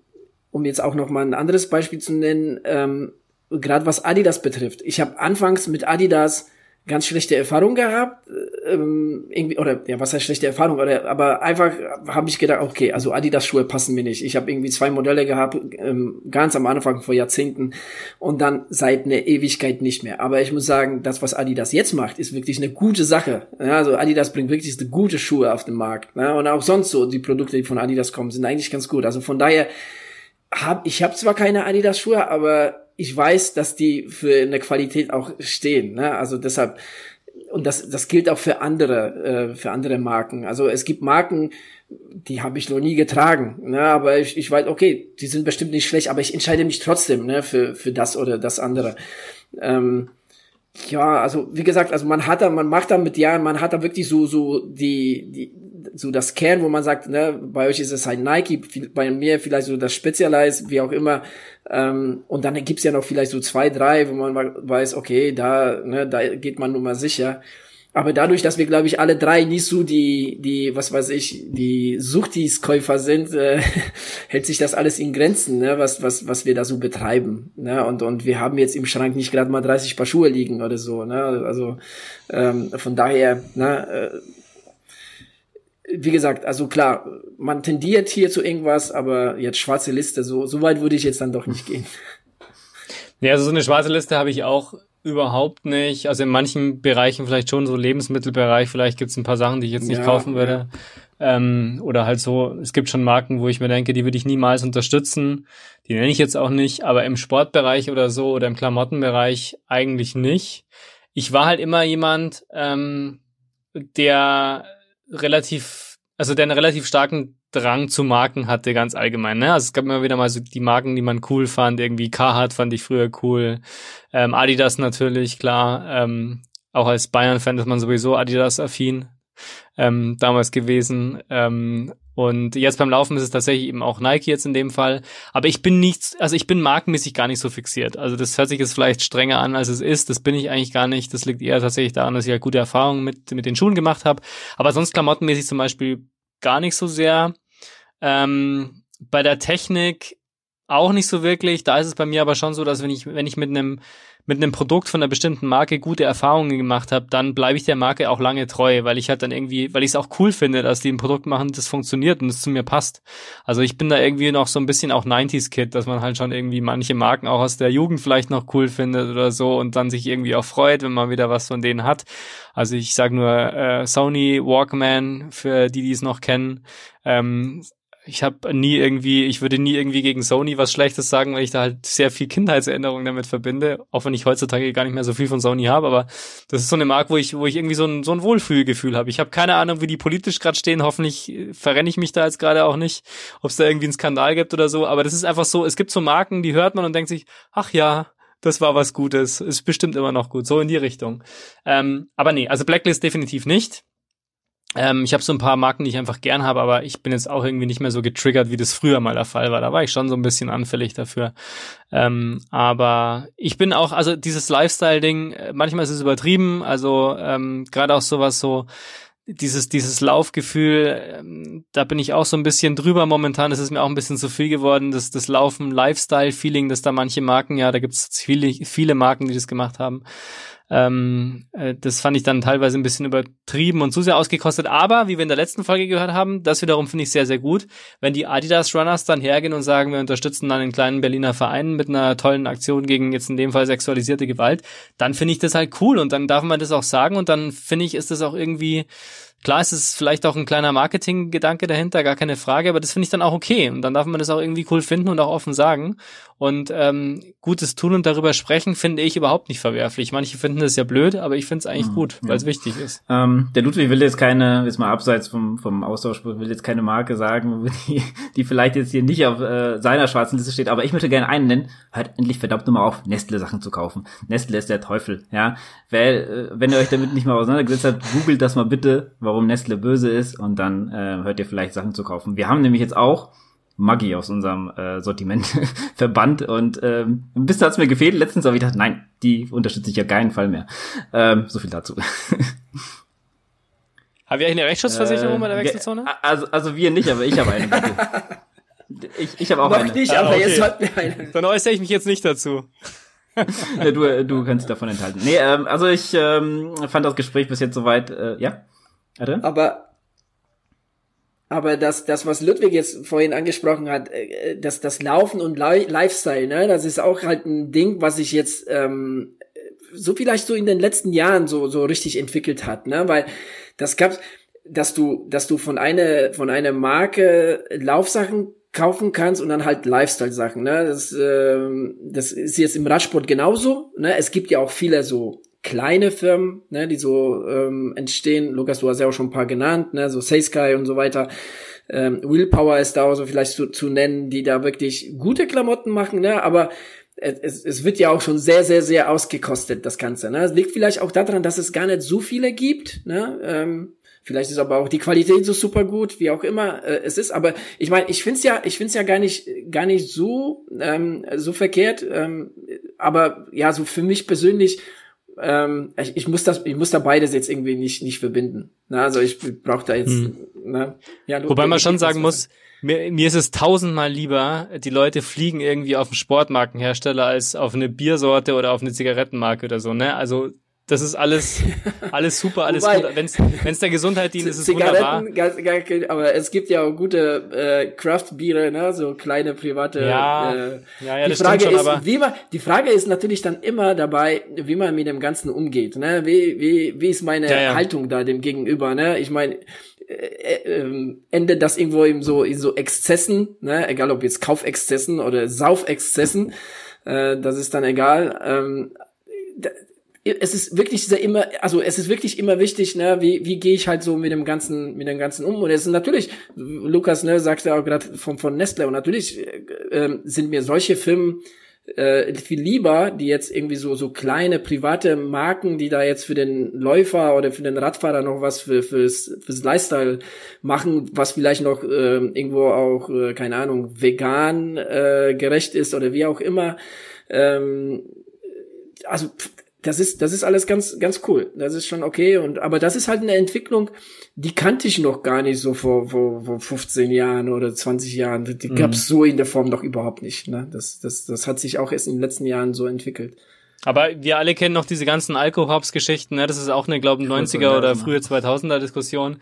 um jetzt auch noch mal ein anderes Beispiel zu nennen, ähm, gerade was Adidas betrifft. Ich habe anfangs mit Adidas ganz schlechte Erfahrung gehabt, ähm, irgendwie, oder ja, was heißt schlechte Erfahrung, oder aber einfach habe ich gedacht, okay, also Adidas Schuhe passen mir nicht. Ich habe irgendwie zwei Modelle gehabt, ähm, ganz am Anfang vor Jahrzehnten und dann seit einer Ewigkeit nicht mehr. Aber ich muss sagen, das, was Adidas jetzt macht, ist wirklich eine gute Sache. Ja, also Adidas bringt wirklich gute Schuhe auf den Markt. Ne? Und auch sonst so, die Produkte, die von Adidas kommen, sind eigentlich ganz gut. Also von daher, hab, ich habe zwar keine Adidas Schuhe, aber ich weiß, dass die für eine Qualität auch stehen. Ne? Also deshalb und das das gilt auch für andere äh, für andere Marken. Also es gibt Marken, die habe ich noch nie getragen, ne? aber ich, ich weiß, okay, die sind bestimmt nicht schlecht, aber ich entscheide mich trotzdem ne, für für das oder das andere. Ähm, ja, also wie gesagt, also man hat da, man macht da mit Jahren, man hat da wirklich so so die die so das Kern, wo man sagt, ne, bei euch ist es halt Nike, bei mir vielleicht so das Specialized, wie auch immer. Ähm, und dann gibt's ja noch vielleicht so zwei, drei, wo man weiß, okay, da, ne, da geht man nun mal sicher. Aber dadurch, dass wir, glaube ich, alle drei nicht so die, die, was weiß ich, die Suchtis-Käufer sind, äh, hält sich das alles in Grenzen, ne, was, was, was wir da so betreiben. Ne? Und, und wir haben jetzt im Schrank nicht gerade mal 30 Paar Schuhe liegen oder so. Ne? Also ähm, von daher, ne, äh, wie gesagt, also klar, man tendiert hier zu irgendwas, aber jetzt schwarze Liste, so, so weit würde ich jetzt dann doch nicht gehen. Ja, also so eine schwarze Liste habe ich auch überhaupt nicht. Also in manchen Bereichen vielleicht schon, so Lebensmittelbereich, vielleicht gibt es ein paar Sachen, die ich jetzt nicht ja, kaufen würde. Ja. Ähm, oder halt so, es gibt schon Marken, wo ich mir denke, die würde ich niemals unterstützen. Die nenne ich jetzt auch nicht, aber im Sportbereich oder so oder im Klamottenbereich eigentlich nicht. Ich war halt immer jemand, ähm, der relativ, also der einen relativ starken Drang zu Marken hatte, ganz allgemein. Ne? Also es gab immer wieder mal so die Marken, die man cool fand. Irgendwie Carhartt fand ich früher cool. Ähm, Adidas natürlich, klar. Ähm, auch als Bayern-Fan ist man sowieso Adidas-affin ähm, damals gewesen. Ähm, und jetzt beim Laufen ist es tatsächlich eben auch Nike jetzt in dem Fall. Aber ich bin nichts, also ich bin markenmäßig gar nicht so fixiert. Also das hört sich jetzt vielleicht strenger an, als es ist. Das bin ich eigentlich gar nicht. Das liegt eher tatsächlich daran, dass ich halt gute Erfahrungen mit, mit den Schuhen gemacht habe. Aber sonst klamottenmäßig zum Beispiel gar nicht so sehr. Ähm, bei der Technik auch nicht so wirklich. Da ist es bei mir aber schon so, dass wenn ich, wenn ich mit einem mit einem Produkt von einer bestimmten Marke gute Erfahrungen gemacht habe, dann bleibe ich der Marke auch lange treu, weil ich halt dann irgendwie, weil ich es auch cool finde, dass die ein Produkt machen, das funktioniert und das zu mir passt. Also ich bin da irgendwie noch so ein bisschen auch 90s Kid, dass man halt schon irgendwie manche Marken auch aus der Jugend vielleicht noch cool findet oder so und dann sich irgendwie auch freut, wenn man wieder was von denen hat. Also ich sage nur äh, Sony Walkman für die, die es noch kennen. Ähm, ich habe nie irgendwie, ich würde nie irgendwie gegen Sony was Schlechtes sagen, weil ich da halt sehr viel Kindheitserinnerungen damit verbinde, auch wenn ich heutzutage gar nicht mehr so viel von Sony habe, aber das ist so eine Marke, wo ich, wo ich irgendwie so ein, so ein Wohlfühlgefühl habe. Ich habe keine Ahnung, wie die politisch gerade stehen, hoffentlich verrenne ich mich da jetzt gerade auch nicht, ob es da irgendwie einen Skandal gibt oder so, aber das ist einfach so, es gibt so Marken, die hört man und denkt sich, ach ja, das war was Gutes, ist bestimmt immer noch gut, so in die Richtung. Ähm, aber nee, also Blacklist definitiv nicht. Ähm, ich habe so ein paar Marken, die ich einfach gern habe, aber ich bin jetzt auch irgendwie nicht mehr so getriggert, wie das früher mal der Fall war. Da war ich schon so ein bisschen anfällig dafür. Ähm, aber ich bin auch, also dieses Lifestyle-Ding, äh, manchmal ist es übertrieben. Also ähm, gerade auch sowas so, dieses, dieses Laufgefühl, ähm, da bin ich auch so ein bisschen drüber momentan. Das ist mir auch ein bisschen zu viel geworden. Das, das Laufen, Lifestyle-Feeling, dass da manche Marken, ja, da gibt es viele, viele Marken, die das gemacht haben. Ähm, äh, das fand ich dann teilweise ein bisschen übertrieben und zu sehr ausgekostet. Aber, wie wir in der letzten Folge gehört haben, das wiederum finde ich sehr, sehr gut. Wenn die Adidas Runners dann hergehen und sagen, wir unterstützen dann einen kleinen Berliner Verein mit einer tollen Aktion gegen jetzt in dem Fall sexualisierte Gewalt, dann finde ich das halt cool und dann darf man das auch sagen und dann finde ich, ist das auch irgendwie Klar, es ist vielleicht auch ein kleiner Marketinggedanke dahinter, gar keine Frage, aber das finde ich dann auch okay. Und dann darf man das auch irgendwie cool finden und auch offen sagen. Und ähm, Gutes tun und darüber sprechen, finde ich überhaupt nicht verwerflich. Manche finden das ja blöd, aber ich finde es eigentlich mhm, gut, weil es wichtig ist. Ähm, der Ludwig will jetzt keine, jetzt mal abseits vom, vom Austausch, will jetzt keine Marke sagen, die, die vielleicht jetzt hier nicht auf äh, seiner schwarzen Liste steht, aber ich möchte gerne einen nennen, hört endlich verdammt nochmal auf, Nestle-Sachen zu kaufen. Nestle ist der Teufel, ja. Weil, äh, wenn ihr euch damit nicht mal auseinandergesetzt habt, googelt das mal bitte, warum Nestle böse ist und dann äh, hört ihr vielleicht Sachen zu kaufen. Wir haben nämlich jetzt auch Maggi aus unserem äh, Sortiment verbannt und ähm, ein bisschen hat's mir gefehlt. Letztens habe ich gedacht, nein, die unterstütze ich ja keinen Fall mehr. Ähm, so viel dazu. Haben wir eigentlich eine Rechtsschutzversicherung äh, bei der Wechselzone? Also, also wir nicht, aber ich habe eine. ich ich habe auch Noch eine. nicht, aber ah, okay. jetzt hat mir eine. Dann äußere ich mich jetzt nicht dazu. ja, du, du kannst dich davon enthalten. Nee, ähm, also ich ähm, fand das Gespräch bis jetzt soweit, äh, ja. Adrian? Aber aber das, das, was Ludwig jetzt vorhin angesprochen hat, äh, das, das Laufen und Lifestyle, ne, das ist auch halt ein Ding, was sich jetzt ähm, so vielleicht so in den letzten Jahren so, so richtig entwickelt hat, ne, weil das gab, dass du, dass du von einer, von einer Marke Laufsachen kaufen kannst und dann halt Lifestyle-Sachen, ne, das, ähm, das ist jetzt im Radsport genauso, ne, es gibt ja auch viele so kleine Firmen, ne, die so ähm, entstehen. Lukas, du hast ja auch schon ein paar genannt, ne, so Sky und so weiter. Ähm, Willpower ist da auch so vielleicht zu, zu nennen, die da wirklich gute Klamotten machen, ne, aber es, es wird ja auch schon sehr, sehr, sehr ausgekostet, das Ganze. Ne? Es liegt vielleicht auch daran, dass es gar nicht so viele gibt. Ne? Ähm, vielleicht ist aber auch die Qualität so super gut, wie auch immer äh, es ist. Aber ich meine, ich find's ja, ich find's ja gar nicht, gar nicht so ähm, so verkehrt. Ähm, aber ja, so für mich persönlich ähm, ich, ich muss das, ich muss da beides jetzt irgendwie nicht nicht verbinden. Na, also ich brauche da jetzt. Hm. Ne? Ja, Wobei man schon sagen muss, mir, mir ist es tausendmal lieber, die Leute fliegen irgendwie auf einen Sportmarkenhersteller als auf eine Biersorte oder auf eine Zigarettenmarke oder so. Ne, also das ist alles, alles super, alles Wobei, gut. Wenn es der Gesundheit dient, ist es wunderbar. Gar, gar, aber es gibt ja auch gute äh, Craft-Biere, ne? so kleine private. Ja, äh, ja, ja, die das Frage schon, ist, aber wie man, die Frage ist natürlich dann immer dabei, wie man mit dem Ganzen umgeht. Ne? Wie, wie, wie ist meine ja, ja. Haltung da dem Gegenüber? Ne? Ich meine, äh, äh, ähm, endet das irgendwo in so, in so Exzessen, ne? egal ob jetzt Kaufexzessen oder Saufexzessen, äh, das ist dann egal. Ähm, es ist wirklich sehr immer, also es ist wirklich immer wichtig, ne, wie, wie gehe ich halt so mit dem ganzen, mit dem ganzen um. Und es ist natürlich, Lukas, ne, sagt ja auch gerade von, von Nestle, und natürlich äh, ähm, sind mir solche Firmen äh, viel lieber, die jetzt irgendwie so, so kleine private Marken, die da jetzt für den Läufer oder für den Radfahrer noch was für, fürs, fürs Lifestyle machen, was vielleicht noch äh, irgendwo auch, äh, keine Ahnung, vegan äh, gerecht ist oder wie auch immer. Ähm, also das ist, das ist alles ganz, ganz cool. Das ist schon okay. Und, aber das ist halt eine Entwicklung, die kannte ich noch gar nicht so vor, vor, vor 15 Jahren oder 20 Jahren. Die mhm. gab's so in der Form noch überhaupt nicht. Ne? Das, das, das hat sich auch erst in den letzten Jahren so entwickelt. Aber wir alle kennen noch diese ganzen Alkohops-Geschichten, ne? Das ist auch eine, glaube ich, 90er oder frühe 2000er Diskussion.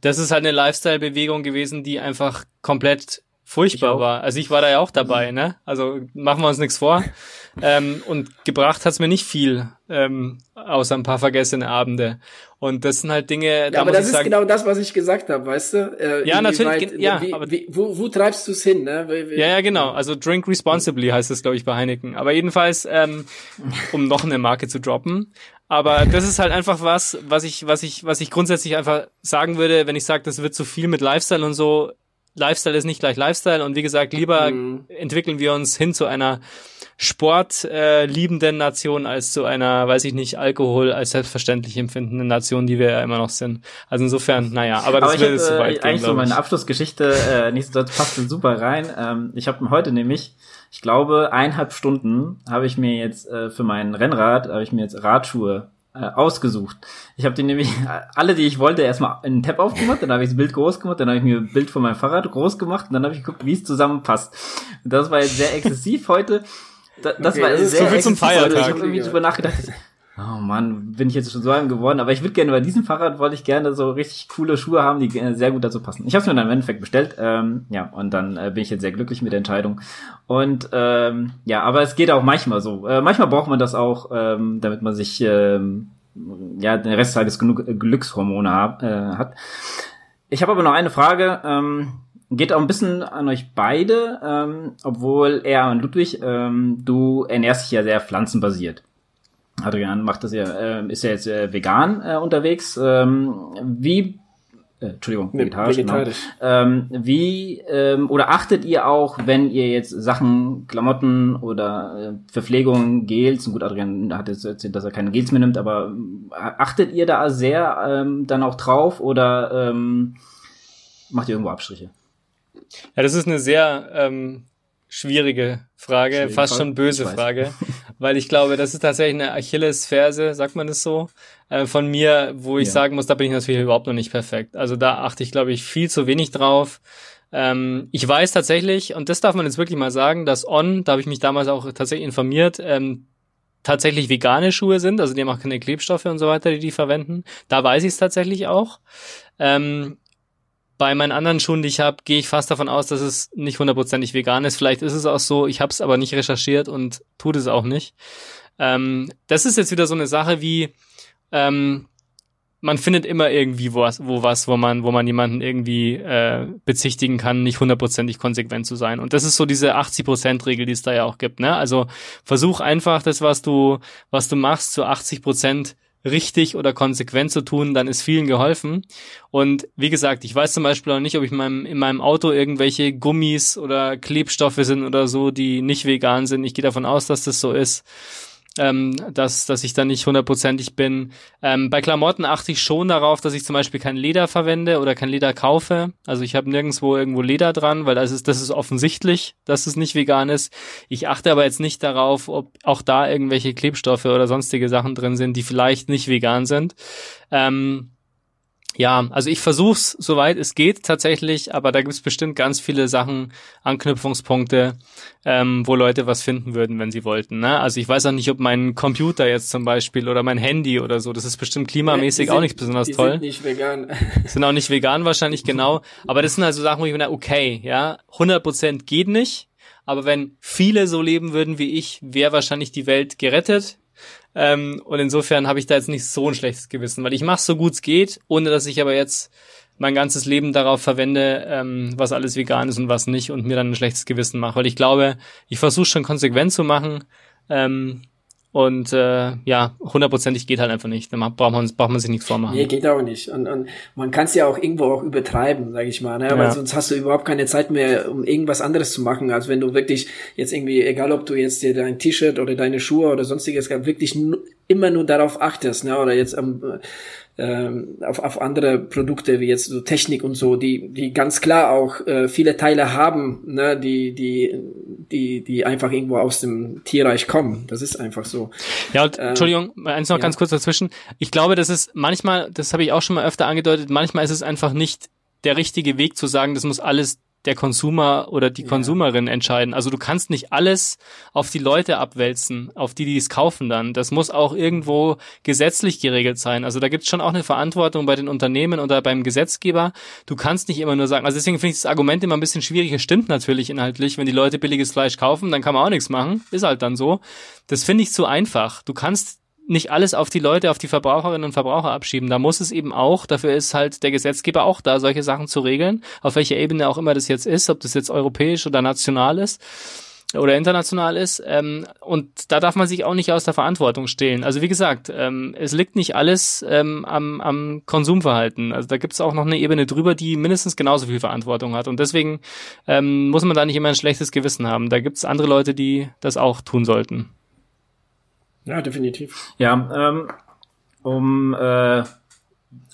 Das ist halt eine Lifestyle-Bewegung gewesen, die einfach komplett furchtbar war. Also ich war da ja auch dabei, ne? Also machen wir uns nichts vor. Ähm, und gebracht hat's mir nicht viel, ähm, außer ein paar vergessene Abende. Und das sind halt Dinge, da ja, aber das ist sagen, genau das, was ich gesagt habe, weißt du? Äh, ja, natürlich. Weit, ja, wie, aber wie, wo, wo treibst du es hin? Ne? Wie, ja, ja, genau. Also drink responsibly heißt das, glaube ich, bei Heineken. Aber jedenfalls, ähm, um noch eine Marke zu droppen. Aber das ist halt einfach was, was ich, was ich, was ich grundsätzlich einfach sagen würde, wenn ich sage, das wird zu viel mit Lifestyle und so. Lifestyle ist nicht gleich Lifestyle und wie gesagt, lieber mhm. entwickeln wir uns hin zu einer sportliebenden äh, Nation als zu einer, weiß ich nicht, Alkohol als selbstverständlich empfindenden Nation, die wir ja immer noch sind. Also insofern, naja, aber das aber würde zu weit äh, gehen, Eigentlich so meine Abschlussgeschichte, äh, nichtsdestotrotz passt super rein. Ähm, ich habe heute nämlich, ich glaube, eineinhalb Stunden habe ich mir jetzt äh, für mein Rennrad, habe ich mir jetzt Radschuhe äh, ausgesucht. Ich habe die nämlich alle, die ich wollte, erstmal in den Tab aufgemacht, dann habe ich das Bild groß gemacht, dann habe ich mir ein Bild von meinem Fahrrad groß gemacht und dann habe ich geguckt, wie es zusammenpasst. Und das war jetzt sehr exzessiv heute. Da, das okay, war das sehr so viel zum Feiertag. Ich habe irgendwie drüber nachgedacht. Oh Mann, bin ich jetzt schon so einem geworden. Aber ich würde gerne bei diesem Fahrrad wollte ich gerne so richtig coole Schuhe haben, die sehr gut dazu passen. Ich habe es mir dann im Endeffekt bestellt. Ähm, ja, und dann äh, bin ich jetzt sehr glücklich mit der Entscheidung. Und ähm, ja, aber es geht auch manchmal so. Äh, manchmal braucht man das auch, ähm, damit man sich ähm, ja den Rest des Tages genug Glückshormone hab, äh, hat. Ich habe aber noch eine Frage. Ähm, geht auch ein bisschen an euch beide, ähm, obwohl er und Ludwig, ähm, du ernährst dich ja sehr pflanzenbasiert. Adrian macht das ja, äh, ist ja jetzt äh, vegan äh, unterwegs. Ähm, wie äh, Entschuldigung, vegetarisch. vegetarisch. Genau. Ähm, wie ähm, oder achtet ihr auch, wenn ihr jetzt Sachen, Klamotten oder äh, Verpflegung, Gels, und gut, Adrian hat jetzt erzählt, dass er keine Gels mehr nimmt, aber äh, achtet ihr da sehr ähm, dann auch drauf oder ähm, macht ihr irgendwo Abstriche? Ja, das ist eine sehr ähm, schwierige Frage, schwierige fast Frage. schon böse Frage, weil ich glaube, das ist tatsächlich eine Achillesferse, sagt man das so, äh, von mir, wo ich ja. sagen muss, da bin ich natürlich überhaupt noch nicht perfekt. Also da achte ich, glaube ich, viel zu wenig drauf. Ähm, ich weiß tatsächlich, und das darf man jetzt wirklich mal sagen, dass On, da habe ich mich damals auch tatsächlich informiert, ähm, tatsächlich vegane Schuhe sind, also die haben auch keine Klebstoffe und so weiter, die die verwenden. Da weiß ich es tatsächlich auch. Ähm, bei meinen anderen Schuhen, die ich habe, gehe ich fast davon aus, dass es nicht hundertprozentig vegan ist. Vielleicht ist es auch so, ich habe es aber nicht recherchiert und tut es auch nicht. Ähm, das ist jetzt wieder so eine Sache wie, ähm, man findet immer irgendwie was, wo was, wo man, wo man jemanden irgendwie äh, bezichtigen kann, nicht hundertprozentig konsequent zu sein. Und das ist so diese 80%-Regel, die es da ja auch gibt. Ne? Also versuch einfach das, was du, was du machst, zu 80 Prozent richtig oder konsequent zu tun, dann ist vielen geholfen. Und wie gesagt, ich weiß zum Beispiel auch nicht, ob ich in meinem, in meinem Auto irgendwelche Gummis oder Klebstoffe sind oder so, die nicht vegan sind. Ich gehe davon aus, dass das so ist ähm, dass, dass ich da nicht hundertprozentig bin. Ähm, bei Klamotten achte ich schon darauf, dass ich zum Beispiel kein Leder verwende oder kein Leder kaufe. Also ich habe nirgendwo irgendwo Leder dran, weil das ist, das ist offensichtlich, dass es nicht vegan ist. Ich achte aber jetzt nicht darauf, ob auch da irgendwelche Klebstoffe oder sonstige Sachen drin sind, die vielleicht nicht vegan sind. Ähm, ja, also ich versuch's soweit es geht tatsächlich, aber da gibt's bestimmt ganz viele Sachen, Anknüpfungspunkte, ähm, wo Leute was finden würden, wenn sie wollten. Ne? Also ich weiß auch nicht, ob mein Computer jetzt zum Beispiel oder mein Handy oder so, das ist bestimmt klimamäßig sind, auch nicht besonders die toll. Sind nicht vegan. sind auch nicht vegan wahrscheinlich genau, aber das sind also Sachen, wo ich mir denke, okay, ja, 100% geht nicht, aber wenn viele so leben würden wie ich, wäre wahrscheinlich die Welt gerettet. Ähm, und insofern habe ich da jetzt nicht so ein schlechtes Gewissen, weil ich mache so gut es geht, ohne dass ich aber jetzt mein ganzes Leben darauf verwende, ähm, was alles vegan ist und was nicht und mir dann ein schlechtes Gewissen mache. Weil ich glaube, ich versuche schon konsequent zu machen, ähm, und äh, ja, hundertprozentig geht halt einfach nicht. Da braucht man, braucht man sich nichts vormachen. Nee, geht auch nicht. Und, und man kann es ja auch irgendwo auch übertreiben, sage ich mal. Ne? Weil ja. sonst hast du überhaupt keine Zeit mehr, um irgendwas anderes zu machen, als wenn du wirklich jetzt irgendwie, egal ob du jetzt dir dein T-Shirt oder deine Schuhe oder sonstiges, wirklich immer nur darauf achtest, ne? oder jetzt am ähm, auf, auf andere Produkte wie jetzt so Technik und so, die die ganz klar auch äh, viele Teile haben, ne, die die die die einfach irgendwo aus dem Tierreich kommen. Das ist einfach so. Ja, und, ähm, Entschuldigung, eins noch ja. ganz kurz dazwischen. Ich glaube, das ist manchmal, das habe ich auch schon mal öfter angedeutet, manchmal ist es einfach nicht der richtige Weg zu sagen, das muss alles der Konsumer oder die ja. Konsumerin entscheiden. Also du kannst nicht alles auf die Leute abwälzen, auf die, die es kaufen dann. Das muss auch irgendwo gesetzlich geregelt sein. Also da gibt es schon auch eine Verantwortung bei den Unternehmen oder beim Gesetzgeber. Du kannst nicht immer nur sagen, also deswegen finde ich das Argument immer ein bisschen schwierig. Es stimmt natürlich inhaltlich, wenn die Leute billiges Fleisch kaufen, dann kann man auch nichts machen. Ist halt dann so. Das finde ich zu einfach. Du kannst nicht alles auf die Leute, auf die Verbraucherinnen und Verbraucher abschieben. Da muss es eben auch, dafür ist halt der Gesetzgeber auch da, solche Sachen zu regeln, auf welcher Ebene auch immer das jetzt ist, ob das jetzt europäisch oder national ist oder international ist. Ähm, und da darf man sich auch nicht aus der Verantwortung stehlen. Also wie gesagt, ähm, es liegt nicht alles ähm, am, am Konsumverhalten. Also da gibt es auch noch eine Ebene drüber, die mindestens genauso viel Verantwortung hat. Und deswegen ähm, muss man da nicht immer ein schlechtes Gewissen haben. Da gibt es andere Leute, die das auch tun sollten. Ja, definitiv. Ja, ähm, um äh,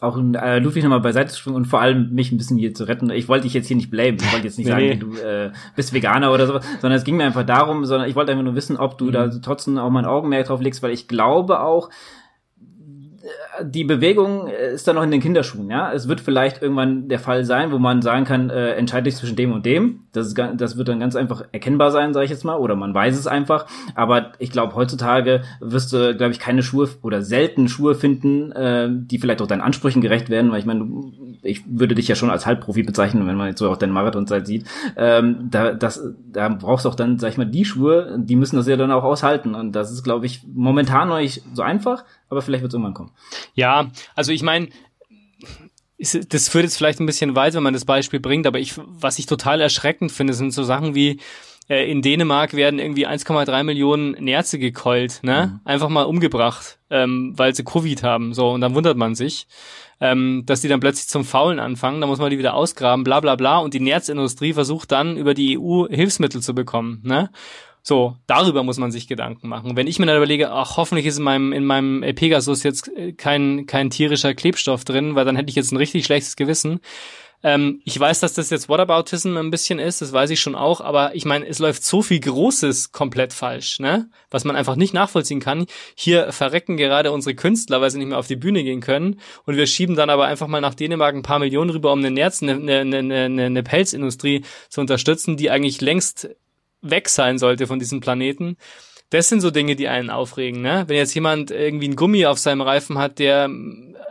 auch äh, Ludwig nochmal beiseite zu springen und vor allem mich ein bisschen hier zu retten. Ich wollte dich jetzt hier nicht blamen. Ich wollte jetzt nicht nee. sagen, du äh, bist Veganer oder so, sondern es ging mir einfach darum, sondern ich wollte einfach nur wissen, ob du mhm. da trotzdem auch mein Augenmerk drauf legst, weil ich glaube auch, die Bewegung ist da noch in den Kinderschuhen, ja. Es wird vielleicht irgendwann der Fall sein, wo man sagen kann, äh, entscheide dich zwischen dem und dem. Das, ist, das wird dann ganz einfach erkennbar sein, sage ich jetzt mal, oder man weiß es einfach. Aber ich glaube, heutzutage wirst du, glaube ich, keine Schuhe oder selten Schuhe finden, äh, die vielleicht auch deinen Ansprüchen gerecht werden, weil ich meine, ich würde dich ja schon als Halbprofi bezeichnen, wenn man jetzt so auch deine Marathonzeit sieht. Ähm, da, das, da brauchst du auch dann, sag ich mal, die Schuhe, die müssen das ja dann auch aushalten. Und das ist, glaube ich, momentan noch nicht so einfach, aber vielleicht wird es irgendwann kommen. Ja, also ich meine, das führt jetzt vielleicht ein bisschen weit, wenn man das Beispiel bringt, aber ich, was ich total erschreckend finde, sind so Sachen wie, äh, in Dänemark werden irgendwie 1,3 Millionen Nerze gekeult, ne? Mhm. Einfach mal umgebracht, ähm, weil sie Covid haben. So, und dann wundert man sich, ähm, dass die dann plötzlich zum Faulen anfangen, da muss man die wieder ausgraben, bla bla bla. Und die Nerzindustrie versucht dann über die EU Hilfsmittel zu bekommen, ne? So, darüber muss man sich Gedanken machen. Wenn ich mir dann überlege, ach, hoffentlich ist in meinem, in meinem Pegasus jetzt kein, kein tierischer Klebstoff drin, weil dann hätte ich jetzt ein richtig schlechtes Gewissen. Ähm, ich weiß, dass das jetzt Whataboutism ein bisschen ist, das weiß ich schon auch, aber ich meine, es läuft so viel Großes komplett falsch, ne? Was man einfach nicht nachvollziehen kann. Hier verrecken gerade unsere Künstler, weil sie nicht mehr auf die Bühne gehen können. Und wir schieben dann aber einfach mal nach Dänemark ein paar Millionen rüber, um eine Nerz, eine, eine, eine, eine Pelzindustrie zu unterstützen, die eigentlich längst weg sein sollte von diesem Planeten. Das sind so Dinge, die einen aufregen, ne? Wenn jetzt jemand irgendwie ein Gummi auf seinem Reifen hat, der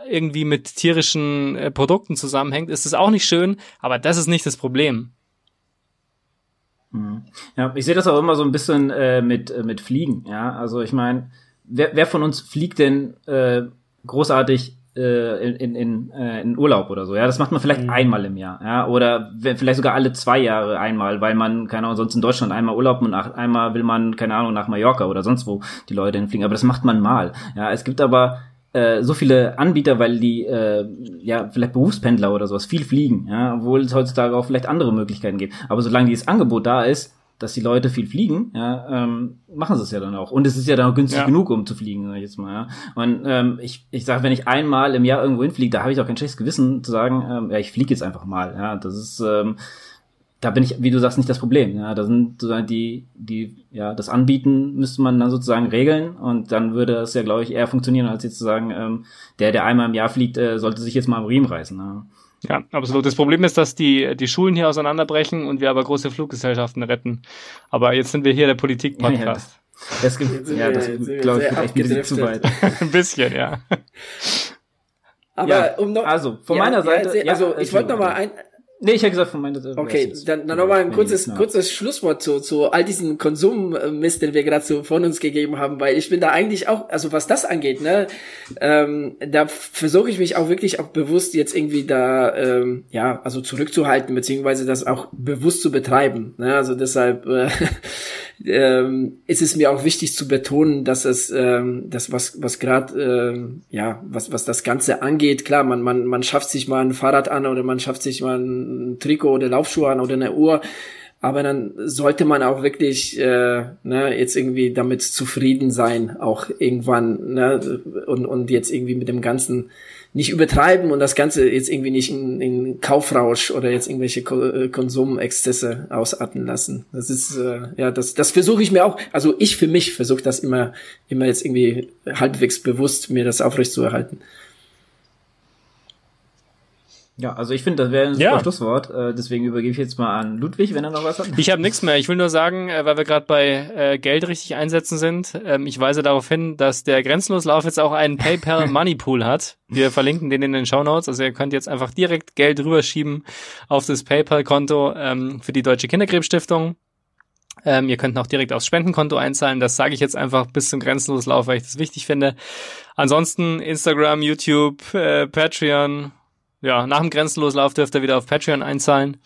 irgendwie mit tierischen äh, Produkten zusammenhängt, ist das auch nicht schön, aber das ist nicht das Problem. Mhm. Ja, ich sehe das auch immer so ein bisschen äh, mit, äh, mit Fliegen, ja. Also ich meine, wer, wer von uns fliegt denn äh, großartig äh, in, in, äh, in Urlaub oder so. Ja, das macht man vielleicht mhm. einmal im Jahr, ja, oder vielleicht sogar alle zwei Jahre einmal, weil man keine Ahnung sonst in Deutschland einmal Urlaub und nach, einmal will man keine Ahnung nach Mallorca oder sonst wo die Leute hinfliegen. Aber das macht man mal. Ja, es gibt aber äh, so viele Anbieter, weil die äh, ja vielleicht Berufspendler oder sowas viel fliegen, ja, obwohl es heutzutage auch vielleicht andere Möglichkeiten gibt. Aber solange dieses Angebot da ist, dass die Leute viel fliegen, ja, ähm, machen sie es ja dann auch. Und es ist ja dann auch günstig ja. genug, um zu fliegen, sag ich jetzt mal. Ja. Und ähm, ich, ich sage, wenn ich einmal im Jahr irgendwo hinfliege, da habe ich auch kein schlechtes Gewissen zu sagen, ähm, ja, ich fliege jetzt einfach mal. Ja, das ist, ähm, da bin ich, wie du sagst, nicht das Problem. Ja, da sind sozusagen die, die, ja, das Anbieten müsste man dann sozusagen regeln und dann würde es ja, glaube ich, eher funktionieren, als jetzt zu sagen, ähm, der, der einmal im Jahr fliegt, äh, sollte sich jetzt mal am Riemen reißen. Ja. Ja, absolut. Das Problem ist, dass die, die Schulen hier auseinanderbrechen und wir aber große Fluggesellschaften retten. Aber jetzt sind wir hier der Politik-Podcast. Ja, das, gibt, ja, das glaube ich, geht echt ein bisschen zu weit. ein bisschen, ja. Aber ja, um noch, also von ja, meiner Seite, ja, also ich wollte noch mal ein, Nee, ich hätte gesagt von meiner Seite. Okay, dann, dann nochmal ein kurzes, kurzes Schlusswort zu, zu all diesen Konsummist, den wir gerade so von uns gegeben haben, weil ich bin da eigentlich auch, also was das angeht, ne, ähm, da versuche ich mich auch wirklich auch bewusst jetzt irgendwie da, ähm, ja, also zurückzuhalten, beziehungsweise das auch bewusst zu betreiben. Ne? Also deshalb äh, ähm, ist es mir auch wichtig zu betonen, dass es ähm, das was was gerade ähm, ja was was das Ganze angeht. Klar, man man man schafft sich mal ein Fahrrad an oder man schafft sich mal ein Trikot oder Laufschuhe an oder eine Uhr. Aber dann sollte man auch wirklich äh, ne, jetzt irgendwie damit zufrieden sein, auch irgendwann ne, und, und jetzt irgendwie mit dem ganzen nicht übertreiben und das Ganze jetzt irgendwie nicht in, in Kaufrausch oder jetzt irgendwelche Ko äh, Konsumexzesse ausarten lassen. Das ist, äh, ja, das, das versuche ich mir auch, also ich für mich versuche das immer, immer jetzt irgendwie halbwegs bewusst, mir das aufrechtzuerhalten. Ja, also ich finde, das wäre ein super ja. Schlusswort. Äh, deswegen übergebe ich jetzt mal an Ludwig, wenn er noch was hat. Ich habe nichts mehr. Ich will nur sagen, äh, weil wir gerade bei äh, Geld richtig einsetzen sind, ähm, ich weise darauf hin, dass der Grenzenloslauf jetzt auch einen PayPal Money Pool hat. Wir verlinken den in den Show Notes. Also ihr könnt jetzt einfach direkt Geld rüberschieben auf das PayPal-Konto ähm, für die Deutsche Kinderkrebsstiftung. Ähm, ihr könnt auch direkt aufs Spendenkonto einzahlen. Das sage ich jetzt einfach bis zum Grenzenloslauf, weil ich das wichtig finde. Ansonsten Instagram, YouTube, äh, Patreon, ja, nach dem Grenzenloslauf dürft ihr wieder auf Patreon einzahlen.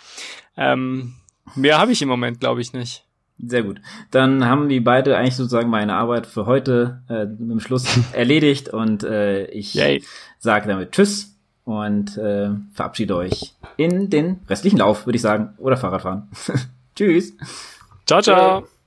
Ähm, mehr habe ich im Moment, glaube ich, nicht. Sehr gut. Dann haben die beide eigentlich sozusagen meine Arbeit für heute äh, mit dem Schluss erledigt und äh, ich sage damit Tschüss und äh, verabschiede euch in den restlichen Lauf, würde ich sagen, oder Fahrradfahren. Tschüss. Ciao, ciao.